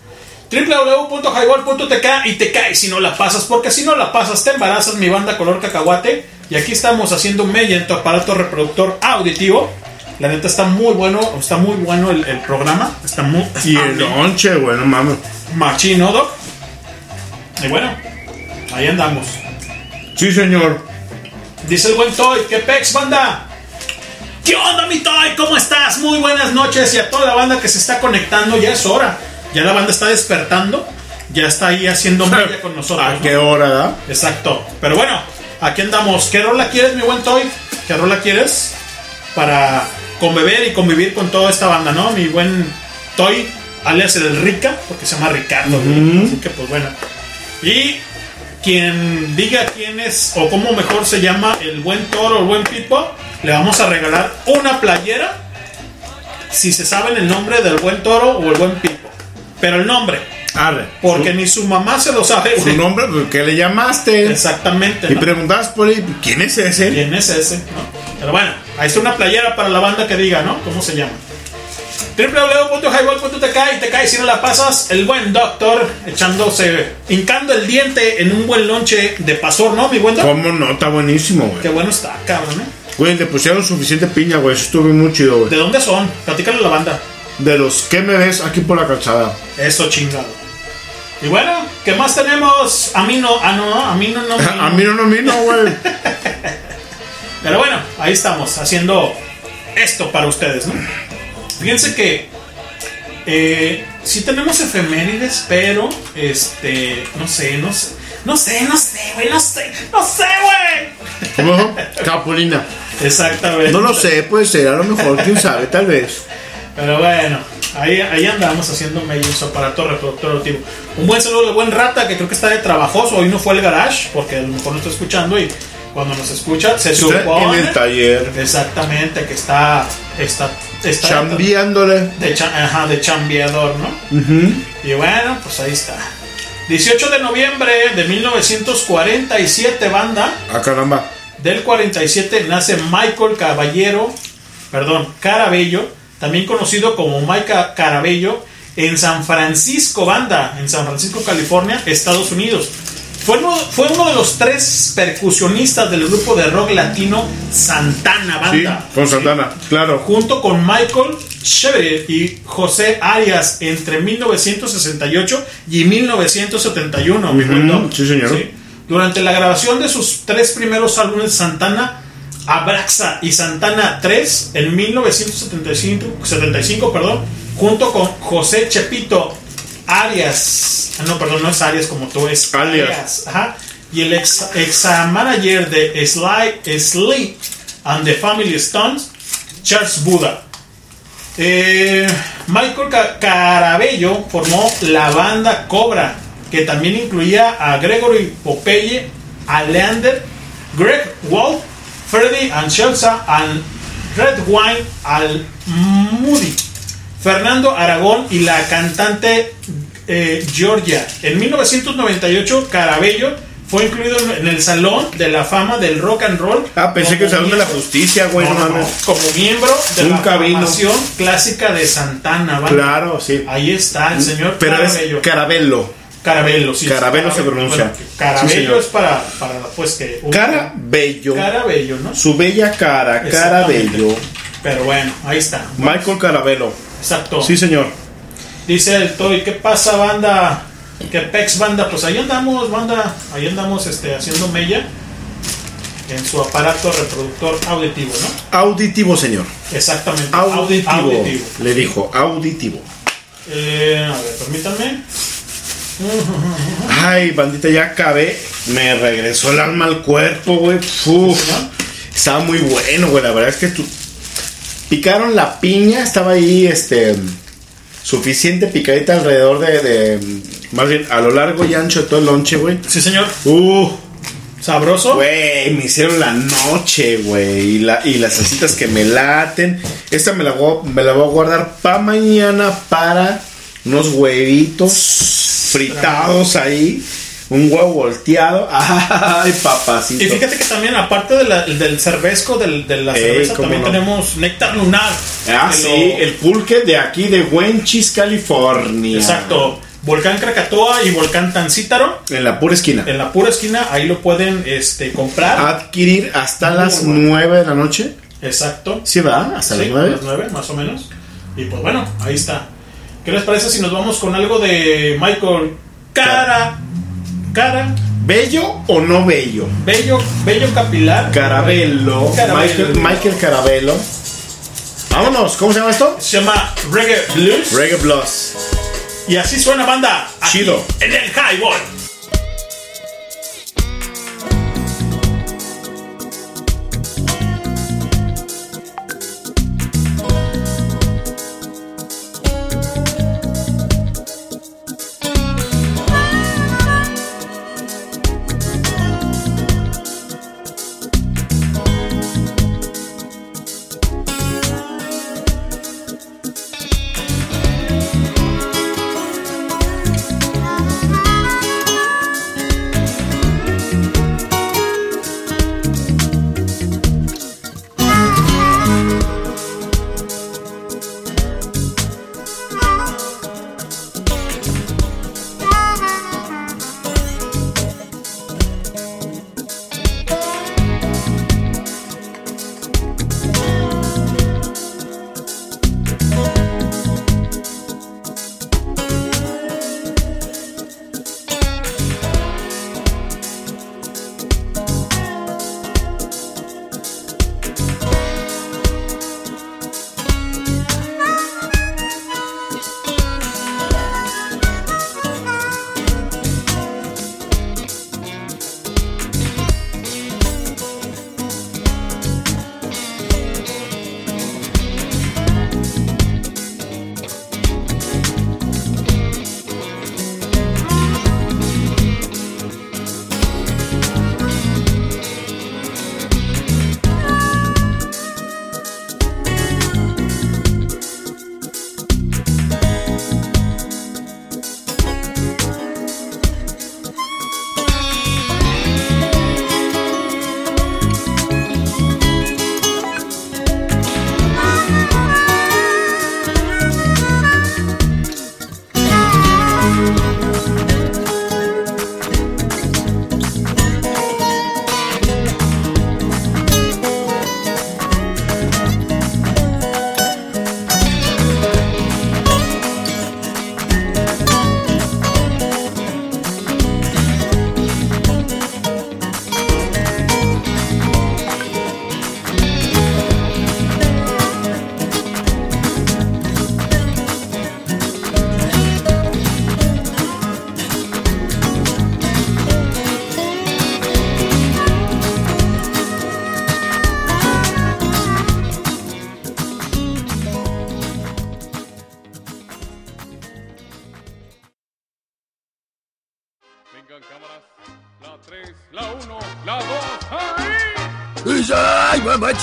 www.highball.tk y te caes si no la pasas, porque si no la pasas te embarazas, mi banda color cacahuate. Y aquí estamos haciendo mella en tu aparato reproductor auditivo. La neta está muy bueno, está muy bueno el, el programa. Está muy. Y el lonche, güey, no mames. Machino, Doc. Y bueno, ahí andamos. Sí, señor. Dice el buen Toy, ¿qué pex, banda? ¿Qué onda, mi Toy? ¿Cómo estás? Muy buenas noches y a toda la banda que se está conectando, ya es hora. Ya la banda está despertando, ya está ahí haciendo mella con nosotros. ¿A ¿no? qué hora, da? Exacto. Pero bueno, aquí andamos. ¿Qué rola quieres, mi buen Toy? ¿Qué rola quieres? Para conbeber y convivir con toda esta banda, ¿no? Mi buen Toy, alias el Rica, porque se llama Ricardo. güey. Así que, pues bueno. Y quien diga quién es o cómo mejor se llama el buen Toro o el buen Pipo, le vamos a regalar una playera si se saben el nombre del buen Toro o el buen Pipo. Pero el nombre. Arre. Porque ni su mamá se lo sabe. Su nombre, pues, ¿qué le llamaste? Exactamente. Y ¿no? preguntas por ahí, ¿quién es ese? ¿Quién es ese? ¿no? Pero bueno, ahí está una playera para la banda que diga, ¿no? ¿Cómo se llama? www.highball.tk y te caes si no la pasas. El buen doctor echándose, hincando el diente en un buen lonche de pasor, ¿no, mi buen doctor? ¿Cómo no? Está buenísimo, güey. Qué bueno está, cabrón, ¿eh? Güey, le pusieron suficiente piña, güey. Eso estuvo muy chido, ¿De güey. dónde son? Platícale a la banda. De los que me ves aquí por la calzada. Eso chingado. Y bueno, ¿qué más tenemos? A mí no, ah no, a mí no, no. A mí no, no, a mí no, güey. Pero bueno, ahí estamos haciendo esto para ustedes, ¿no? Fíjense que eh, sí tenemos efemérides, pero este, no sé, no sé, no sé, no sé, güey, no sé, no sé, güey. ¿Cómo? Capulina. Exactamente. No lo sé, puede ser, a lo mejor, quién sabe, tal vez. Pero bueno, ahí, ahí andamos haciendo medio en su aparato reproductor auditivo. Un buen saludo al buen Rata, que creo que está de trabajoso. Hoy no fue al garage, porque a lo mejor no está escuchando y cuando nos escucha se supone. en el taller. Exactamente, que está. Está. está Chambiándole. de, cha- ajá, de chambeador, ¿no? Y bueno, pues ahí está. 18 de noviembre de 1947, banda. Ah, caramba. Del 47 nace Michael Caballero, perdón, Carabello, también conocido como Mike Carabello, en San Francisco, banda, en San Francisco, California, Estados Unidos. Fue uno, fue uno de los tres percusionistas del grupo de rock latino Santana, Sí, banda. con Santana, claro. Junto con Michael Chevrier y José Arias entre 1968 y 1971. mi buen Ujú, Doc. sí, señor. Durante la grabación de sus tres primeros álbumes, Santana, Abraxa y Santana 3, en 1975, 75, perdón, junto con José Chepito Arias, ah, no, perdón, no es Arias como tú, es Alias. ajá, y el ex, ex manager de Sly, Sleep and the Family Stones, Charles Buda. Eh, Michael Ca- Carabello formó la banda Cobra, que también incluía a Gregory Popeye, a Leander, Greg Wolf, Freddy Ancelsa, al Red Wine, al Moody, Fernando Aragón y la cantante eh, Georgia. En 1998, Carabello fue incluido en el Salón de la Fama del Rock and Roll. Ah, pensé que el Salón de la Justicia, güey, no, No, no, como miembro de la formación clásica de Santana. ¿vale? Claro, sí. Ahí está el señor Pero es Carabello. Carabello. Carabello, sí. Carabello se pronuncia. Bueno, Carabello Sí, es para, para, pues que... un- Cara bello. Carabello, ¿no? Su bella cara, cara Exactamente. bello. Pero bueno, ahí está. Michael Carabello. Exacto. Sí, señor. Dice el Toy, ¿qué pasa, banda? ¿Qué pex, banda? Pues ahí andamos, banda. Ahí andamos este, haciendo mella en su aparato reproductor auditivo, ¿no? Auditivo, señor. Exactamente. Auditivo. Audi- auditivo. Le dijo, auditivo. Eh, a ver, permítanme. Ay, bandita, ya acabé. Me regresó el alma al cuerpo, güey. Estaba muy bueno, güey. La verdad es que tu- picaron la piña. Estaba ahí, este. Suficiente picadita alrededor de, de- Más bien, a lo largo y ancho de todo el lonche, güey. Sí, señor. Uh. ¿Sabroso? Güey, me hicieron la noche, güey. Y, la, y las salsitas que me laten. Esta me la voy, me la voy a guardar para mañana para unos huevitos fritados ahí. Un huevo volteado. Ay, papacito. Y fíjate que también, aparte de la- del cervezco, del- de la Ey, cerveza, también no. tenemos néctar lunar. Ah, sí, lo- el pulque de aquí de Wenchis, California. Exacto. Volcán Krakatoa y Volcán Tancítaro. En la pura esquina. En la pura esquina, ahí lo pueden este, comprar. Adquirir hasta Muy las bueno. 9 de la noche. Exacto. Sí, ¿verdad? Hasta Sí, las 9. las nueve, más o menos. Y pues bueno, ahí está. ¿Qué les parece si nos vamos con algo de Michael Cara? Cara. ¿Bello o no bello? Bello, bello capilar. Carabello. Michael, Michael Carabello. Vámonos, ¿cómo se llama esto? Se llama Reggae Blues. Reggae Blues. Y así suena banda. Chido. En el Highball.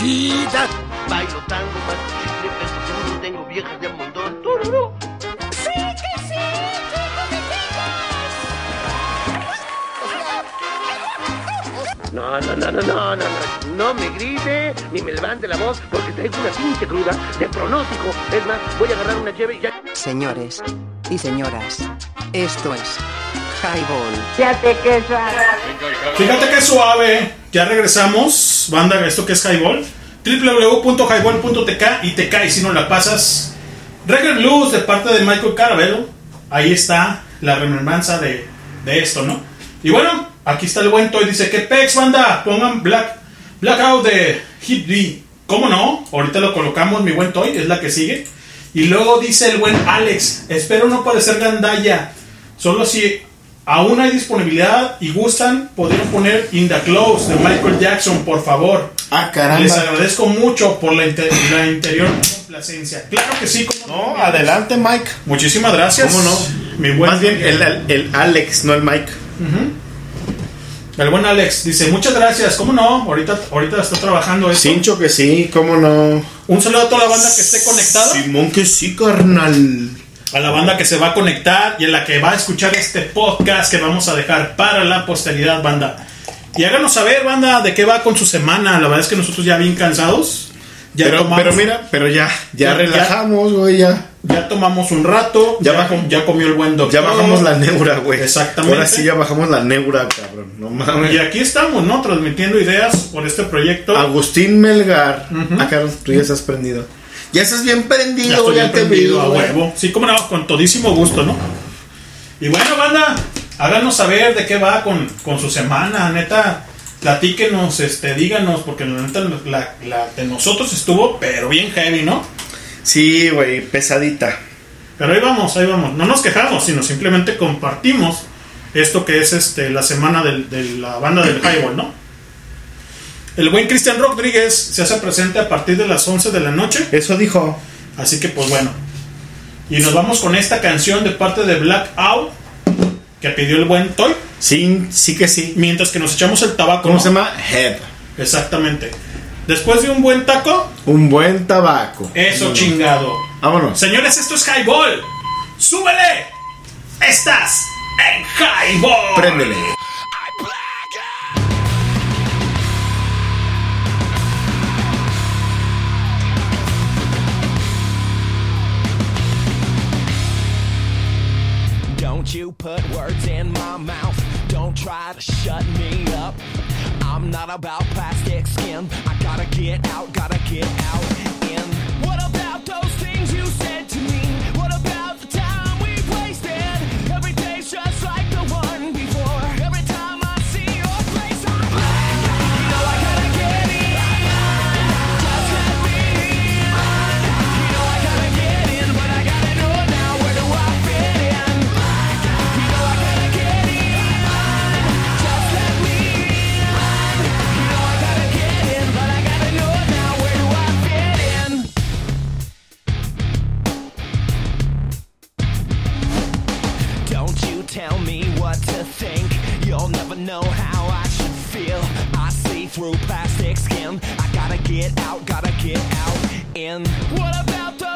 ¡Ay, mamachita! Bailo tango, chicle, peso duro, tengo viejas de montón. ¡Tururú! ¡Sí, que sí! No, no, no, no, no, no, no, no me grite ni me levante la voz porque traigo una pinche cruda de pronóstico. Es más, voy a agarrar una llave y ya. Señores y señoras, esto es Highball. Fíjate que suave. Fíjate que suave. Ya regresamos. Banda, esto que es Highball. www.highball.tk y te cae si no la pasas. Reggae Blues de parte de Michael Carabello. Ahí está la remembranza de, de esto, ¿no? Y bueno, aquí está el buen Toy. Dice que Pex, banda, pongan Black, Blackout de Hit D. ¿Cómo no? Ahorita lo colocamos, mi buen Toy, es la que sigue. Y luego dice el buen Alex, espero no parecer gandalla. Solo si aún hay disponibilidad y gustan, podrían poner In the Close de Michael Jackson, por favor. Ah, caramba. Les agradezco mucho por la, la interior complacencia. Claro que sí, como No, adelante, Mike. Muchísimas gracias. ¿Cómo no? Mi buen Más bien el, el- el Alex, no el Mike. El buen Alex dice, muchas gracias. ¿Cómo no? Ahorita, ahorita está trabajando esto. Cincho que sí, cómo no. Un saludo a toda la banda que esté conectada. Simón que sí, carnal. A la banda que se va a conectar y a la que va a escuchar este podcast que vamos a dejar para la posteridad, banda. Y háganos saber, banda, de qué va con su semana. La verdad es que nosotros ya bien cansados. Ya pero, tomamos- pero mira, pero ya, ya, Ya- relajamos, güey, ya. Ya tomamos un rato. Ya Ya, bajó- ya comió el buen doctor. Ya bajamos la neura, güey. Exactamente. Ahora sí ya bajamos la neura, cabrón. No mames. Y aquí estamos, ¿no? Transmitiendo ideas por este proyecto. Agustín Melgar. Ah, Carlos, tú ya estás prendido. Ya estás bien prendido, Ya ya, te prendido, a huevo. Sí, como no, con todísimo gusto, ¿no? Y bueno, banda, háganos saber de qué va con, con su semana, neta. Platíquenos, este, díganos, porque la neta la, la de nosotros estuvo, pero bien heavy, ¿no? Sí, güey, pesadita. Pero ahí vamos, ahí vamos. No nos quejamos, sino simplemente compartimos esto que es este la semana del- de la banda del Highball, ¿no? El buen Cristian Rodríguez se hace presente a partir de las 11 de la noche. Eso dijo. Así que pues bueno. Y nos vamos con esta canción de parte de Blackout que pidió el buen Toy. Sí, sí que sí. Mientras que nos echamos el tabaco. ¿Cómo ¿no? se llama? Head. Exactamente. Después de un buen taco, Un buen tabaco. eso chingado. Vámonos. Señores, esto es Highball. ¡Súbele! Estás en Highball. Préndele. Try to shut me up. I'm not about plastic skin. I gotta get out, gotta get out. Think. You'll never know how I should feel. I see through plastic skin. I gotta get out, gotta get out in. What about the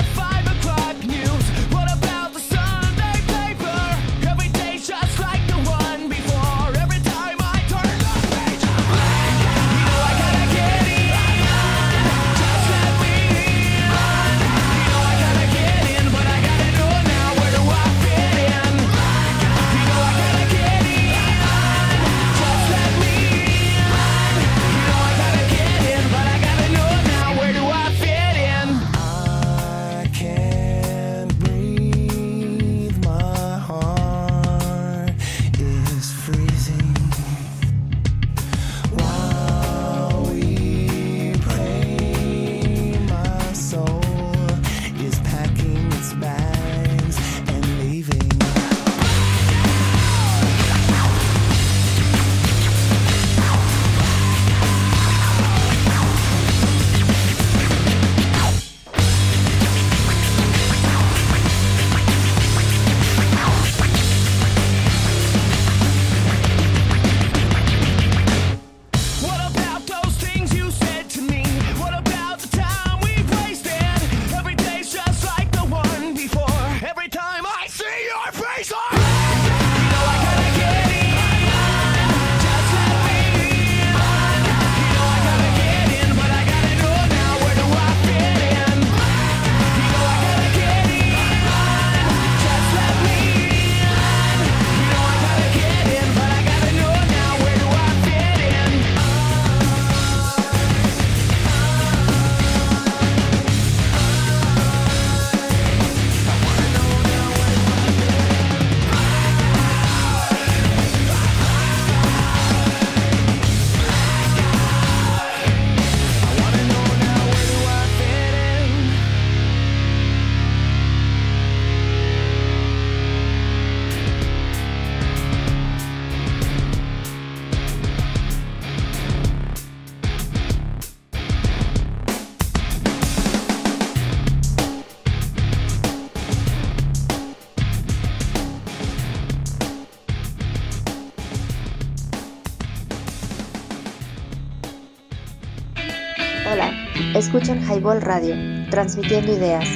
escuchan Highball Radio, transmitiendo ideas.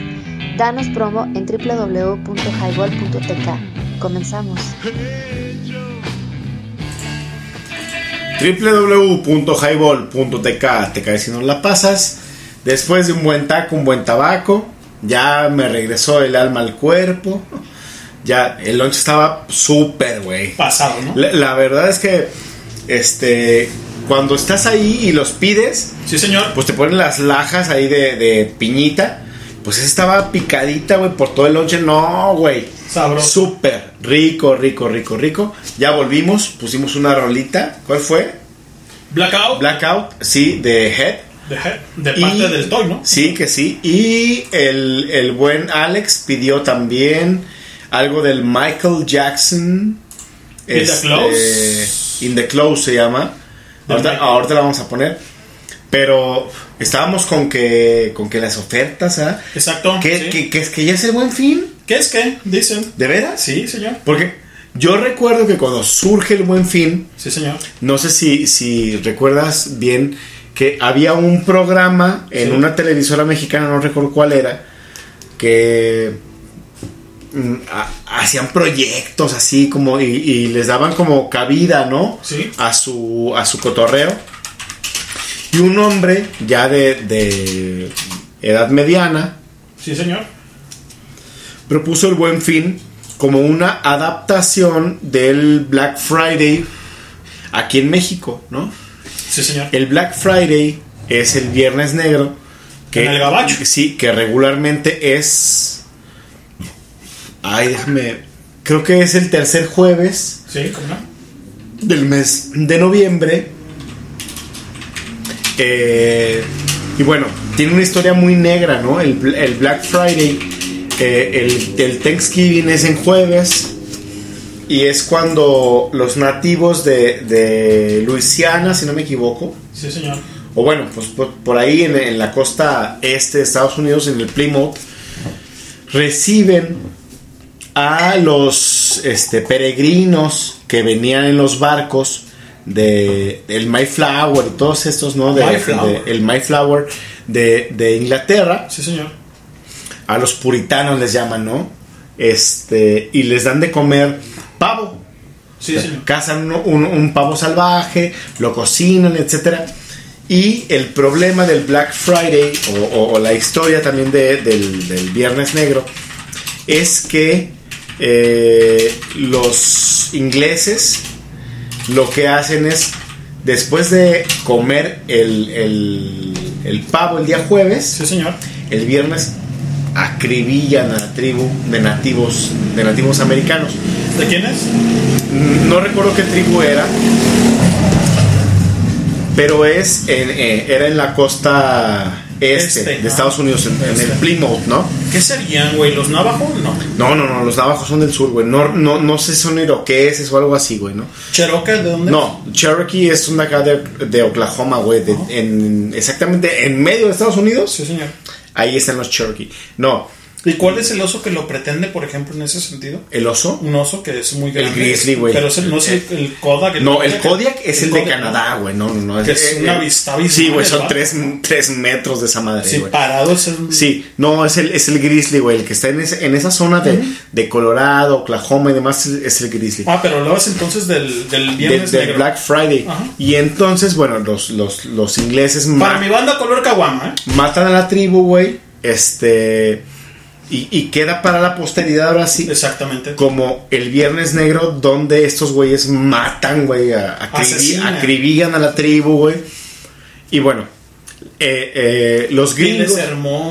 Danos promo en www.highball.tk. Comenzamos. www.highball.tk te caes si no la pasas. Después de un buen taco, un buen tabaco, ya me regresó el alma al cuerpo. Ya, el lunch estaba súper, güey. Pasado, ¿no? La, la verdad es que, este, cuando estás ahí y los pides, Sí, señor. pues te ponen las lajas ahí de, de piñita. Pues esa estaba picadita, güey, por todo el lonche. No, güey. Sabroso. Súper rico, rico, rico, rico. Ya volvimos, pusimos una rolita. ¿Cuál fue? Blackout. Blackout, sí, de Head. De, de parte Y- del Toy, ¿no? Sí, que sí. Y el, el buen Alex pidió también algo del Michael Jackson. In the Close. In the Close se llama. Ahorita, ahorita la vamos a poner. Pero estábamos con que con que las ofertas, ¿ah? Exacto. Que, sí. que, que es que ya es el buen fin. ¿Qué es qué? Dicen. ¿De veras? Sí, señor. Porque yo recuerdo que cuando surge el buen fin, Sí, señor. no sé si, si recuerdas bien que había un programa en Sí. una televisora mexicana, no recuerdo cuál era, que hacían proyectos así como y, y les daban como cabida, ¿no? Sí. A su, a su cotorreo. Y un hombre ya de, de edad mediana Sí, señor. propuso el buen fin como una adaptación del Black Friday aquí en México, ¿no? Sí, señor. El Black Friday es el viernes negro. Que, En el gabacho. Sí, que regularmente es. Ay, déjame. Creo que es el tercer jueves Sí, ¿cómo no? del mes de noviembre. Eh, y bueno, tiene una historia muy negra, ¿no? El, bl- el Black Friday, eh, el, el Thanksgiving es en jueves. Y es cuando los nativos de, de Luisiana, si no me equivoco, Sí, señor. o bueno, pues por, por ahí en, en la costa este de Estados Unidos, en el Plymouth, reciben a los este, peregrinos que venían en los barcos de el Mayflower y todos estos, ¿no? De, Mayflower. de- el Mayflower de, de Inglaterra. Sí, señor. A los puritanos les llaman, ¿no? Este, y les dan de comer pavo. Sí, señor. Cazan un, un- un pavo salvaje, lo cocinan, etcétera. Y el problema del Black Friday, o, o- o la historia también de- del, del Viernes Negro, es que eh, los ingleses lo que hacen es, después de comer el, el- el pavo el día jueves, Sí, señor. el viernes acribillan a la tribu de nativos, de nativos americanos. ¿De quién es? No recuerdo qué tribu era, pero es en, eh, era en la costa este, Este, de ¿no? Estados Unidos, en, en el Este. Plymouth, ¿no? ¿Qué serían, güey? ¿Los navajos? No. No, no, no, los navajos son del sur, güey. No, no, no sé si son iroqueses o algo así, güey, ¿no? ¿Cherokee de dónde? No, Cherokee es una acá de, de Oklahoma, güey. en, exactamente en medio de Estados Unidos. Sí, señor. Ahí están los Cherokee. No, ¿Y cuál es el oso que lo pretende, por ejemplo, en ese sentido? el oso. Un oso que es muy grande. grizzly, güey. Pero es el- no es el, el Kodak. No, el Kodiak es el, de. Canadá, güey. No, no, no. Que es una vista abismal, Sí, güey, son tres, tres metros de esa madre, Sí, parado es el... Sí, no, es el, es el grizzly, güey. El que está en, ese- en esa zona de, de Colorado, Oklahoma y demás es, el grizzly. Ah, pero hablabas entonces del, del De- viernes del negro. Black Friday. Ajá. Y entonces, bueno, los, los, los ingleses Para mi banda color caguama, ¿eh? matan a la tribu, güey. Este. Y, y queda para la posteridad ahora sí. Exactamente. Como el Viernes Negro, donde estos güeyes matan, güey, acribi- acribillan a la tribu, güey. Y bueno, eh, eh, los gringos.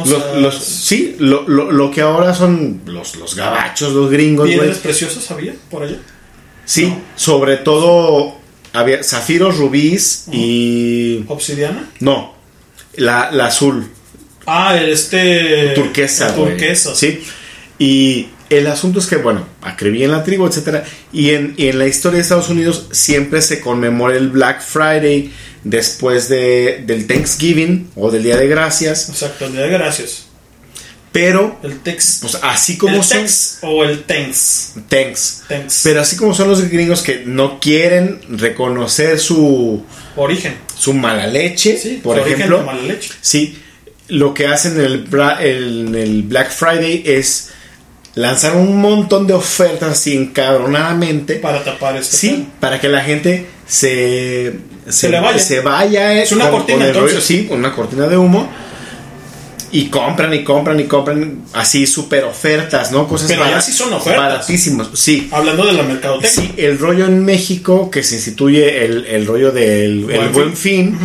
los- los- sí, lo, lo- lo que ahora son los, los gabachos, los gringos, güey. ¿Pieles preciosas había por allá? Sí, sobre todo había zafiros, rubíes y. ¿Obsidiana? No, la, la azul. Ah, este... turquesa. turquesa. Sí. Y el asunto es que, bueno, acribillan la tribu, etcétera. Y en, y en la historia de Estados Unidos siempre se conmemora el Black Friday después de, del Thanksgiving o del Día de Gracias. Exacto, el día de gracias. Pero, El Tex. pues así como ¿El son. Tex o el Tenx? Tanks. Tanks. Pero así como son los gringos que no quieren reconocer su, Origen. su mala leche, Sí, por su origen ejemplo. de mala leche. Sí, lo que hacen en el, en el Black Friday es lanzar un montón de ofertas así encabronadamente. Para tapar este Sí, para que la gente se, se, le vaya. se vaya, eh, Es una cortina, el rollo, sí, con una cortina de humo. Y compran y compran y compran así super ofertas, ¿no? Cosas Pero ya sí son ofertas. Baratísimos, sí. Hablando de la mercadotecnia. Sí, el rollo en México, que se instituye el, el rollo del el Buen buen fin,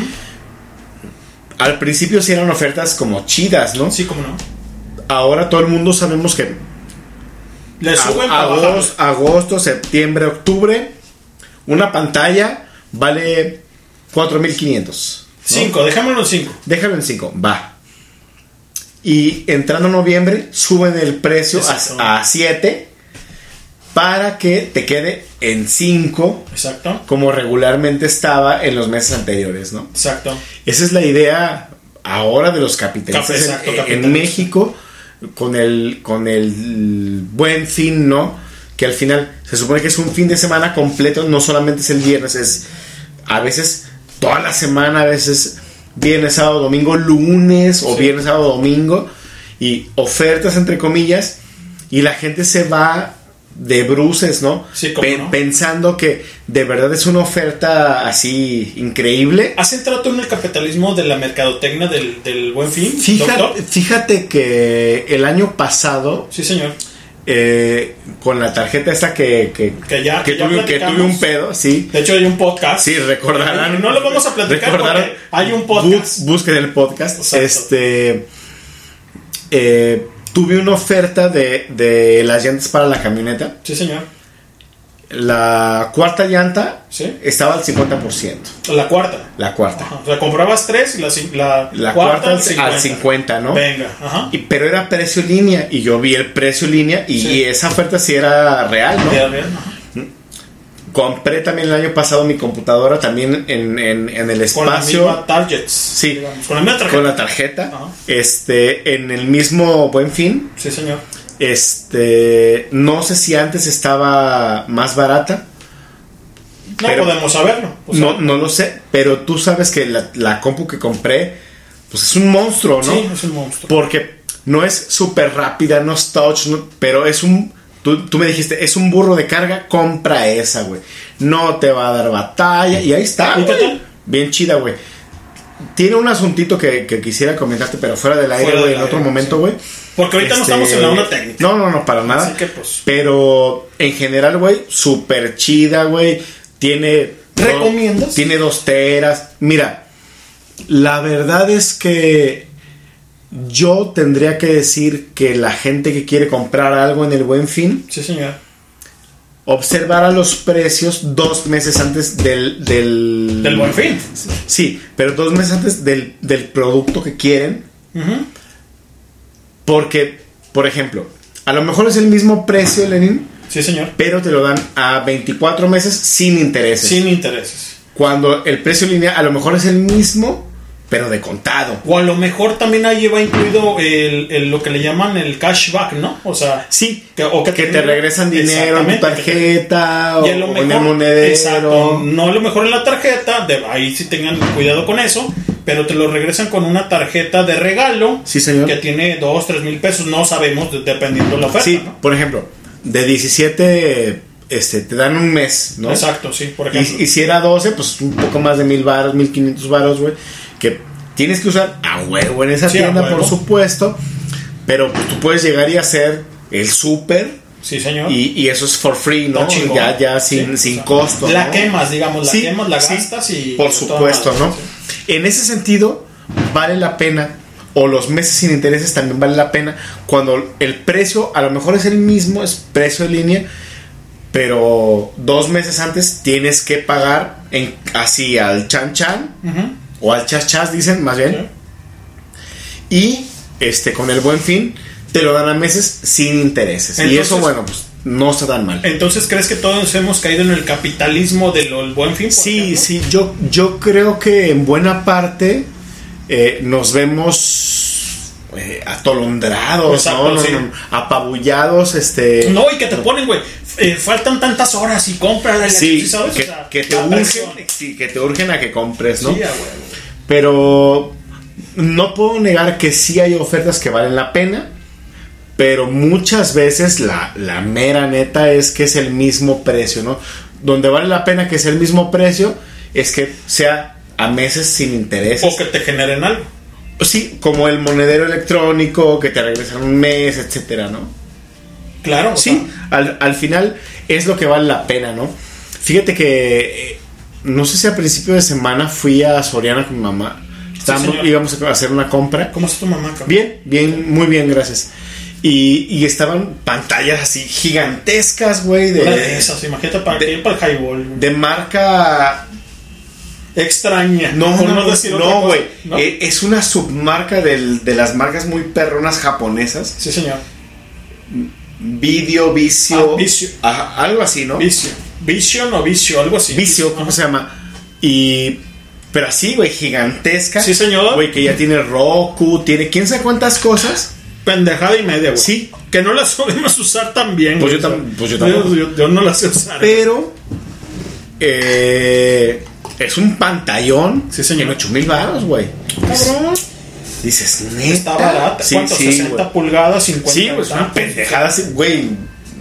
al principio sí eran ofertas como chidas, ¿no? Sí, como no. Ahora todo el mundo sabemos que Le suben bajar. agosto, agosto, septiembre, octubre, una pantalla vale 4.500. ¿no? Cinco, dejémoslo en cinco. Déjalo en 5, va. Y entrando noviembre, suben el precio Exacto. a 7 para que te quede en 5 Exacto. como regularmente estaba en los meses anteriores, ¿no? Exacto. Esa es la idea ahora de los capitalistas exacto, en. México con el con el buen fin, ¿no? Que al final se supone que es un fin de semana completo, no solamente es el viernes, es a veces toda la semana, a veces viernes, sábado, domingo, lunes o Sí. viernes, sábado, domingo y ofertas entre comillas y la gente se va de bruces, ¿no? Sí, Pe- no. Pensando que de verdad es una oferta así increíble. ¿Has entrado tú en el capitalismo de la mercadotecnia del, del buen fin? Fíjate, doctor? fíjate que el año pasado, Sí, señor. eh, con la tarjeta esta que, que, Que ya- que ya tuve, que platicamos. tuve un pedo, sí. De hecho, hay un podcast. Sí, recordarán. No lo vamos a platicar porque hay un podcast. Bus- busquen el podcast. Exacto. Este. eh, tuve una oferta de, de las llantas para la camioneta. Sí, señor. La cuarta llanta Sí. estaba al 50%. La cuarta. La cuarta. Ajá. O sea, comprabas tres y la, la, La cuarta, cuarta, al, al 50, ¿no? Venga, ajá. Y, pero era precio línea y yo vi el precio línea y, Sí. y esa oferta sí era real, ¿no? Ya, bien, ajá. Compré también el año pasado mi computadora también en, en- en el Con la espacio. misma targets. Sí. digamos, Con la misma tarjeta. con la tarjeta. Ajá. Este, en el mismo buen fin. Sí, señor. Este, no sé si antes estaba más barata. No Pero- podemos saberlo. No, no lo sé, pero tú sabes que la, la compu que compré, pues es un monstruo, ¿no? Sí, es un monstruo. Porque no es súper rápida, no es touch, no- pero es un... Tú, tú me dijiste, es un burro de carga, compra esa, güey. No te va a dar batalla. Y ahí está, ¿Y qué güey. Bien chida, güey. Tiene un asuntito que, que quisiera comentarte, pero fuera del aire, güey, en otro momento, sí. güey. Porque ahorita no Este, estamos en la onda técnica. No, no, no, para nada. Así que, pues. Pero en general, güey, súper chida, güey. Tiene. ¿Recomiendas? Tiene dos teras. Mira, la verdad es que yo tendría que decir que la gente que quiere comprar algo en el buen fin, Sí, señor. observara los precios dos meses antes del. Del, Del buen fin. Sí, pero dos meses antes del, del producto que quieren. Porque, por ejemplo, a lo mejor es el mismo precio, Lenin, Sí, señor. pero te lo dan a 24 meses sin intereses. Sin intereses. Cuando el precio línea a lo mejor es el mismo, pero de contado. O a lo mejor también ahí va incluido el, el- lo que le llaman el cashback, ¿no? O sea, Sí, que, o que te regresan dinero en tu tarjeta o, Y a lo o mejor, en el monedero. Exacto, no a lo mejor en la tarjeta, de, ahí sí tengan cuidado con eso, pero te lo regresan con una tarjeta de regalo Sí, señor. que tiene 2, 3 mil pesos, no sabemos de- dependiendo de la oferta. Sí, ¿no? por ejemplo, de 17 este, te dan un mes, ¿no? Exacto, sí, por ejemplo. Y, y si era 12, pues un poco más de mil baros, mil quinientos baros, güey. Que tienes que usar a huevo en esa Sí, tienda, por supuesto. Pero pues, tú puedes llegar y hacer el súper. sí, señor. Y, y eso es for free, ¿no? Ya, ya sin, Sí, sin costo. La ¿no? quemas, digamos, la Sí, quemas, la gastas y. Por supuesto, ¿no? En ese sentido, vale la pena. O los meses sin intereses también vale la pena. Cuando el precio a lo mejor es el mismo, es precio de línea. Pero dos meses antes tienes que pagar en, así al chan chan. O al chas chas, dicen más bien. Y este con el buen fin te lo dan a meses sin intereses. y eso, bueno, pues no está tan mal. Entonces, ¿crees que todos hemos caído en el capitalismo del buen fin? Sí, ejemplo? sí, yo, yo creo que en buena parte eh, nos vemos eh, atolondrados, Exacto, ¿no? No, sí. no, apabullados, este... No, y que te ponen, güey, eh, faltan tantas horas y cómprala. Sí, ¿sabes? que, O sea, que te urgen, sí, que te urgen a que compres, ¿no? Sí. Pero no puedo negar que sí hay ofertas que valen la pena, pero muchas veces la, la mera neta es que es el mismo precio, ¿no? Donde vale la pena que sea el mismo precio es que sea a meses sin intereses. O que te generen algo. Sí, como el monedero electrónico, que te regresan un mes, etcétera, ¿no? Claro. o Sí, al, al final es lo que vale la pena, ¿no? Fíjate que eh, no sé si a principio de semana fui a Soriana con mi mamá. Estábamos, íbamos a hacer una compra. ¿Cómo está tu mamá, cabrón? Bien, bien, muy bien, gracias. Y, y estaban pantallas así gigantescas, güey, de de, esas, imagínate para, que- para el highball. de marca Extraña. No, por no, decir no, güey. ¿no? Eh, es una submarca del- de las marcas muy perronas japonesas. Sí, señor. Video, vicio. Ah, Vicio. Ajá, algo así, ¿no? Vicio. Vision o vicio, algo así. Vicio, ¿cómo se llama? Y. Pero así, güey, gigantesca. Sí, señor. Güey, que ya tiene Roku, tiene quién sabe cuántas cosas. Pendejada y media, güey. Sí. Que no las podemos usar tan bien. Pues yo tam- pues yo tampoco. Yo, yo no las sé usar. Pero. eh, es un pantallón. Sí, señor. En 8 mil baros, güey. Cabrón. Dices, neta. Está barata. Sí, ¿Cuánto? sí, 60 güey. pulgadas, 50. Sí, pues una pendejada así, güey.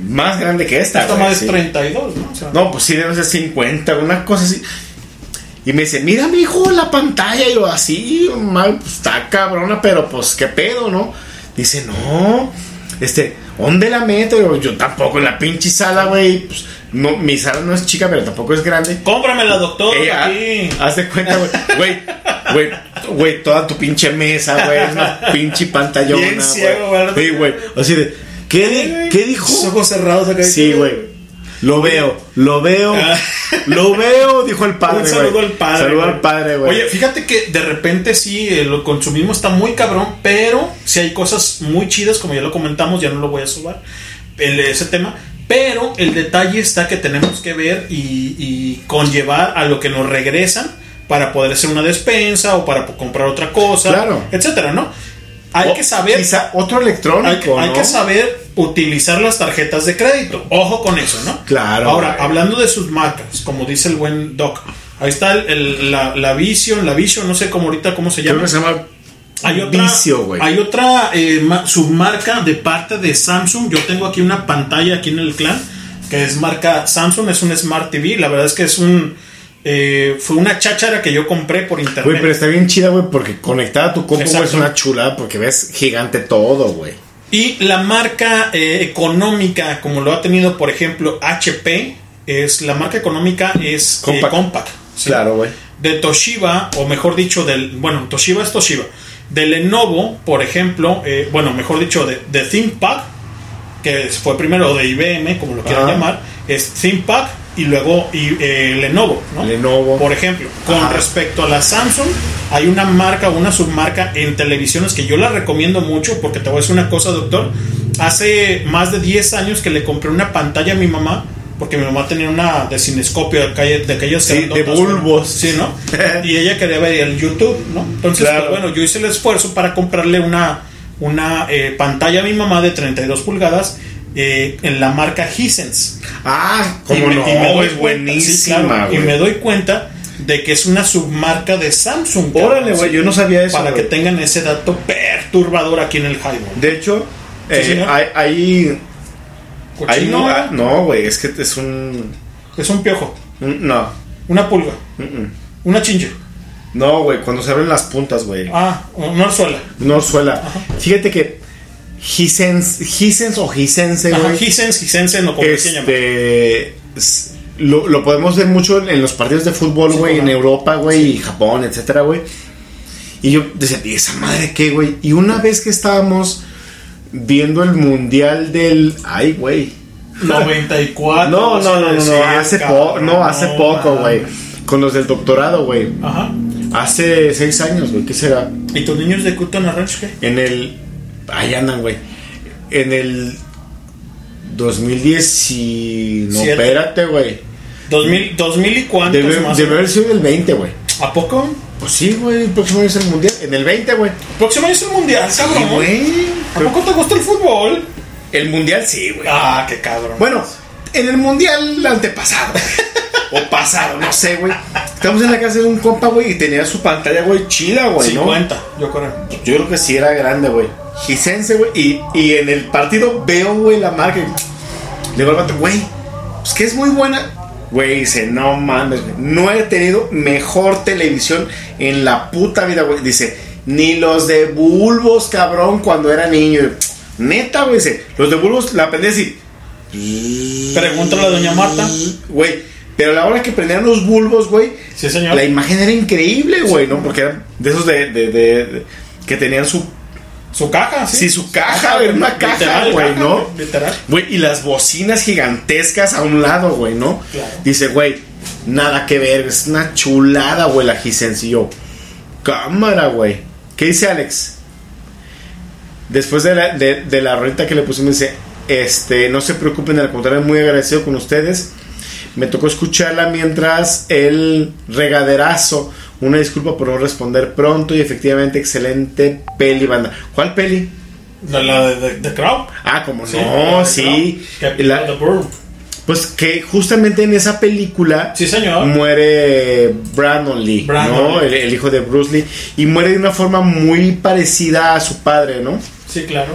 Más grande que esta. Esta más sí. es 32, ¿no? O sea, No, pues sí, debe ser 50, una cosa así. Y me dice, mira, mi hijo, la pantalla. Y yo, así, mal, pues está cabrona, pero pues, ¿qué pedo, no? Dice, no, este, ¿dónde la meto? Yo, yo tampoco en la pinche sala, güey. Pues, no, mi sala no es chica, pero tampoco es grande. Cómpramela, doctor. Eh, ha- aquí. haz de cuenta, güey. Güey, güey, toda tu pinche mesa, güey. Es una pinche pantallona. Bien ciego, güey. Sí, güey. Así de, ¿qué, ¿qué dijo? Sus ojos cerrados acá. Sí, güey. Lo veo, lo veo, Ah. lo veo, dijo el padre. Un saludo al padre. Saludo al padre, güey. Oye, fíjate que de repente sí, el consumismo está muy cabrón, pero sí hay cosas muy chidas, como ya lo comentamos, ya no lo voy a el- ese tema. Pero el detalle está que tenemos que ver y, y conllevar a lo que nos regresan para poder hacer una despensa o para comprar otra cosa, Claro. etcétera, ¿no? Hay O que saber. Quizá otro electrónico, Hay, que- hay ¿no? que saber utilizar las tarjetas de crédito. Ojo con eso, ¿no? Claro, Ahora, güey. hablando de sus marcas, como dice el buen Doc, ahí está el, el- la, la Vision, la Vision, no sé cómo ahorita cómo se Creo llama. que se llama Hay otra, Vicio, güey. Hay otra eh, ma- submarca de parte de Samsung. Yo tengo aquí una pantalla aquí en el clan que es marca Samsung, es un Smart TV. La verdad es que es un eh, fue una cháchara que yo compré por internet. Güey, pero está bien chida, güey, porque conectada a tu compu güey, es una chulada porque ves gigante todo, güey. Y la marca eh, económica, como lo ha tenido, por ejemplo, HP, es la marca económica es eh, Compaq. Compaq. ¿sí? Claro, güey. De Toshiba, o mejor dicho, del. Bueno, Toshiba es Toshiba. De Lenovo, por ejemplo, eh, bueno, mejor dicho, de, de ThinkPad, que fue primero de IBM, como lo quieran llamar, es ThinkPad y luego y, eh, Lenovo, ¿no? Lenovo. Por ejemplo, con Ajá. respecto a la Samsung, hay una marca, una submarca en televisiones que yo la recomiendo mucho porque te voy a decir una cosa, doctor. Hace más de 10 años que le compré una pantalla a mi mamá porque mi mamá tenía una de cinescopio de, calle- de aquellas Sí, de bulbos. Sí, ¿no? y ella quería ver el YouTube, ¿no? Entonces, Claro. pues, bueno, yo hice el esfuerzo para comprarle una, una eh, pantalla a mi mamá de 32 pulgadas eh, en la marca Hisense. Ah, como no, y me doy es cuenta, buenísima, sí, claro, y me doy cuenta de que es una submarca de Samsung. Órale, güey, yo no sabía eso, Para que tengan ese dato perturbador aquí en el Highball. De hecho, Sí, eh, hay, hay, hay Cochino, no, güey, es que es un, Es un piojo, no, una pulga, una chinche. no, güey, cuando se abren las puntas, güey, Ah, una orzuela. no suela. Fíjate que Hisense, Hisense o Hisense, Ajá, güey, Hisense, Hisense, no como este, lo, lo podemos ver mucho en, en los partidos de fútbol, Sí, güey, en. Europa, güey, y Japón, etcétera, güey. Y yo decía, ¿y esa madre qué, güey? Y una vez que estábamos viendo el mundial del, ay, güey. 94. No, no, no, no, no, hace poco, no, hace poco, güey. Con los del doctorado, güey. Ajá. Hace seis años, güey, ¿qué será? ¿Y tus niños de Cutton Ranch qué? En el, ahí andan, güey. En el 2010 y... No, espérate, güey. 2000, 2000 y cuántos Debe, más. debe haber sido el 20, güey. ¿A poco? Pues sí, güey, el próximo año es el mundial. En el 20, güey. Próximo año es el mundial, Sí, cabrón. güey. ¿A poco te gusta el fútbol? El mundial sí, güey. Ah, qué cabrón. Bueno, en el mundial antepasado. o pasado, no sé, güey. Estamos en la casa de un compa, güey, y tenía su pantalla, güey, chila, güey, ¿no? 50, yo creo. Yo creo que sí era grande, güey. Gisense, güey. Y, y en el partido veo, güey, la marca. Le digo al güey, pues que es muy buena. Güey, dice, no mames, güey. No he tenido mejor televisión en la puta vida, güey. Dice, ni los de bulbos, cabrón, cuando era niño. Neta, güey, dice, los de bulbos la aprendí así. Pregúntale a doña Marta. Güey, pero a la hora que prendían los bulbos, güey, Sí, señor. la imagen era increíble, güey, ¿no? Porque eran de esos de, de- de- de- que tenían su Su caja, sí. Sí, su caja, güey, una caja, güey, ¿no? Literal. Güey, y las bocinas gigantescas a un lado, güey, ¿no? Claro. Dice, güey, nada que ver, es una chulada, güey, la Hisense. Y yo, cámara, güey. ¿Qué dice Alex? Después de la, de, de la rolita que le pusimos, dice, este, no se preocupen, al contrario, muy agradecido con ustedes. Me tocó escucharla mientras el regaderazo. Una disculpa por no responder pronto y efectivamente excelente peli banda. ¿Cuál peli? La, la de, de, de Crow. Ah, como Sí, no, sí. La- The pues que justamente en esa película Sí, señor. muere Brandon Lee, Brandon ¿no? Lee. El, el hijo de Bruce Lee. Y muere de una forma muy parecida a su padre, ¿no? Sí, claro.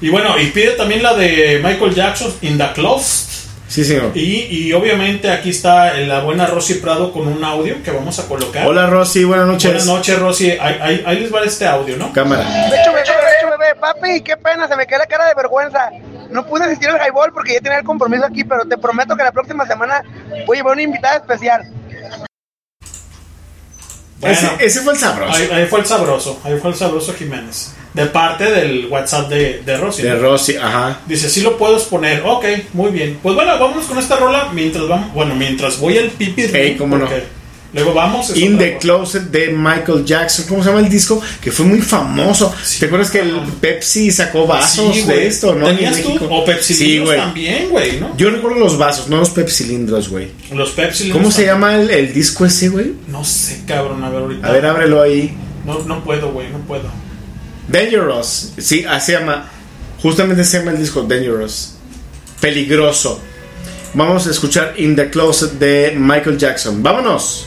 Y bueno, y pide también la de Michael Jackson, In the Closet. Sí, señor. Y, y obviamente aquí está la buena Rosy Prado con un audio que vamos a colocar. Hola Rosy, buenas noches. Buenas noches, Rosy. Ahí, ahí- ahí les va este audio, ¿no? Cámara. De hecho, bebé, papi, qué pena, se me queda la cara de vergüenza. No pude asistir al highball porque ya tenía el compromiso aquí, pero te prometo que la próxima semana voy a llevar una invitada especial. Bueno. ese, ese fue el sabroso. Ahí, ahí fue el sabroso, ahí fue el sabroso Jiménez. De parte del WhatsApp de, de Rosy. De. Rosy, ajá. Dice, sí lo puedo exponer. Ok, muy bien. Pues bueno, vámonos con esta rola mientras vamos. Bueno, mientras voy al pipi. Ey, cómo no. Luego vamos. In the cosa. Closet de Michael Jackson. ¿Cómo se llama el disco? Que fue muy famoso. ¿Te acuerdas que el Pepsi sacó vasos Sí, de esto, no? ¿Tenías En tú? O Pepsi Sí, también, güey, ¿no? Yo recuerdo los vasos, no los Pepsi cilindros, güey. Los Pepsi. ¿Cómo se llama el, el disco ese, güey? No sé, cabrón. A ver, ahorita. A ver, ábrelo ahí. No, no puedo, güey, no puedo. Dangerous. Sí, así se llama. Justamente se llama el disco Dangerous. Peligroso. Vamos a escuchar In the Closet de Michael Jackson. ¡Vámonos!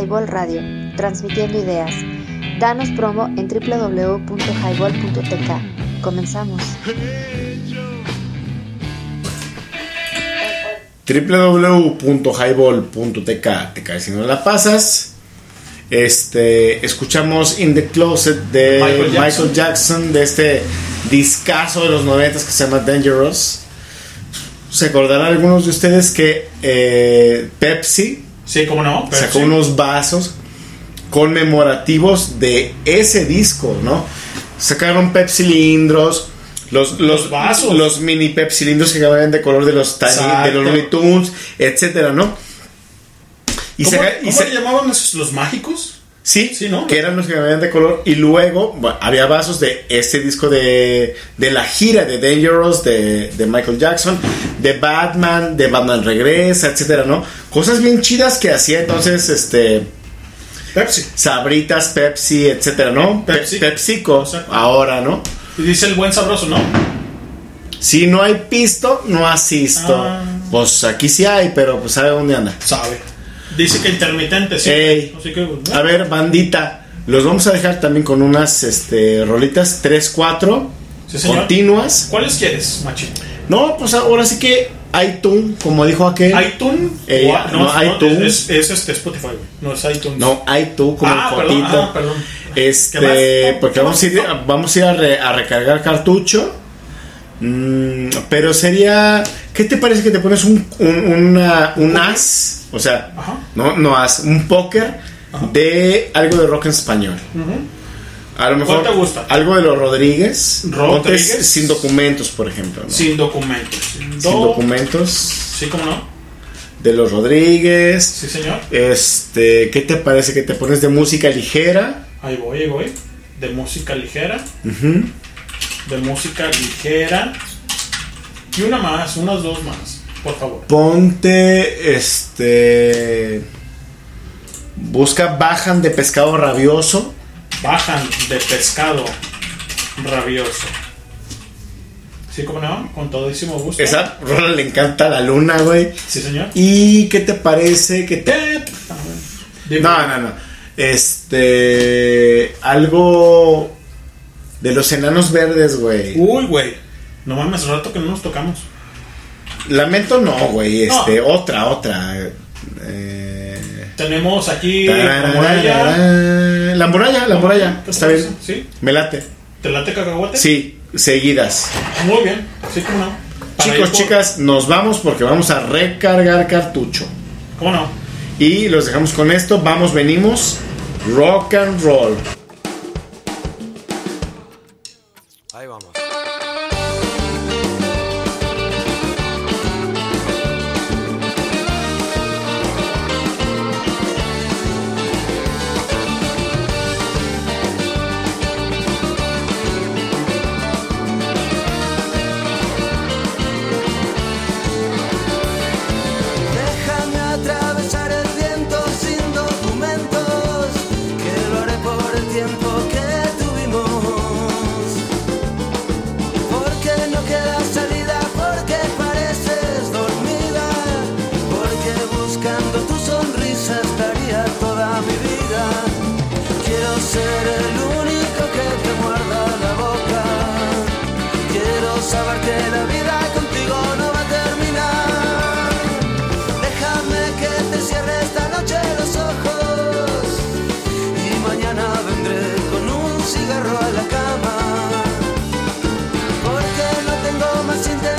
Highball Radio, transmitiendo ideas. Danos promo en www.highball.tk. Comenzamos. www.highball.tk te caes si no la pasas. Este, escuchamos In the Closet de Michael Michael Jackson. Jackson, de este discazo de los 90 que se llama Dangerous. Se acordarán algunos de ustedes que eh, Pepsi Sí, cómo no. Sacó unos vasos conmemorativos de ese disco, ¿no? Sacaron Pepsi cilindros, los, los, vasos. los mini Pepsi cilindros que cambiaban de color de los, de los. Looney Tunes, etcétera, ¿no? Y ¿Cómo, se- y cómo se- le llamaban esos los mágicos? Sí, Sí, ¿no? que eran los que cambiaban de color. Y luego bueno, había vasos de este disco de, de la gira de Dangerous de, de Michael Jackson, de Batman, de Batman Regresa, etcétera, ¿no? Cosas bien chidas que hacía entonces este. Pepsi. Sabritas, Pepsi, etcétera, ¿no? Pepsi. Pe- PepsiCo, ahora, ¿no? Y dice el buen sabroso, ¿no? Si no hay pisto, no asisto. Ah. Pues aquí sí hay, pero pues sabe dónde anda. Sabe. Dice que intermitente, sí. Ey. Así que, bueno. A ver, bandita, los vamos a dejar también con unas este, rolitas 3, 4 Sí, señor. continuas. ¿Cuáles quieres, machín? No, pues ahora sí que iTunes, como dijo aquel. iTunes. Eh, o- no, iTunes. Es, es este Spotify. No es iTunes. No, iTunes como Ah, el perdón, ah, perdón. Este, porque ¿Qué vamos a ir, vamos a, ir a, re- a recargar cartucho. Mm, pero sería. ¿Qué te parece que te pones un, un, una- un as? O sea, no, no as, un póker de algo de rock en español. A lo mejor ¿Cuál te gusta? algo de los Rodríguez. Rodríguez. Sin documentos, por ejemplo. ¿no? Sin documentos. Sin, Sin do- documentos. Sí, ¿cómo no? De los Rodríguez. Sí, señor. Este, ¿qué te parece que te pones de música ligera? Ahí voy, ahí voy. De música ligera. Ujú. De música ligera. Y una más, unas dos más, por favor. Ponte, este, busca bajan de pescado rabioso. Bajan de pescado rabioso. Sí, ¿cómo no? Con todísimo gusto. Esa rola le encanta la luna, güey. Sí, señor. ¿Y qué te parece que te... No, no, no. Este, algo de los enanos verdes, güey. Uy, güey. No mames, rato que no nos tocamos. Lamento no, güey. No. Este, otra, otra. Eh, Tenemos aquí la muralla. La muralla, la muralla. Está bien. Sí. Me late. ¿Te late cacahuate? Sí, seguidas. Muy bien. Sí, ¿cómo no? Para Chicos, por- chicas, nos vamos porque vamos a recargar cartucho. ¿Cómo no? Y los dejamos con esto. Vamos, venimos. Rock and roll. in the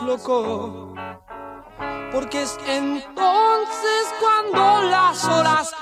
loco, porque es entonces cuando las horas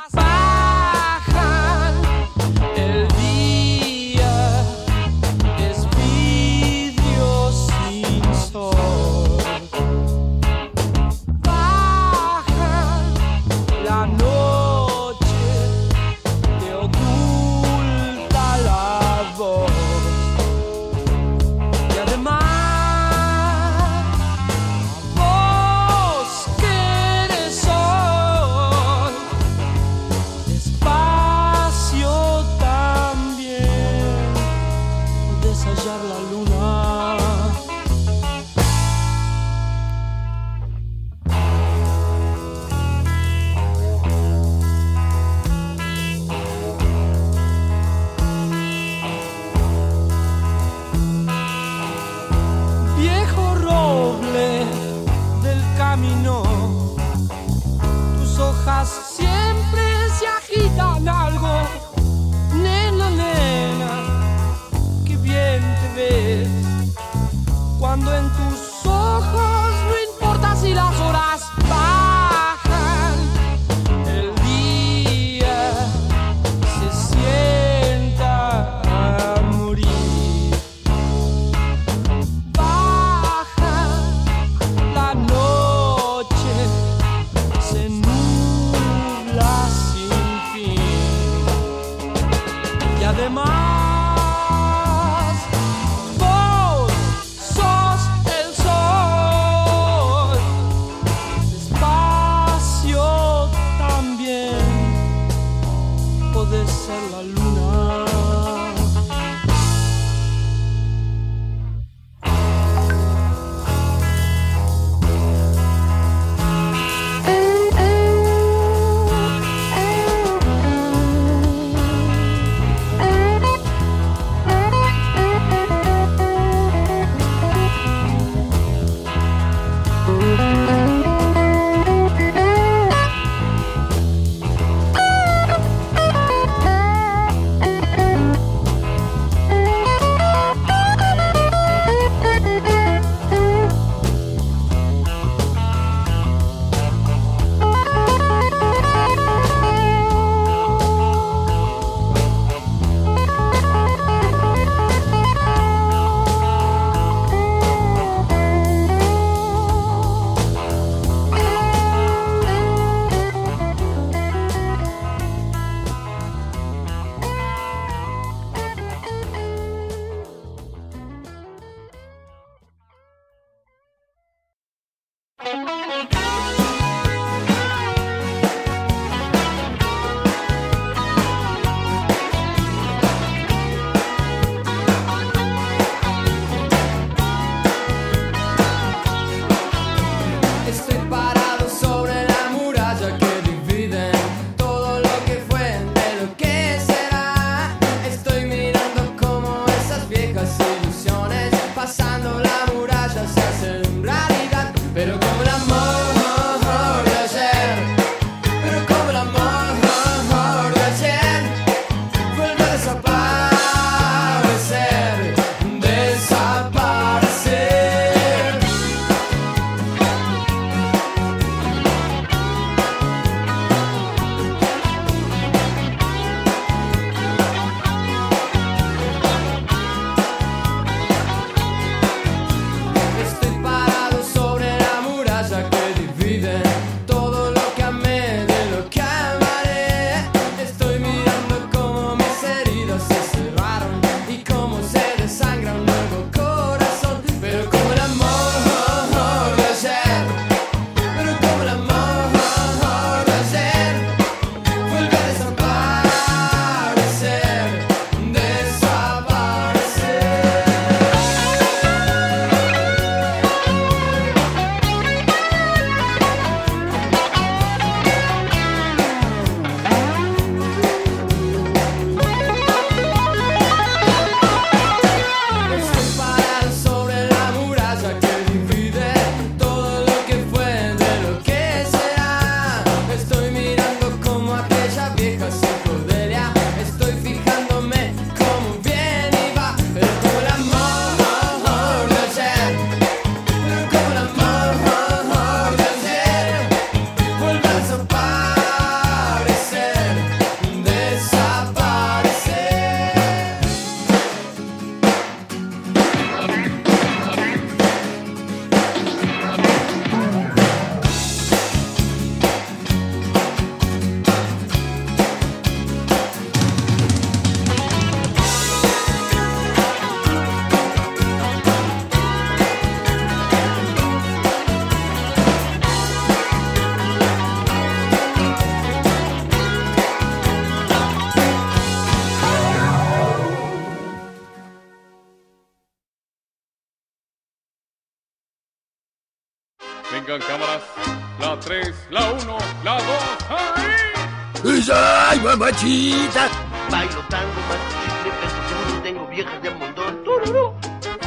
¡Ay, mamachita! Bailo tango, más chicle, peso tengo viejas de montón. ¡Tururú!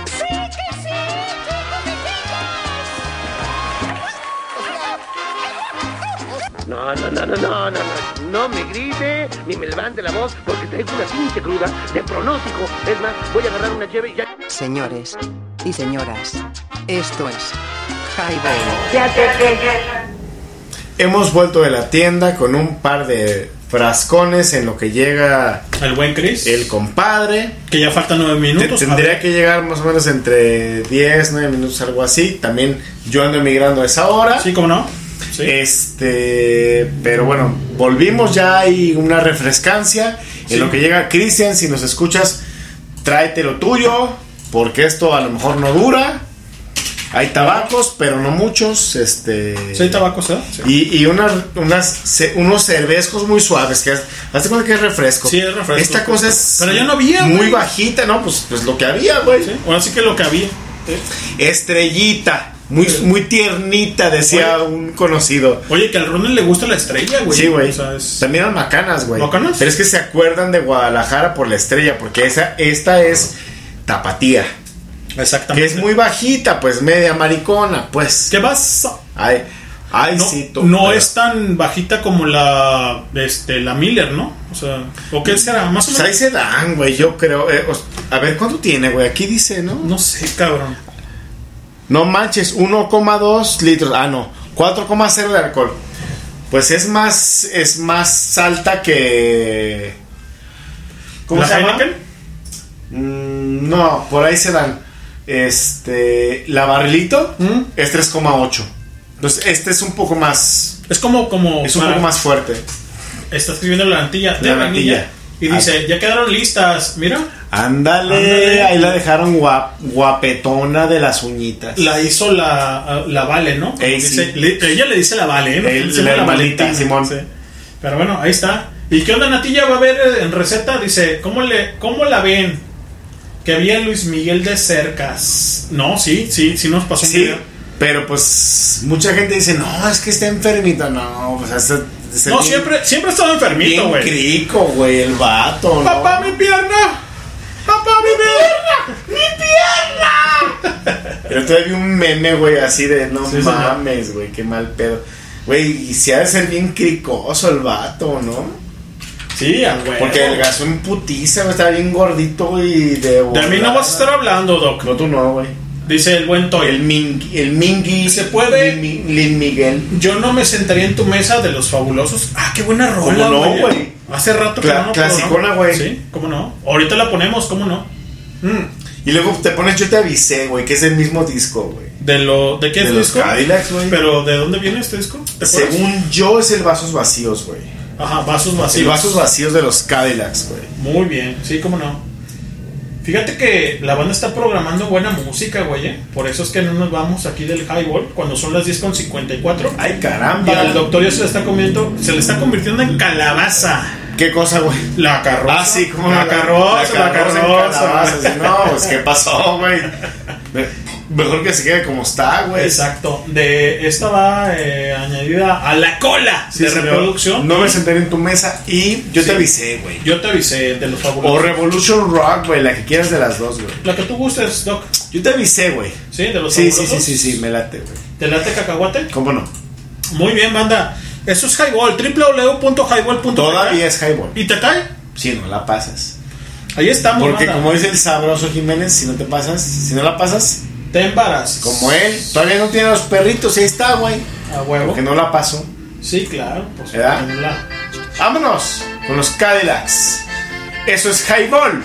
¡Sí, que sí! No, no, no, no, no, no, no, no me grite ni me levante la voz porque traigo una pinche cruda de pronóstico. Es más, voy a agarrar una llave y ya. Señores y señoras, esto es Highball. Hemos vuelto de la tienda con un par de frascones en lo que llega el buen Chris, el compadre. Que ya faltan nueve minutos. Te- tendría que llegar más o menos entre 10, 9 minutos, algo así. También yo ando emigrando a esa hora. Sí, cómo no. Este, pero bueno, volvimos ya hay una refrescancia. Sí. En lo que llega Cristian, si nos escuchas, tráete lo tuyo, porque esto a lo mejor no dura. Hay tabacos, pero no muchos. Este. Sí, hay tabacos, ¿eh? Sí. Y, y unas, unas, unos cervezcos muy suaves. Que Hazte cuenta que es refresco. Sí, es refresco. Esta cosa es. Pero ya no había, Muy güey. bajita, ¿no? Pues, pues lo que había, güey. Sí que lo que había. Estrellita. Muy, muy tiernita, decía un conocido. Oye, que al Ronald le gusta la estrella, güey. Sí, güey. O sea, es- También las macanas, güey. ¿Macanas? Pero es que se acuerdan de Guadalajara por la estrella, porque esa, esta es tapatía. Exactamente. Que es muy bajita, pues media maricona, pues. ¿Qué pasa? Ay, ay, no, sí, tú, no pero- es tan bajita como la este la Miller, ¿no? O sea, ¿o qué será? Más o Pues menos. ahí se dan, güey, yo creo. eh, os- a ver, ¿cuánto tiene, güey? Aquí dice, ¿no? No sé, cabrón. No manches, 1,2 litros. Ah, no, 4,0 de alcohol. Pues es más, es más alta que... ¿Cómo ¿La se llama? Mm, no, por ahí se dan. Este, la barrilito es 3,8. Entonces, este es un poco más... Es como como Es un para- poco más fuerte. Está escribiendo la antilla de La vainilla natilla. y dice, "Ya quedaron listas." Mira, Ándale, Ándale. ahí la dejaron guap- guapetona de las uñitas. la hizo la la Vale, ¿no? Ey, Dice- sí. le- ella le dice la Vale, ¿eh? No, El- la la Valentina. Simón. Sí. Pero bueno, ahí está. ¿Y qué onda Natilla va a ver eh, en receta? Dice, ¿cómo le cómo la ven? Que había Luis Miguel de Cercas. No, sí, sí, sí nos pasó un Sí, video. pero pues mucha gente dice, no, es que está enfermito. No, pues es, es No, bien- siempre siempre ha estado enfermito, güey. crico, güey, el vato, ¿no? Papá, mi pierna. Papá, mi pierna. Mi pierna. Pero todavía vi un meme, güey, así de, no Sí, mames, güey, qué mal pedo. Güey, y si ha de ser bien cricoso el vato, ¿no? Sí, güey. Porque el gaso en putiza, güey, estaba bien gordito y de... De mí no vas a estar hablando, Doc. No, tú no, güey. Dice el buen Toy. El Mingui, el Mingui. ¿Se puede? Lin, Lin Miguel. Yo no me sentaría en tu mesa de los fabulosos. Ah, qué buena rola, ¿Cómo no, güey. güey? Hace rato que Cla- no, clasicona, ¿no? güey. Sí, cómo no. Ahorita la ponemos, cómo no. Mm. Y luego te pones Yo te avisé, güey, que es el mismo disco, güey. De lo, ¿de qué De es el disco? Cadillacs, güey. Pero ¿de dónde viene este disco? Según yo es el Vasos Vacíos, güey. Ajá, vasos vacíos. El Vasos Vacíos de los Cadillacs, güey. Muy bien, sí, cómo no. Fíjate que la banda está programando buena música, güey. ¿eh? Por eso es que no nos vamos aquí del highball cuando son las 10 con 54. Ay, caramba. Y al doctor ya se le está comiendo, se le está convirtiendo en calabaza. ¿Qué cosa, güey? La carroza. Ah, sí, como la carroza, la carroza. en calabazas, sí, No, pues, ¿qué pasó, güey? Me- Mejor que se quede como está, güey. Exacto. De esta va eh, añadida a la cola Sí, de señor. reproducción. No me sentaré en tu mesa y yo Sí. te avisé, güey. Yo te avisé de los O fabulosos. Revolution Rock, güey, la que quieras de las dos, güey. La que tú gustes, Doc. Yo te avisé, güey. Sí, de los Sí, sí, sí, sí, sí, me late, güey. ¿Te late cacahuate? ¿Cómo no? Muy bien, banda. Eso es Highball, www.highball.com. Todavía es highball. ¿Y te cae? Si no la pasas. Ahí estamos, Porque banda. como dice el sabroso Jiménez, si no te pasas, si no la pasas, Te embarazas. como él, todavía no tiene los perritos, ahí está, güey. A huevo. Porque no la pasó. Sí, claro. Pues, la- Vámonos con los Cadillacs. Eso es highball.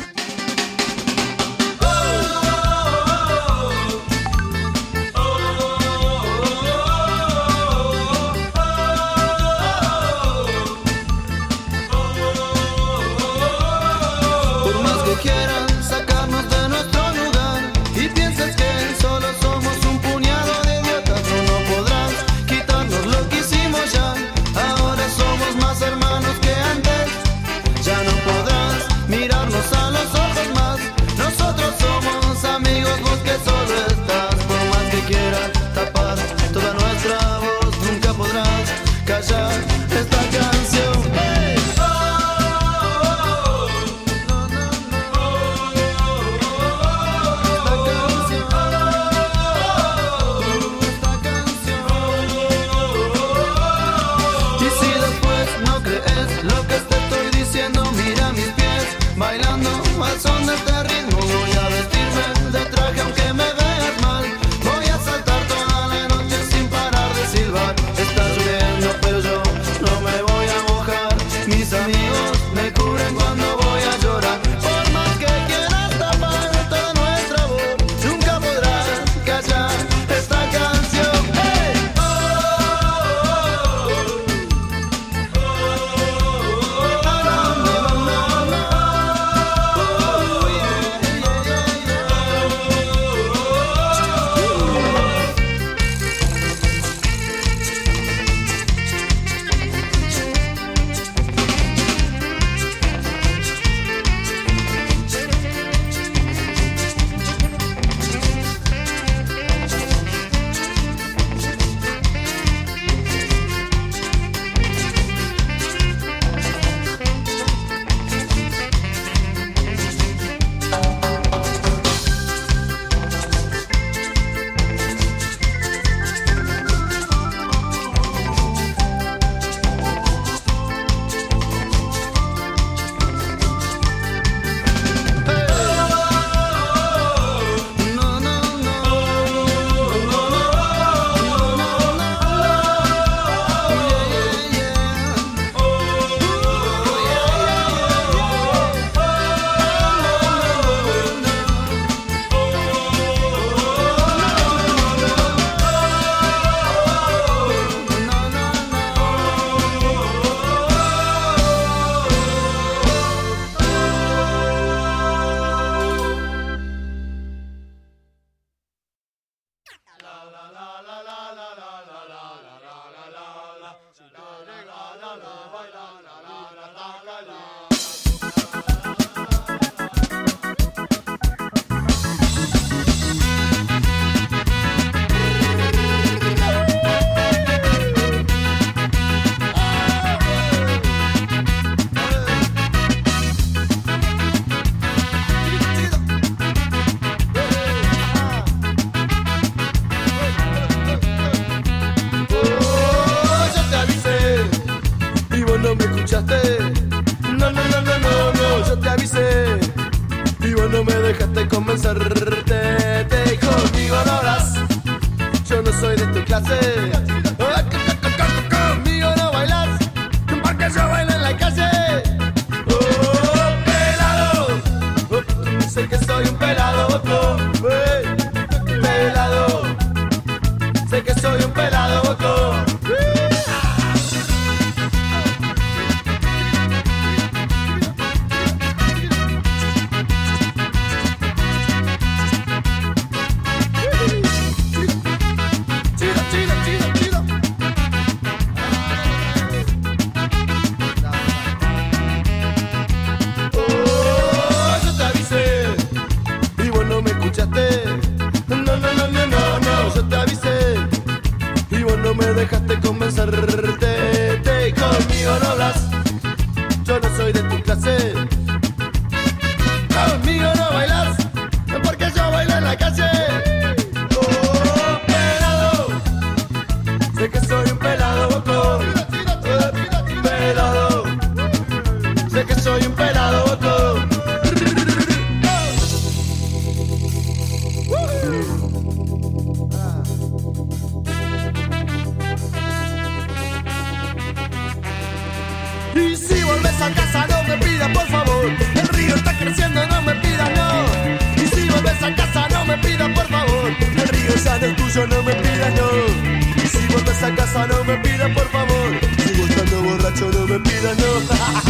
vas a casa no me pidas por favor. El río está creciendo, no me pidas no. Y si volvés a casa no me pidas por favor. El río ya no es tuyo, no me pidas no. Y si volvés a casa no me pidas por favor. Sigo estando borracho, no me pidas no.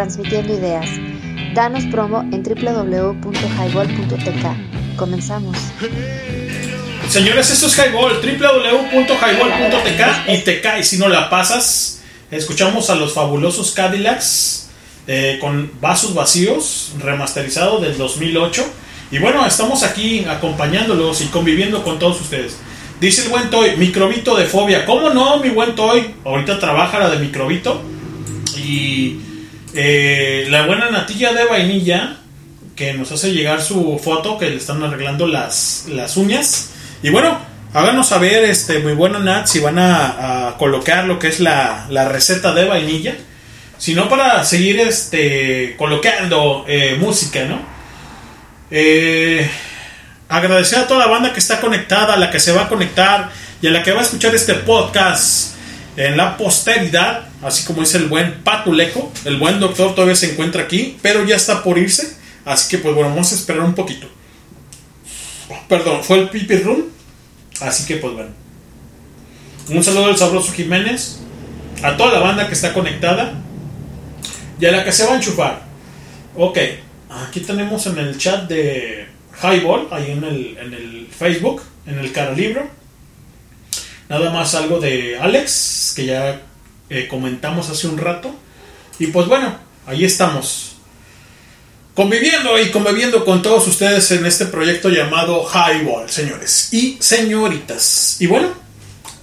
transmitiendo ideas. Danos promo en www.highball.tk. Comenzamos. Señores, esto es Highball, www.highball.tk y te cae si no la pasas. Escuchamos a los fabulosos Cadillacs eh, con vasos vacíos, remasterizado del 2008. Y bueno, estamos aquí acompañándolos y conviviendo con todos ustedes. Dice el buen Toy, microbito de fobia. ¿Cómo no, mi buen Toy? Ahorita trabaja la de microbito. Y eh, la buena natilla de vainilla que nos hace llegar su foto que le están arreglando las, las uñas. Y bueno, háganos saber, este, muy bueno Nat, si van a, colocar lo que es la, la receta de vainilla. Si no, para seguir este, colocando eh, música, ¿no? Eh, agradecer a toda la banda que está conectada, a la que se va a conectar y a la que va a escuchar este podcast en la posteridad, así como dice el buen Patuleco. El buen doctor todavía se encuentra aquí, pero ya está por irse. Así que, pues bueno, vamos a esperar un poquito. Perdón, fue el Pipi Room. Así que, pues bueno. Un saludo al sabroso Jiménez, a toda la banda que está conectada y a la que se va a enchufar. Ok, aquí tenemos en el chat de Highball, ahí en el, en el Facebook, en el cara libro. Nada más algo de Alex, que ya eh, comentamos hace un rato. Y pues bueno, ahí estamos. Conviviendo y conviviendo con todos ustedes en este proyecto llamado Highball, señores y señoritas. Y bueno,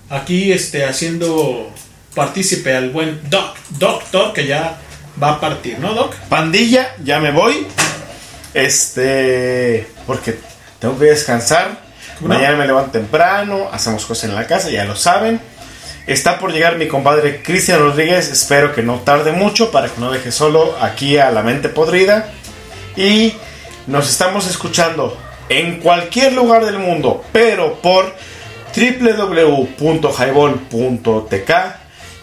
aquí este, haciendo partícipe al buen Doc, Doctor, que ya va a partir, ¿no, Doc? Pandilla, ya me voy. Este. Porque tengo que descansar. Mañana me levanto temprano. Hacemos cosas en la casa, ya lo saben. Está por llegar mi compadre Cristian Rodríguez. Espero que no tarde mucho para que no deje solo aquí a la mente podrida. Y nos estamos escuchando en cualquier lugar del mundo, pero por www.highball.tk.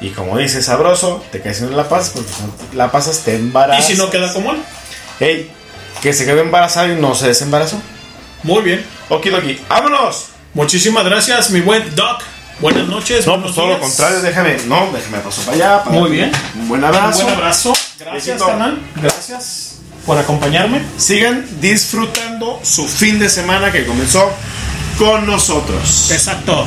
Y como dice Sabroso, te caes no la pasas, porque si la pasas te Y embarazas. si no queda como él. Ey, que se quedó embarazado y no se desembarazó. Muy bien. Okidoki, ¡vámonos! Muchísimas gracias, mi buen Doc. Buenas noches. No, pues todo lo contrario, déjame, no, déjame paso para allá. para Muy bien. Un buen abrazo. Un buen abrazo. Gracias, canal. Gracias por acompañarme. Sigan disfrutando su fin de semana que comenzó con nosotros. Exacto.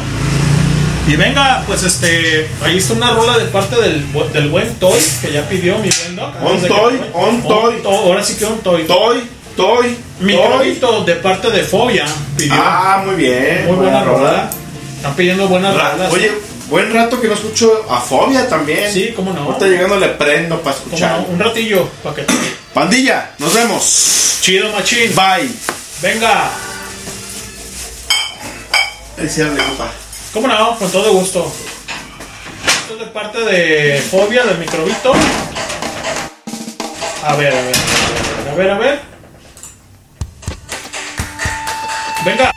Y venga, pues este, ahí está una rola de parte del, del buen Toy que ya pidió mi buen Doc. On Toy, on Toy. To- Ahora sí que on Toy. Toy, Toy, Mi Toy. cronito de parte de Fobia pidió. Ah, muy bien. Muy buena rola. rola. Están pidiendo buenas Ra- rolas. Oye, buen rato que no escucho a Fobia también. Sí, cómo no. Ahorita llegando le prendo para escuchar. no, un ratillo para que Pandilla, nos vemos. Chido machín. Bye. Venga. Ahí dale, compa. ¿Cómo no? Con todo gusto. Esto es de parte de Fobia, del microbito. A ver, a ver, a ver, a ver, a ver. Venga. Quisiera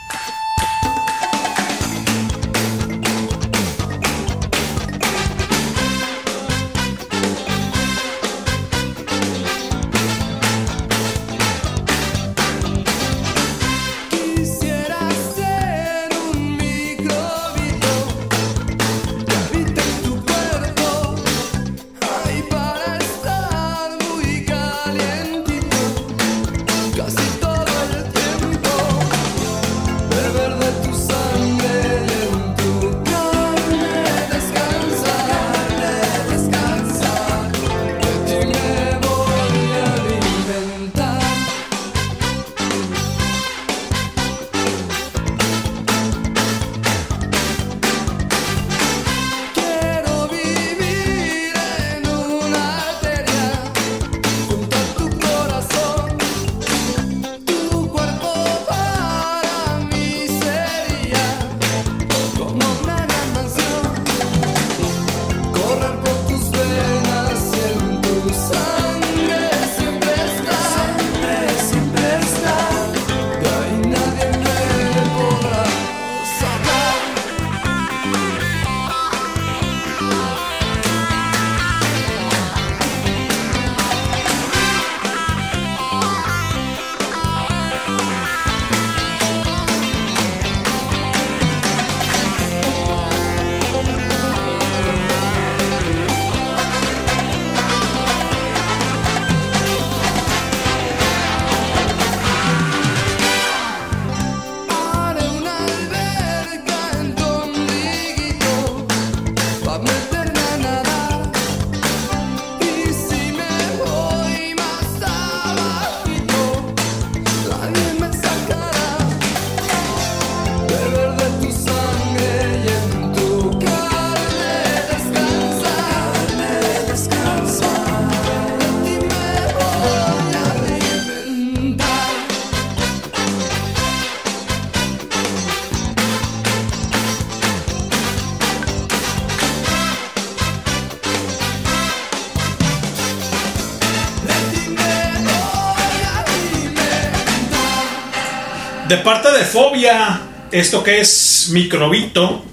de parte de Fobia, esto que es Microbito,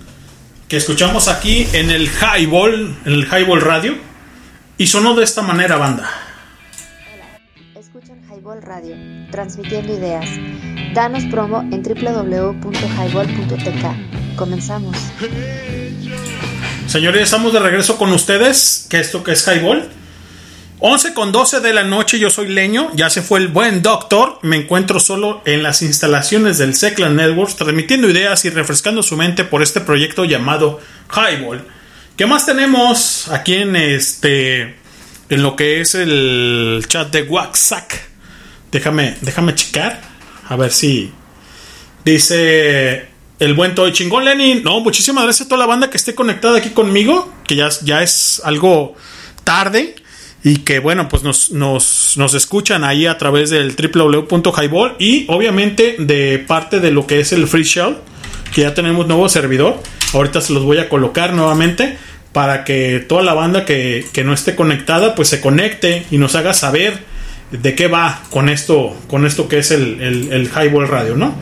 que escuchamos aquí en el Highball, en el Highball Radio, y sonó de esta manera, banda. Escuchan Highball Radio, transmitiendo ideas. Danos promo en www.highball.tk. Comenzamos. Señores, estamos de regreso con ustedes, que esto que es Highball. 11 con 12 de la noche, yo soy Leño, ya se fue el buen doctor, me encuentro solo en las instalaciones del Seclan Networks, transmitiendo ideas y refrescando su mente por este proyecto llamado Highball. ¿Qué más tenemos aquí en este en lo que es el chat de WhatsApp? Déjame, déjame checar, a ver si dice el buen Toy Chingón Lenin. No, muchísimas gracias a toda la banda que esté conectada aquí conmigo, que ya, ya es algo tarde y que bueno, pues nos, nos, nos escuchan ahí a través del www.highball y obviamente de parte de lo que es el Free Shell, que ya tenemos nuevo servidor. Ahorita se los voy a colocar nuevamente para que toda la banda que, que no esté conectada pues se conecte y nos haga saber de qué va con esto, con esto que es el, el, el Highball Radio, ¿no?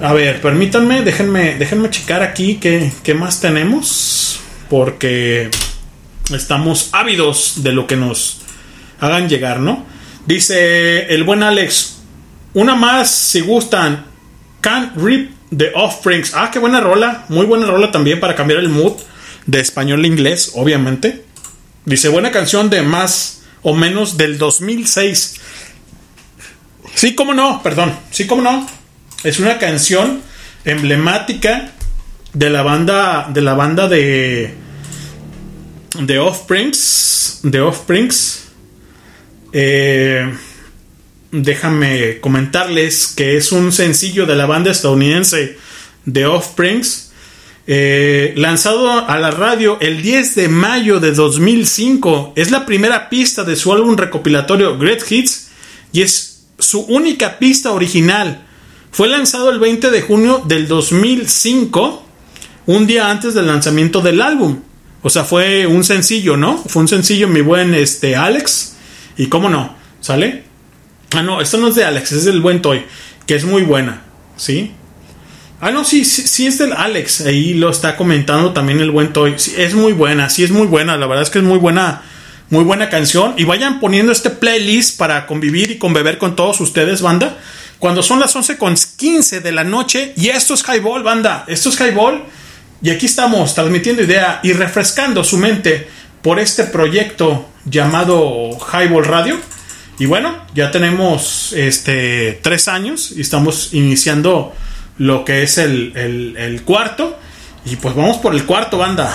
A ver, permítanme, déjenme, déjenme checar aquí qué, qué más tenemos. Porque estamos ávidos de lo que nos hagan llegar, ¿no? Dice el buen Alex, una más si gustan, Can't Rip the Offsprings. Ah, qué buena rola, muy buena rola también para cambiar el mood de español a inglés, obviamente. Dice, buena canción de más o menos del 2006. Sí, cómo no, perdón, sí, cómo no. Es una canción emblemática de la banda de la banda de de Offsprings, de Offsprings. Eh, déjame comentarles que es un sencillo de la banda estadounidense de Offsprings, eh, lanzado a la radio el 10 de mayo de 2005. Es la primera pista de su álbum recopilatorio Great Hits y es su única pista original. Fue lanzado el 20 de junio del 2005, un día antes del lanzamiento del álbum. O sea, fue un sencillo, ¿no? Fue un sencillo, mi buen este, Alex. Y cómo no, ¿sale? Ah, no, esto no es de Alex, es del buen Toy, que es muy buena, ¿sí? Ah, no, sí, sí, sí es del Alex, ahí lo está comentando también el buen Toy. Sí, es muy buena, sí es muy buena, la verdad es que es muy buena, muy buena canción. Y vayan poniendo este playlist para convivir y conbeber con todos ustedes, banda. Cuando son las 11 con 15 de la noche, y esto es Highball, banda, esto es Highball. Y aquí estamos transmitiendo idea y refrescando su mente por este proyecto llamado Highball Radio. Y bueno, ya tenemos este tres años y estamos iniciando lo que es el, el, cuarto. Y pues vamos por el cuarto, banda.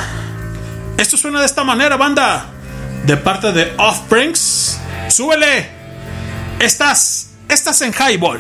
Esto suena de esta manera, banda. De parte de Offsprings. Súbele. Estás, estás en Highball.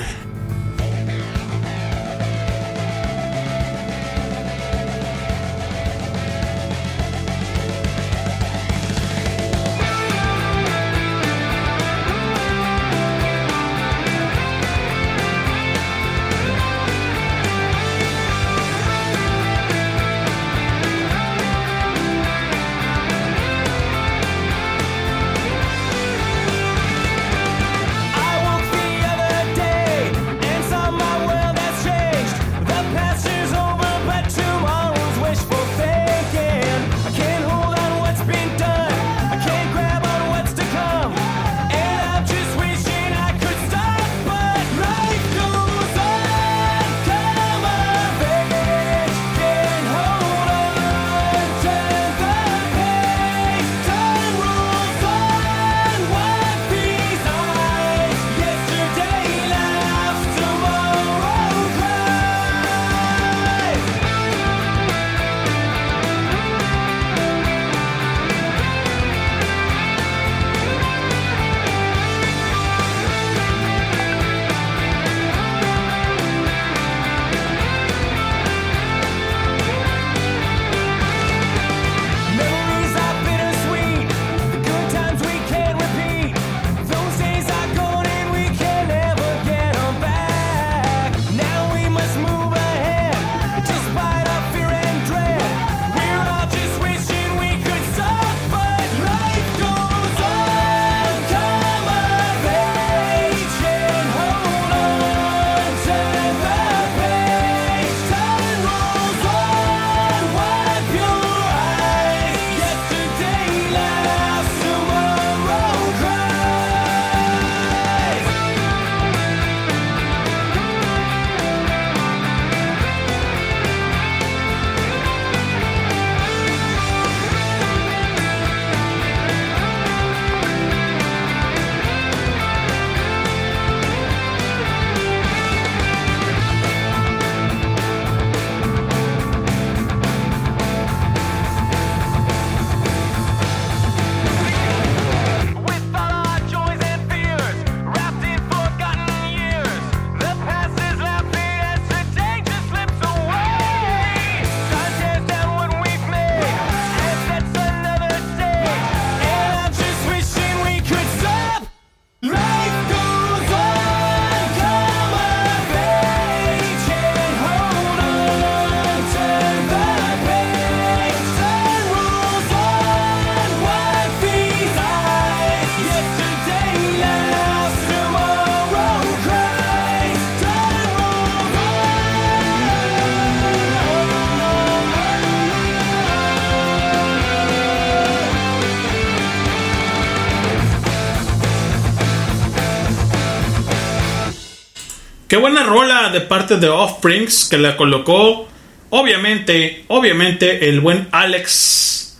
Buena rola de parte de Offsprings que la colocó, obviamente, obviamente, el buen Alex.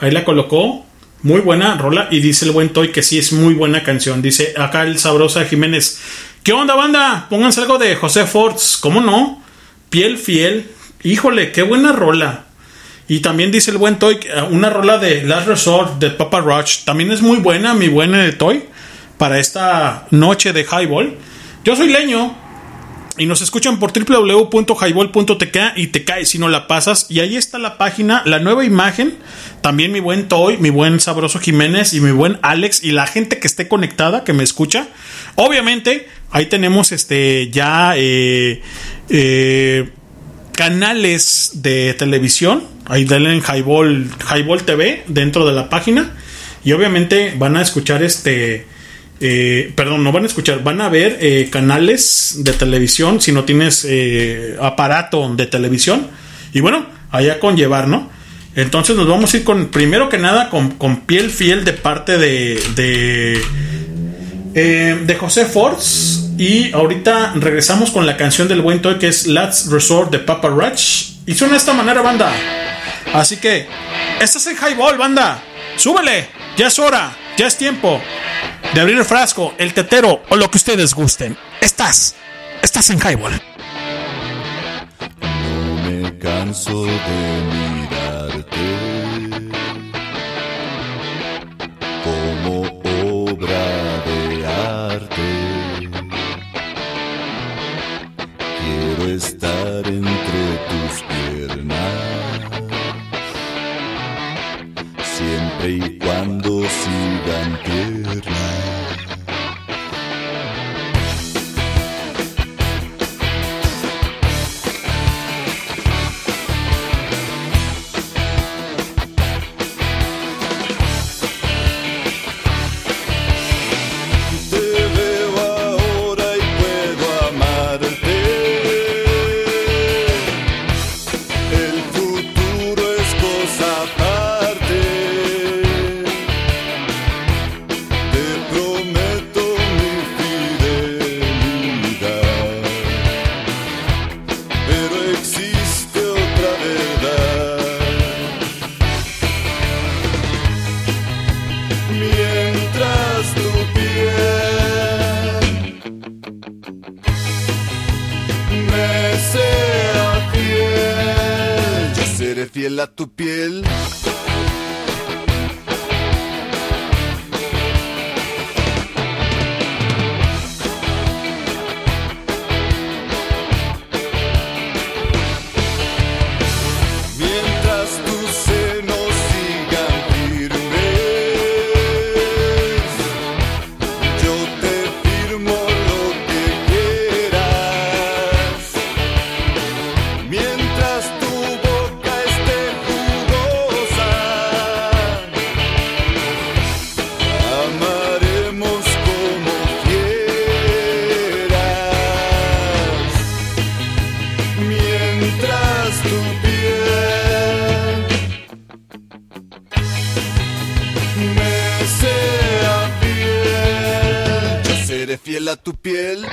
Ahí la colocó. Muy buena rola. Y dice el buen Toy que sí es muy buena canción. Dice acá el sabrosa Jiménez. ¿Qué onda, banda? Pónganse algo de José Forts. ¿Cómo no? Piel fiel. Híjole, qué buena rola. Y también dice el buen Toy, eh, una rola de Last Resort de Papa Roach. También es muy buena, mi buen eh, Toy, para esta noche de Highball. Yo soy Leño y nos escuchan por www.highball.tk y te cae si no la pasas. Y ahí está la página, la nueva imagen. También mi buen Toy, mi buen Sabroso Jiménez y mi buen Alex y la gente que esté conectada, que me escucha. Obviamente, ahí tenemos este ya eh, eh, canales de televisión. Ahí denle en Highball, Highball TV dentro de la página. Y obviamente van a escuchar este. Eh, perdón, no van a escuchar, van a ver eh, canales de televisión si no tienes eh, aparato de televisión. Y bueno, allá con llevar, ¿no? Entonces nos vamos a ir con, primero que nada, con, piel fiel de parte de, de, de José Force. Y ahorita regresamos con la canción del buen Toy que es Last Resort de Papa Roach. Y suena de esta manera, banda. Así que, estás en Highball, banda. Súbele, ya es hora, ya es tiempo de abrir el frasco, el tetero o lo que ustedes gusten. Estás, estás en Highball. No me canso de mirarte como obra de arte. Quiero estar entre sigan seré fiel a tu piel. Tu piel.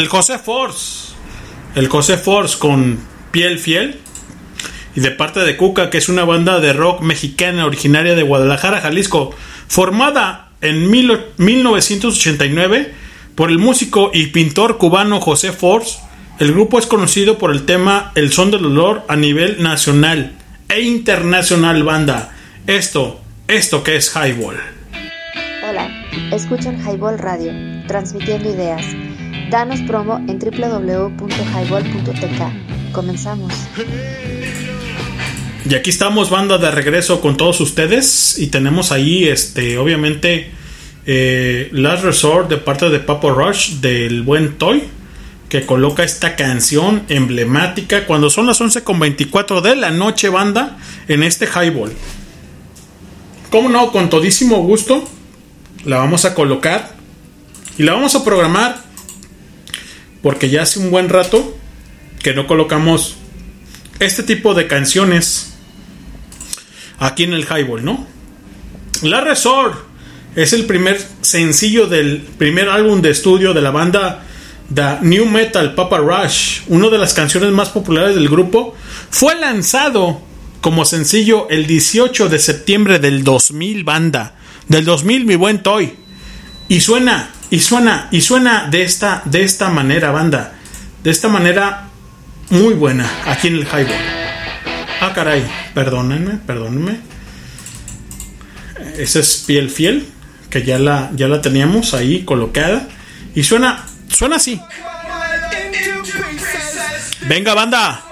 El José Force. El José Force con piel fiel. y de parte de Cuca, que es una banda de rock mexicana originaria de Guadalajara, Jalisco, formada en mil- 1989 por el músico y pintor cubano José Force. El grupo es conocido por el tema El son del dolor a nivel nacional e internacional banda. Esto, esto que es Highball. Hola, escuchan Highball Radio, transmitiendo ideas. Danos promo en www.highball.tk. Comenzamos. Y aquí estamos, banda de regreso con todos ustedes. Y tenemos ahí, este, obviamente, eh, Last Resort de parte de Papo Rush del buen Toy. Que coloca esta canción emblemática cuando son las 11.24 de la noche, banda, en este highball. Como no, con todísimo gusto, la vamos a colocar y la vamos a programar. Porque ya hace un buen rato que no colocamos este tipo de canciones aquí en el Highball, ¿no? La Resort es el primer sencillo del primer álbum de estudio de la banda The New Metal Papa Rush, una de las canciones más populares del grupo, fue lanzado como sencillo el 18 de septiembre del 2000, banda, del 2000, mi buen Toy. Y suena, y suena, y suena de esta, de esta manera, banda, de esta manera muy buena aquí en el Highball. Ah, caray, perdónenme, perdónenme. Esa es piel fiel, que ya la, ya la teníamos ahí colocada. Y suena, suena así. Venga, banda.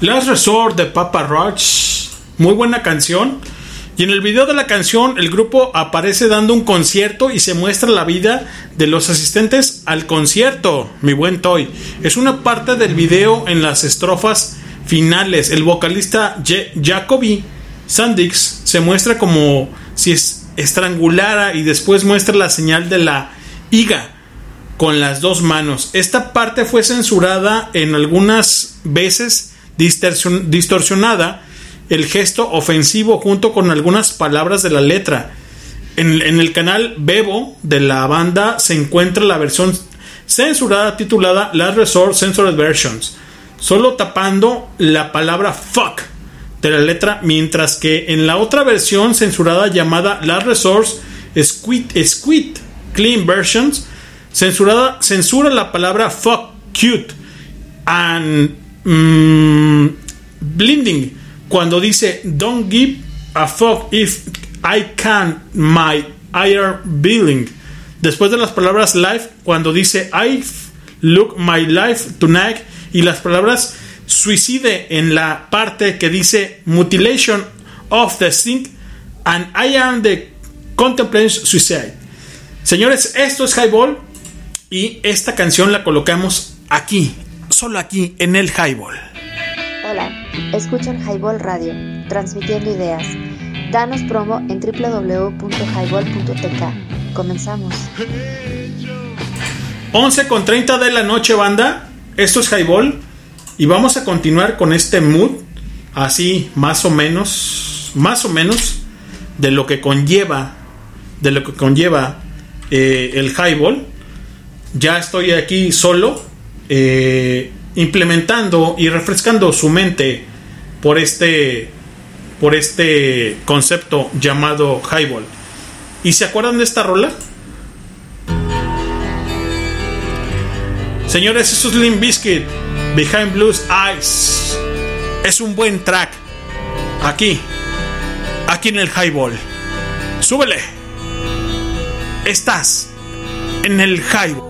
Last Resort de Papa Roach. Muy buena canción. Y en el video de la canción, el grupo aparece dando un concierto y se muestra la vida de los asistentes al concierto. Mi buen Toy. Es una parte del video en las estrofas finales. El vocalista Je- Jacoby Sandix se muestra como si es- estrangulara y después muestra la señal de la higa con las dos manos. Esta parte fue censurada en algunas veces distorsionada el gesto ofensivo junto con algunas palabras de la letra. En, el canal Bebo de la banda se encuentra la versión censurada titulada Last Resort Censored Versions, solo tapando la palabra fuck de la letra, mientras que en la otra versión censurada llamada Last Resort Squid, Squid Clean Versions, censurada, censura la palabra fuck cute and mm, blinding cuando dice don't give a fuck if I can my ear billing después de las palabras life cuando dice I look my life tonight y las palabras suicide en la parte que dice mutilation of the sink and I am the contemplating suicide señores esto es highball y esta canción la colocamos aquí solo aquí en el highball Hola, escuchan Highball Radio, transmitiendo ideas. Danos promo en www.highball.tk. Comenzamos. 11 con 30 de la noche, banda. Esto es Highball. Y vamos a continuar con este mood. Así, más o menos. Más o menos. De lo que conlleva. De lo que conlleva eh, el Highball. Ya estoy aquí solo. Eh, implementando y refrescando su mente por este. Por este concepto llamado Highball. ¿Y se acuerdan de esta rola? Señores, eso es Limp Bizkit, Behind Blues Eyes. Es un buen track. Aquí, aquí en el Highball. Súbele. Estás en el Highball.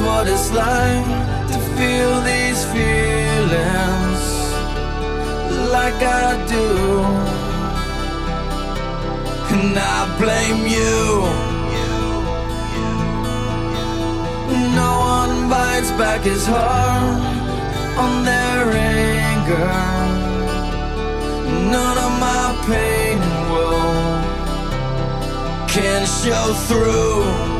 What it's like to feel these feelings like I do. And I blame you. No one bites back his heart on their anger. None of my pain woe can show through.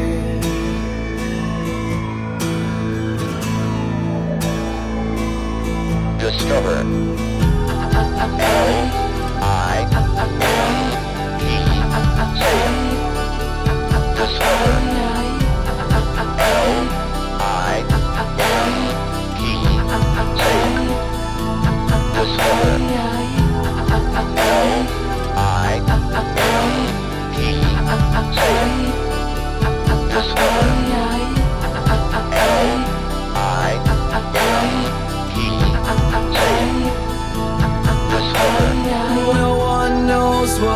Discover. L I E. Say it. Discover. L I E. Say it. Discover.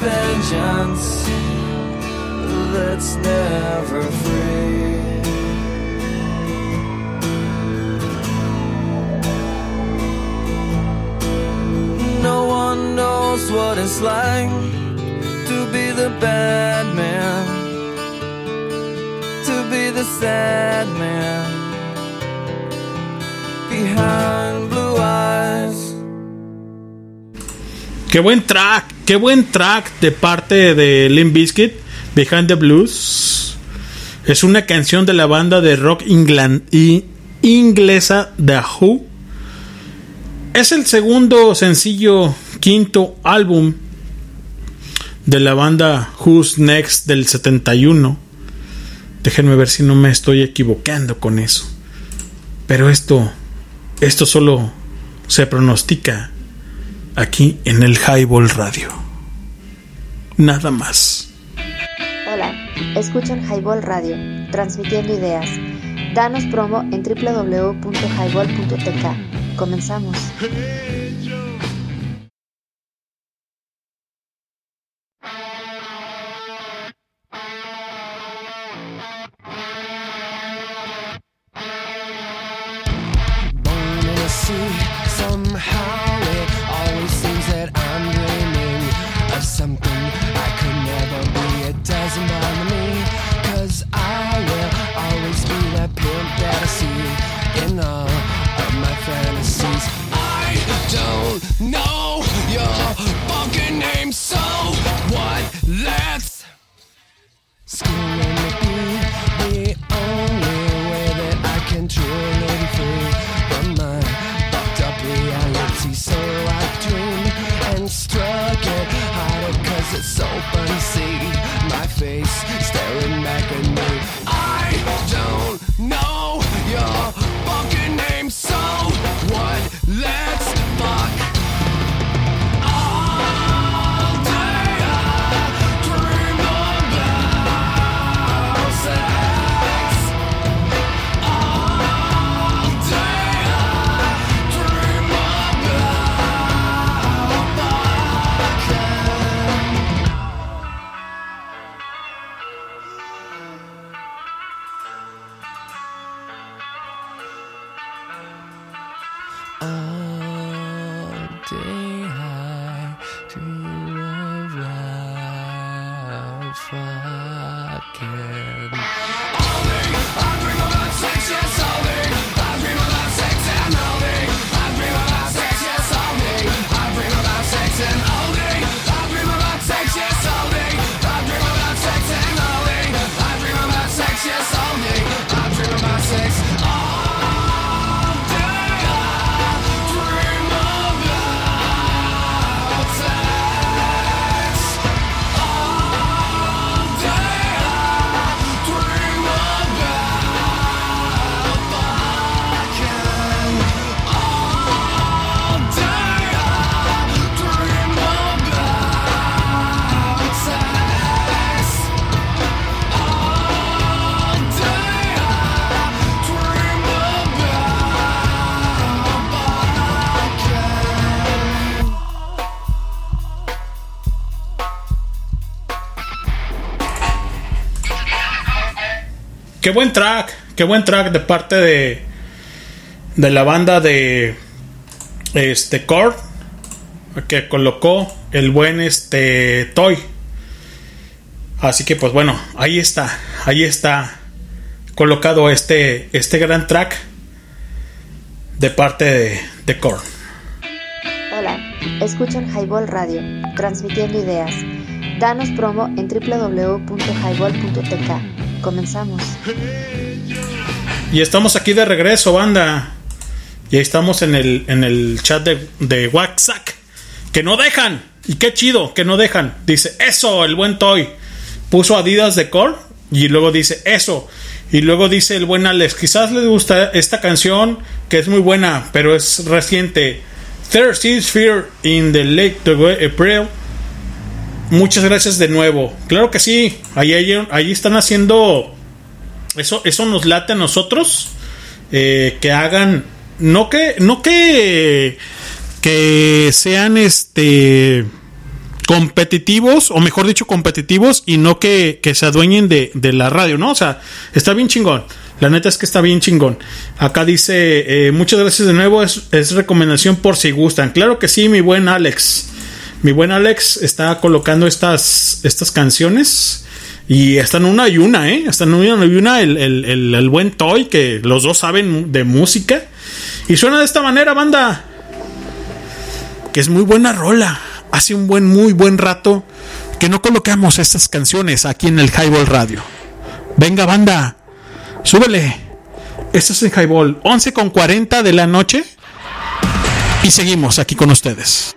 Vengeance that's never free. No one knows what it's like to be the bad man, to be the sad man behind blue eyes. Qué buen track, qué buen track de parte de Limp Bizkit, Behind the Blues. Es una canción de la banda de rock inglesa The Who. Es el segundo sencillo, quinto álbum de la banda Who's Next del 71. Déjenme ver si no me estoy equivocando con eso. Pero esto, esto solo se pronostica aquí en el Highball Radio. Nada más. Hola, escuchan Highball Radio, transmitiendo ideas. Danos promo en www.highball.tk. Comenzamos. Face Qué buen track, qué buen track de parte de de la banda de este Core que colocó el buen este Toy. Así que pues bueno, ahí está, ahí está colocado este este gran track de parte de, de. Hola, escuchan Highball Radio, transmitiendo ideas. Danos promo en www.highball.tk. Comenzamos. Y estamos aquí de regreso, banda. Y ahí estamos en el, en el chat de, de WhatsApp. Que no dejan. Y qué chido, que no dejan. Dice, eso, el buen Toy. Puso Adidas de Core. Y luego dice, eso. Y luego dice el buen Alex, quizás les gusta esta canción, que es muy buena, pero es reciente. Thirsty Fear in the Lake de April. Muchas gracias de nuevo. Claro que sí. Ahí, están haciendo. Eso, eso nos late a nosotros. eh, que hagan. No que. No que. Que sean este. Competitivos, o mejor dicho, competitivos, y no que, que se adueñen de, de la radio, ¿no? O sea, está bien chingón. La neta es que está bien chingón. Acá dice, eh, muchas gracias de nuevo, es, es recomendación por si gustan. Claro que sí, mi buen Alex. Mi buen Alex está colocando estas, estas canciones. Y están una y una, ¿eh? Están una y una el, el, el, buen Toy, que los dos saben de música. Y suena de esta manera, banda. Que es muy buena rola. Hace un buen, muy buen rato que no colocamos estas canciones aquí en el Highball Radio. Venga, banda. Súbele. Esto es el Highball. 11 con 40 de la noche. Y seguimos aquí con ustedes.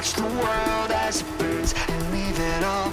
Watch the world as it burns and leave it all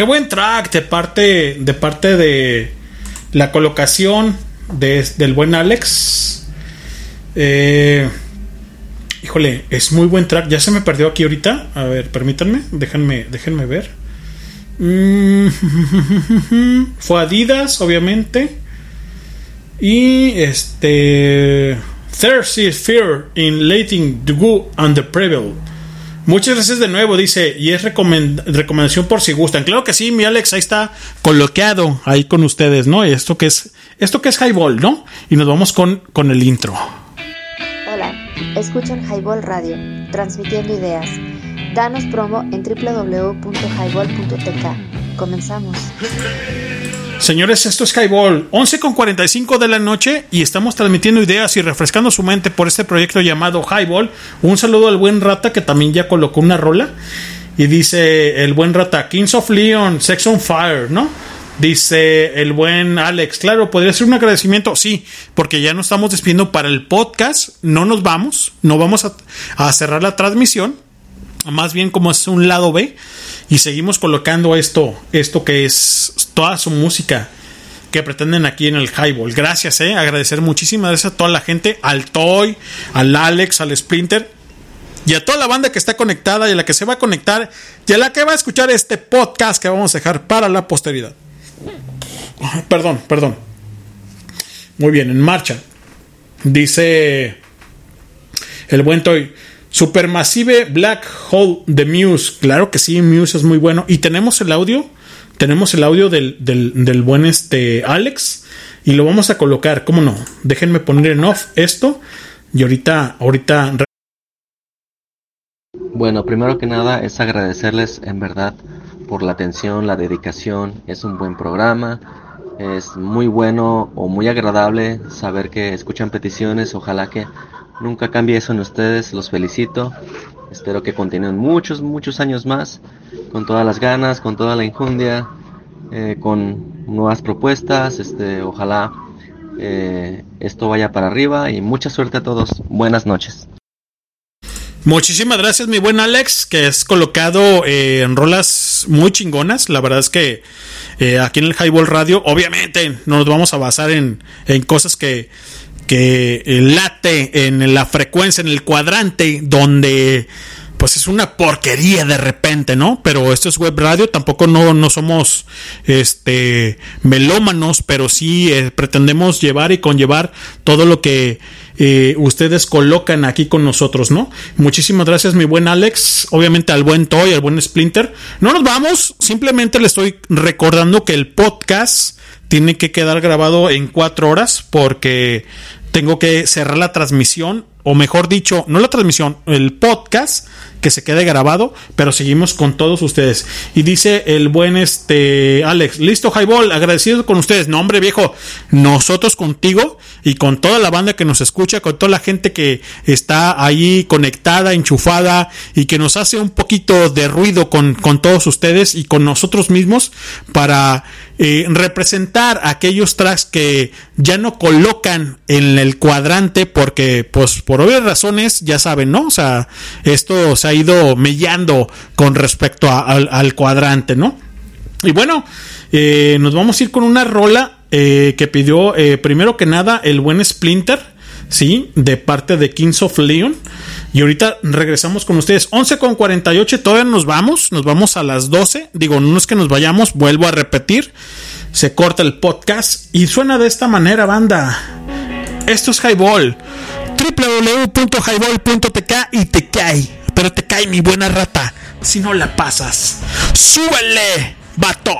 Qué buen track de parte de parte de la colocación de- del buen Alex. Eh, híjole, es muy buen track. Ya se me perdió aquí ahorita. A ver, permítanme, déjenme, déjenme ver. Mm, Fue Adidas, obviamente. Y este. Thirsty Fear in the Good and the Prevail. Muchas gracias de nuevo, dice, y es recomend- recomendación por si gustan. Claro que sí, mi Alex, ahí está coloqueado ahí con ustedes, ¿no? Esto que es, esto que es Highball, ¿no? Y nos vamos con, con el intro. Hola, escuchan Highball Radio, transmitiendo ideas. Danos promo en www.highball.tk. Comenzamos. Señores, esto es Highball, 11 con 45 de la noche y estamos transmitiendo ideas y refrescando su mente por este proyecto llamado Highball. Un saludo al buen Rata que también ya colocó una rola y dice el buen Rata, Kings of Leon, Sex on Fire, ¿no? Dice el buen Alex, claro, podría ser un agradecimiento, sí, porque ya nos estamos despidiendo para el podcast, no nos vamos, no vamos a, a cerrar la transmisión, más bien como es un lado B y seguimos colocando esto esto que es toda su música que pretenden aquí en el Highball. Gracias, eh, agradecer muchísimas gracias a toda la gente, al Toy, al Alex, al Splinter y a toda la banda que está conectada y a la que se va a conectar y a la que va a escuchar este podcast que vamos a dejar para la posteridad. Perdón, perdón. Muy bien, en marcha. Dice el buen Toy. Supermassive Black Hole de Muse. Claro que sí, Muse es muy bueno. Y tenemos el audio. Tenemos el audio del, del, del buen este Alex. Y lo vamos a colocar. ¿Cómo no? Déjenme poner en off esto. Y ahorita, ahorita. Bueno, primero que nada es agradecerles en verdad por la atención, la dedicación. Es un buen programa. Es muy bueno o muy agradable saber que escuchan peticiones. Ojalá que nunca cambie eso en ustedes. Los felicito. Espero que continúen muchos, muchos años más. Con todas las ganas, con toda la injundia. eh, con nuevas propuestas. Este, ojalá eh, esto vaya para arriba. Y mucha suerte a todos. Buenas noches. Muchísimas gracias, mi buen Alex, que es colocado eh, en rolas muy chingonas. La verdad es que aquí en el Highball Radio, obviamente, no nos vamos a basar en, en cosas que, que late en la frecuencia, en el cuadrante, donde pues es una porquería de repente, ¿no? Pero esto es web radio, tampoco no, no somos este melómanos, pero sí eh, pretendemos llevar y conllevar todo lo que eh, ustedes colocan aquí con nosotros, ¿no? Muchísimas gracias, mi buen Alex, obviamente al buen Toy, al buen Splinter. No nos vamos, simplemente le estoy recordando que el podcast tiene que quedar grabado en cuatro horas porque tengo que cerrar la transmisión, o mejor dicho, no la transmisión, el podcast que se quede grabado, pero seguimos con todos ustedes. Y dice el buen este Alex, listo Highball, agradecido con ustedes. No, hombre viejo, nosotros contigo y con toda la banda que nos escucha, con toda la gente que está ahí conectada, enchufada y que nos hace un poquito de ruido con, con todos ustedes y con nosotros mismos para eh, representar aquellos tracks que ya no colocan en el cuadrante porque pues por obvias razones ya saben, ¿no? O sea, esto se ha ido mellando con respecto al, cuadrante, ¿no? Y bueno, eh, nos vamos a ir con una rola eh, que pidió primero que nada el buen Splinter, ¿sí? De parte de Kings of Leon. Y ahorita regresamos con ustedes. 11 con 48, todavía nos vamos, nos vamos a las 12. Digo, no es que nos vayamos, vuelvo a repetir. Se corta el podcast y suena de esta manera, banda. Esto es Highball. www.highball.tk y te cae. Pero te cae mi buena rata. Si no la pasas. ¡Súbele, vato!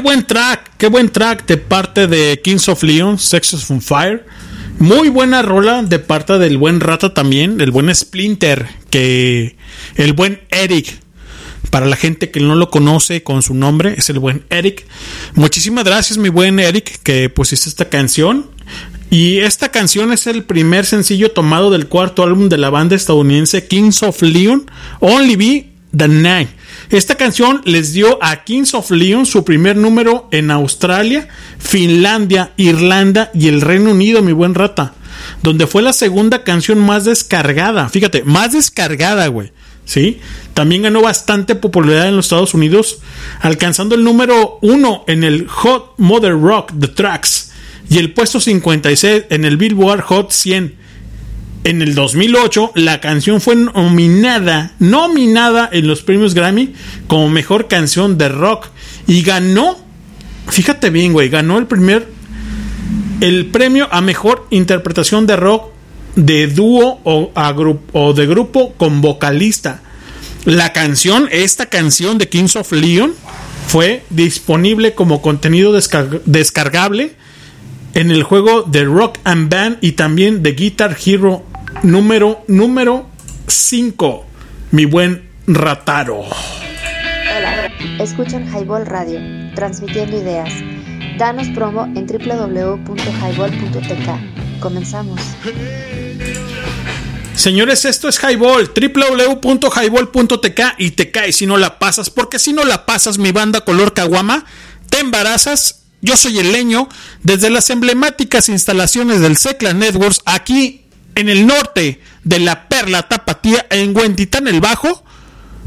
Buen track, qué buen track de parte de Kings of Leon, Sexes on Fire. Muy buena rola de parte del buen Rata también, el buen Splinter, que el buen Eric. Para la gente que no lo conoce con su nombre, es el buen Eric. Muchísimas gracias, mi buen Eric, que pusiste esta canción. Y esta canción es el primer sencillo tomado del cuarto álbum de la banda estadounidense Kings of Leon, Only Be the Night. Esta canción les dio a Kings of Leon su primer número en Australia, Finlandia, Irlanda y el Reino Unido, mi buen rata. Donde fue la segunda canción más descargada. Fíjate, más descargada, güey. ¿Sí? También ganó bastante popularidad en los Estados Unidos, alcanzando el número uno en el Hot Mother Rock The Tracks y el puesto 56 en el Billboard Hot 100. En el 2008, la canción fue nominada, nominada en los premios Grammy como mejor canción de rock y ganó, fíjate bien, güey, ganó el primer, el premio a mejor interpretación de rock de dúo o, o de grupo con vocalista. La canción, esta canción de Kings of Leon, fue disponible como contenido descar- descargable en el juego de Rock and Band y también de Guitar Hero número número 5. Mi buen Rataro. Hola, escuchan Highball Radio, transmitiendo ideas. Danos promo en www.highball.tk. Comenzamos. Señores, esto es Highball, www.highball.tk y te cae si no la pasas, porque si no la pasas, mi banda color caguama, te embarazas. Yo soy el leño, desde las emblemáticas instalaciones del Secla Networks, aquí en el norte de la Perla Tapatía, en Huentitán el Bajo,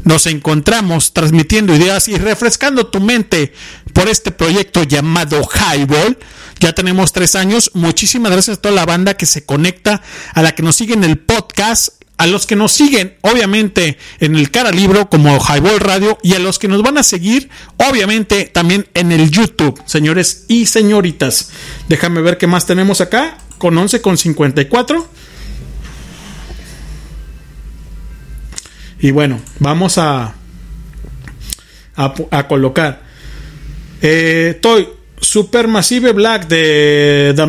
nos encontramos transmitiendo ideas y refrescando tu mente por este proyecto llamado Highball. Ya tenemos tres años. Muchísimas gracias a toda la banda que se conecta, a la que nos sigue en el podcast, a los que nos siguen, obviamente, en el cara libro como Highball Radio y a los que nos van a seguir, obviamente, también en el YouTube, señores y señoritas. Déjame ver qué más tenemos acá, con 11 Y bueno, vamos a, a, a colocar. Eh, Toy Supermassive Black de The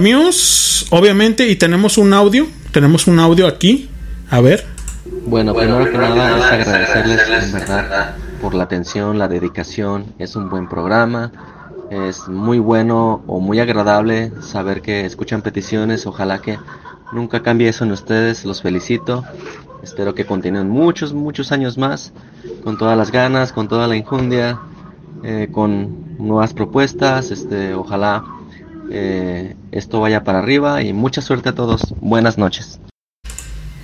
obviamente, y tenemos un audio. Tenemos un audio aquí. A ver. Bueno, primero que nada es agradecerles en verdad por la atención, la dedicación. Es un buen programa. Es muy bueno o muy agradable saber que escuchan peticiones. Ojalá que nunca cambie eso en ustedes. Los felicito. Espero que continúen muchos, muchos años más. Con todas las ganas, con toda la injundia. eh, con nuevas propuestas. Este, ojalá eh, esto vaya para arriba y mucha suerte a todos. Buenas noches.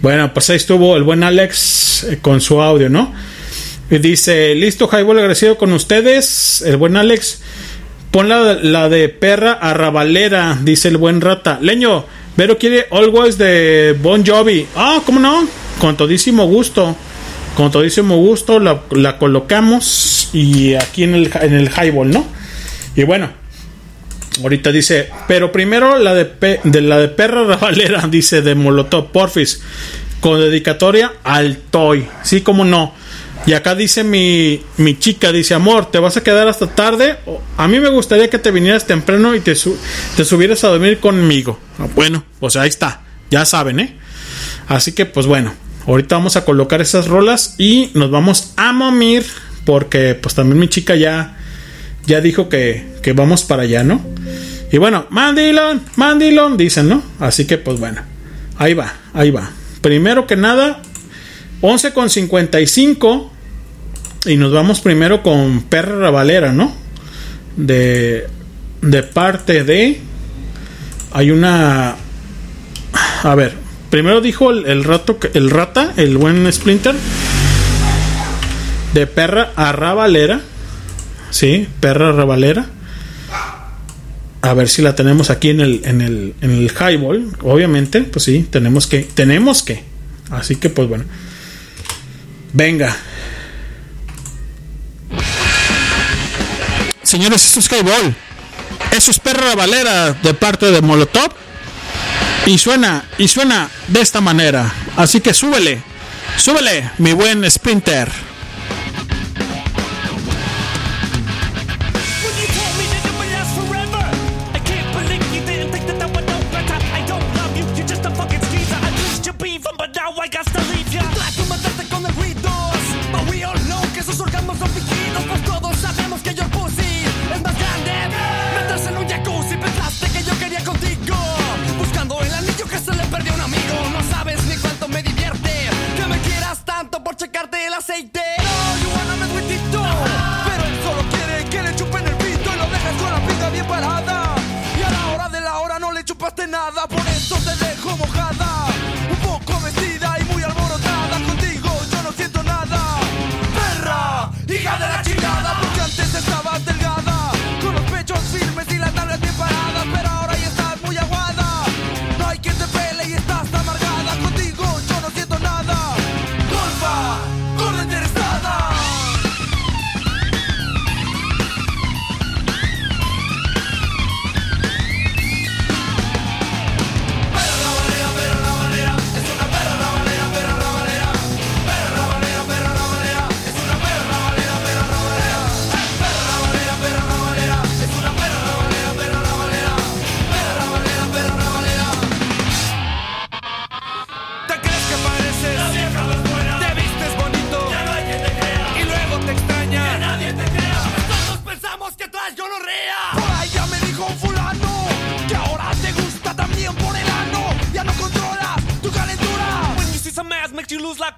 Bueno, pues ahí estuvo el buen Alex eh, con su audio, ¿no? Y dice, listo, Highball, agradecido con ustedes. El buen Alex, pon la, de perra arrabalera, dice el buen rata. Leño, Vero quiere Always de Bon Jovi. Ah, ¿cómo no? Con todísimo gusto. Con todísimo gusto la, colocamos y aquí en el, en el Highball, ¿no? Y bueno, Ahorita dice, pero primero la de, pe- de la de perra rabalera, dice de Molotov Porfis, con dedicatoria al Toy. Sí, como no. Y acá dice mi, mi chica, dice, amor, ¿te vas a quedar hasta tarde? A mí me gustaría que te vinieras temprano y te, te subieras a dormir conmigo. Ah, Bueno, pues ahí está, ya saben, ¿eh? Así que pues bueno, ahorita vamos a colocar esas rolas y nos vamos a momir porque pues también mi chica ya ya dijo que, que vamos para allá, ¿no? Y bueno, mandilón, mandilón, dicen, ¿no? Así que pues bueno, ahí va, ahí va. Primero que nada, 11 con 55 y nos vamos primero con Perra Valera, ¿no? De, de parte de... Hay una... A ver, primero dijo el, el rato, el rata, el buen Splinter, de Perra a. Sí, perra rabalera. A ver si la tenemos aquí en el, en el, en el highball. Obviamente, pues sí, tenemos que, tenemos que. Así que, pues bueno. Venga. Señores, esto es highball. Eso es perra rabalera de parte de Molotov. Y suena, y suena de esta manera. Así que súbele, súbele, mi buen Sprinter. el aceite. No, you wanna mess with. Pero él solo quiere que le chupen el pito y lo dejas con la pinta bien parada. Y a la hora de la hora no le chupaste nada, por eso te dejo mojada. Un poco vestida y muy alborotada. Contigo yo no siento nada. Perra, hija de la chingada.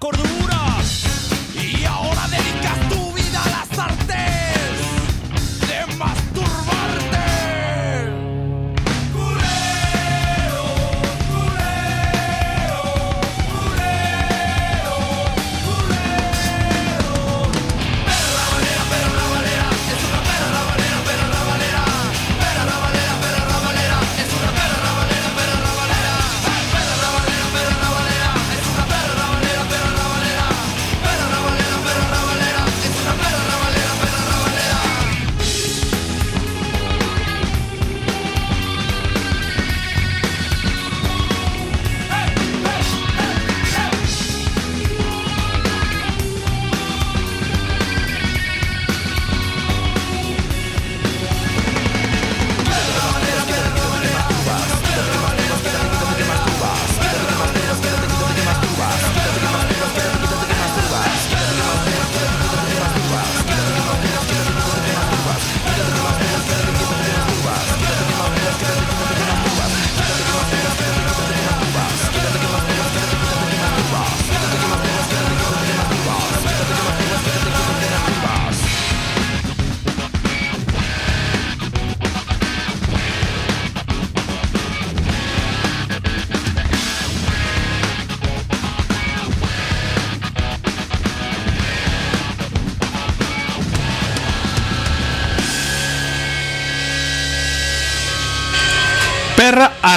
Cordura.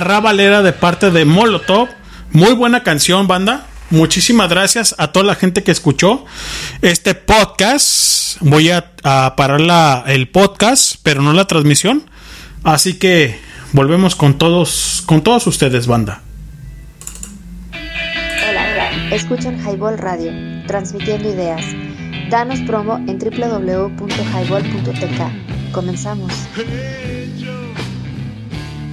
Perra Arrabalera de parte de Molotov. Muy buena canción, banda. Muchísimas gracias a toda la gente que escuchó este podcast. Voy a, a parar la- el podcast, pero no la transmisión. Así que volvemos con todos, con todos ustedes, banda. Hola, escuchan Highball Radio, transmitiendo ideas. Danos promo en www.highball.tk. Comenzamos.